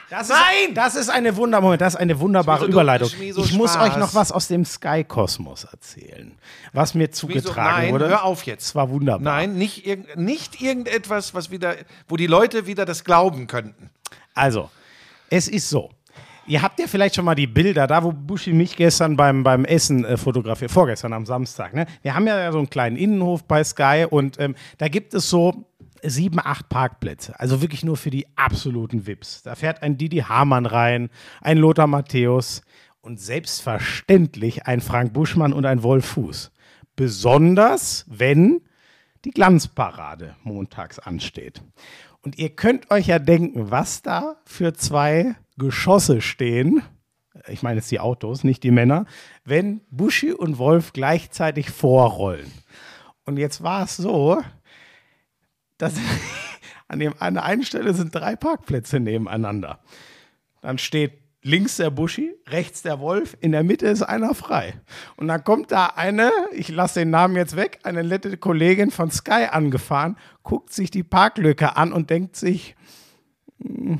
Das Nein! das ist eine Wundermoment, das ist eine wunderbare Ist Überleitung. ist ich muss euch noch was aus dem Sky-Kosmos erzählen, was mir zugetragen Nein, wurde. hör auf jetzt. Es war wunderbar. Nein, nicht, irgend, nicht irgendetwas, was wieder, wo die Leute wieder das glauben könnten. Also, es ist so. Ihr habt ja vielleicht schon mal die Bilder, da wo Buschi mich gestern beim, beim Essen äh, fotografiert, vorgestern am Samstag. Ne? Wir haben ja so einen kleinen Innenhof bei Sky und ähm, da gibt es so sieben, acht Parkplätze. Also wirklich nur für die absoluten Vips. Da fährt ein Didi Hamann rein, ein Lothar Matthäus und selbstverständlich ein Frank Buschmann und ein Wolf Fuß. Besonders, wenn die Glanzparade montags ansteht. Und ihr könnt euch ja denken, was da für zwei Geschosse stehen. Ich meine jetzt die Autos, nicht die Männer, wenn Buschi und Wolf gleichzeitig vorrollen. Und jetzt war es so, dass <laughs> an, dem, an der einen Stelle sind drei Parkplätze nebeneinander. Dann steht links der Buschi, rechts der Wolf, in der Mitte ist einer frei. Und dann kommt da eine, ich lasse den Namen jetzt weg, eine nette Kollegin von Sky angefahren, guckt sich die Parklücke an und denkt sich, "Hm,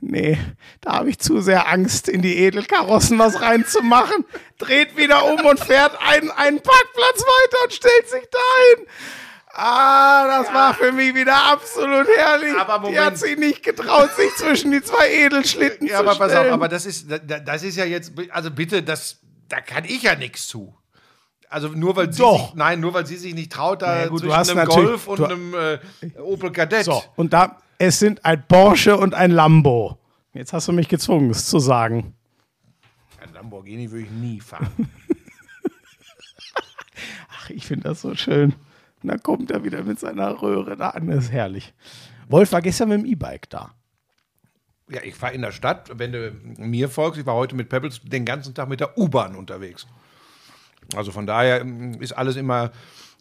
nee, da habe ich zu sehr Angst, in die Edelkarossen was reinzumachen, dreht wieder um und fährt einen, einen Parkplatz weiter und stellt sich dahin. Ah, das war für mich wieder absolut herrlich. Aber Die Moment. hat sich nicht getraut, sich zwischen die zwei Edelschlitten Ja, zu aber pass auf, aber das ist, da- da- das ist ja jetzt, also bitte, das, da kann ich ja nichts zu. Also nur weil sie Doch. sich, nein, nur weil sie sich nicht traut, da Naja, gut, du zwischen einem Golf und du- einem äh, Opel Kadett. So, und da, es sind ein Porsche und ein Lambo. Jetzt hast du mich gezwungen, es zu sagen. Ein Lamborghini würde ich nie fahren. <laughs> Ach, ich finde das so schön. Und dann kommt er wieder mit seiner Röhre da an, das ist herrlich. Wolf war gestern mit dem E-Bike da. Ja, ich fahre in der Stadt, wenn du mir folgst, ich war heute mit Pebbles den ganzen Tag mit der U-Bahn unterwegs. Also von daher ähm, ist alles immer,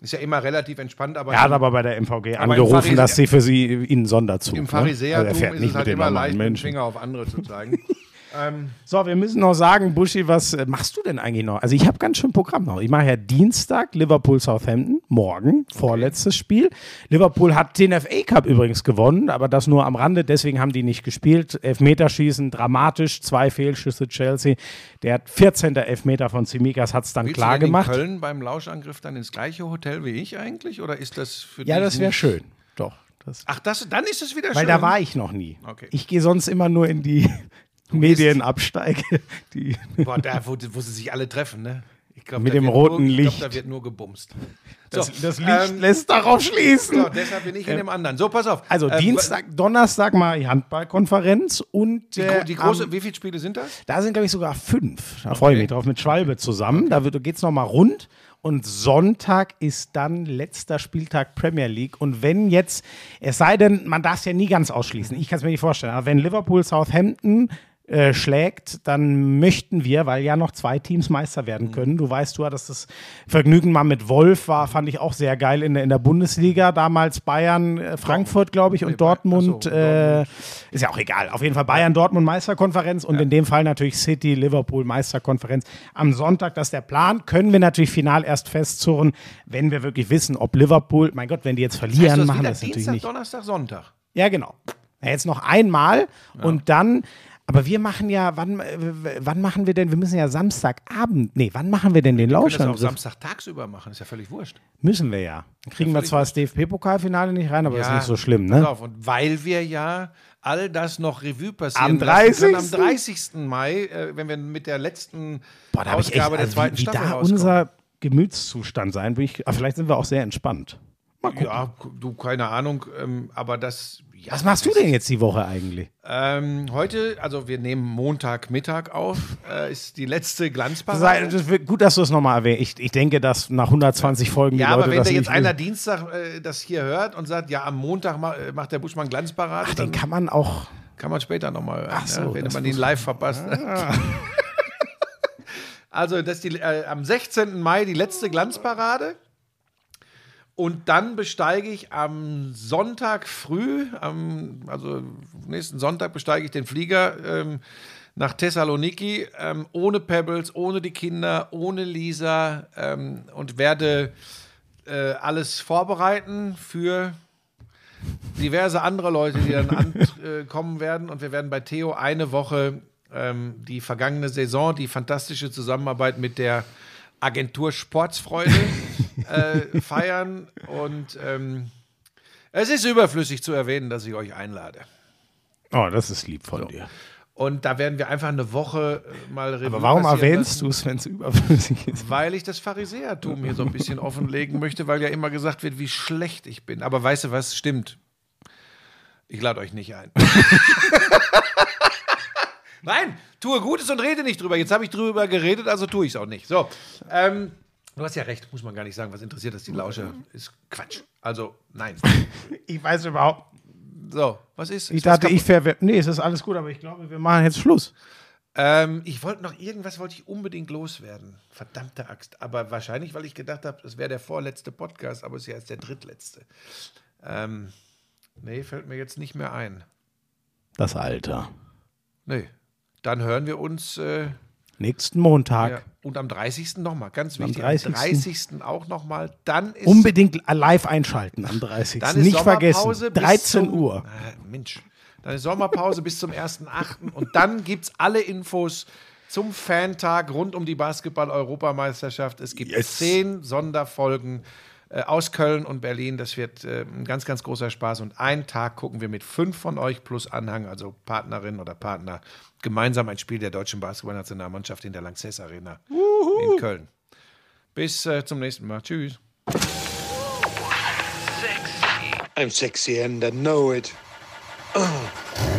ist ja immer relativ entspannt, aber Er hat aber bei der MVG angerufen, Pharisäer- dass sie für sie ihnen Sonderzug. im ne? Pharisäertum Also er fährt ist nicht es mit halt den immer normalen leicht, mit dem Menschen. Finger auf andere zu zeigen. <laughs> ähm, So, wir müssen noch sagen, Buschi, was äh, machst du denn eigentlich noch? Also ich habe ganz schön Programm noch. Ich mache ja Dienstag Liverpool Southampton, morgen, vorletztes Spiel. Liverpool hat den FA Cup übrigens gewonnen, aber das nur am Rande, deswegen haben die nicht gespielt. Elfmeterschießen, dramatisch, zwei Fehlschüsse Chelsea. Der 14. Elfmeter von Zimikas hat es dann willst klar du denn gemacht. in Köln beim Lauschangriff dann ins gleiche Hotel wie ich eigentlich? Oder ist das für Ja, dich das wäre schön. Doch. Das, Ach, das, dann ist es wieder weil schön. da war ich noch nie. Okay. Ich gehe sonst immer nur in die Medienabsteige. <laughs> Die Boah, da, wo, wo sie sich alle treffen, ne? Ich glaub, Mit da dem roten nur, Ich Licht. glaube, da wird nur gebumst. das, So, das Licht ähm, lässt darauf schließen. So, deshalb bin ich in dem anderen. So, pass auf. Also Ähm, Dienstag, Donnerstag mal die Handballkonferenz und Die, äh, die große, am- wie viele Spiele sind das? da sind glaube ich sogar fünf. Da freue ich mich drauf mit Schwalbe zusammen. Da wird, geht's noch mal rund. Und Sonntag ist dann letzter Spieltag Premier League. Und wenn jetzt, es sei denn, man darf es ja nie ganz ausschließen, ich kann es mir nicht vorstellen, aber wenn Liverpool Southampton äh, schlägt, dann möchten wir, weil ja noch zwei Teams Meister Mhm. werden können. Du weißt, du hattest das Vergnügen mal mit Wolf, war, fand ich auch sehr geil in der, in der Bundesliga. Damals Bayern, äh, Frankfurt, glaube ich, und Nee, Dortmund. so, äh, ist ja auch egal. Auf jeden Fall Bayern, Dortmund Meisterkonferenz und in dem Fall natürlich City, Liverpool Meisterkonferenz. Am Sonntag, das ist der Plan. Können wir natürlich final erst festzurren, wenn wir wirklich wissen, ob Liverpool, mein Gott, wenn die jetzt verlieren, Heißt, machen das natürlich Dienstag, nicht. Donnerstag, Sonntag. Ja, genau. Ja, jetzt noch einmal und dann. Aber wir machen ja, wann, äh, wann machen wir denn? Wir müssen ja Samstagabend. Nee, wann machen wir denn den Wir können das auch? Samstag tagsüber machen, ist ja völlig wurscht. Müssen wir ja. Dann kriegen wir völlig zwar das DFB-Pokalfinale nicht rein, aber ist Ja, nicht so schlimm, ne? auf, und weil wir ja all das noch Revue passieren Am lassen können, am 30.. 30. Mai, äh, wenn wir mit der letzten Boah, ich echt, Ausgabe der also zweiten wie, wie Staffel da rauskommen. unser Gemütszustand sein, bin ich, aber vielleicht sind wir auch sehr entspannt. Ja, du, keine Ahnung, ähm, aber das. Ja, Was machst du denn jetzt die Woche eigentlich? Ähm, heute, also wir nehmen Montagmittag auf, äh, ist die letzte Glanzparade. das wird gut, dass du es nochmal erwähnst. Ich, ich denke, dass nach 120 Folgen die Ja, Leute aber wenn das da jetzt nicht einer wissen. Dienstag äh, das hier hört und sagt, ja, am Montag ma äh, macht der Buschmann Glanzparade, Ach, den kann man auch. kann man später nochmal hören, Ach so, ja, wenn das man ihn live verpasst. <laughs> also, das ist die, äh, am 16. Mai die letzte Glanzparade. Und dann besteige ich am Sonntag früh, am, also nächsten Sonntag besteige ich den Flieger ähm, nach Thessaloniki, ähm, ohne Pebbles, ohne die Kinder, ohne Lisa ähm, und werde äh, alles vorbereiten für diverse andere Leute, die dann ankommen <laughs> werden. Und wir werden bei Theo eine Woche ähm, die vergangene Saison, die fantastische Zusammenarbeit mit der Agentur Sportsfreude äh, feiern. Und ähm, es ist überflüssig zu erwähnen, dass ich euch einlade. Oh, das ist lieb von dir. Und da werden wir einfach eine Woche äh, mal Revue Aber warum erwähnst du es, wenn es überflüssig ist? Weil ich das Pharisäertum hier so ein bisschen offenlegen möchte, weil ja immer gesagt wird, wie schlecht ich bin. Aber weißt du was? Stimmt. Ich lade euch nicht ein. <laughs> Nein, tue Gutes und rede nicht drüber. Jetzt habe ich drüber geredet, also tue ich es auch nicht. So, ähm, du hast ja recht, muss man gar nicht sagen. Was interessiert das die Lauscher? Ist Quatsch. Also, nein. <laughs> Ich weiß überhaupt. So, was ist? Ich ist dachte, ich verwende. Nee, es ist alles gut, aber ich glaube, wir machen jetzt Schluss. Ähm, ich wollte noch irgendwas wollte ich unbedingt loswerden. Verdammte Axt. Aber wahrscheinlich, weil ich gedacht habe, es wäre der vorletzte Podcast, aber es ist ja erst der drittletzte. Ähm, nee, fällt mir jetzt nicht mehr ein. Das Alter. Nee. Dann hören wir uns äh, Nächsten Montag. ja, und am 30. nochmal. Ganz Am wichtig. 30.. Am 30. auch nochmal. Dann ist, Unbedingt live einschalten am 30. dann ist Nicht vergessen. bis 13 zum, Uhr. Ah, Mensch. Dann ist Sommerpause bis zum 1.8. Und dann gibt es alle Infos zum Fantag rund um die Basketball-Europameisterschaft. Es gibt Yes. zehn Sonderfolgen äh, aus Köln und Berlin. Das wird äh, ein ganz, ganz großer Spaß. Und einen Tag gucken wir mit fünf von euch plus Anhang, also Partnerin oder Partner, gemeinsam ein Spiel der deutschen Basketballnationalmannschaft in der Lanxess Arena in Köln. Bis äh, zum nächsten Mal. Tschüss. I'm sexy and I know it. <clears throat>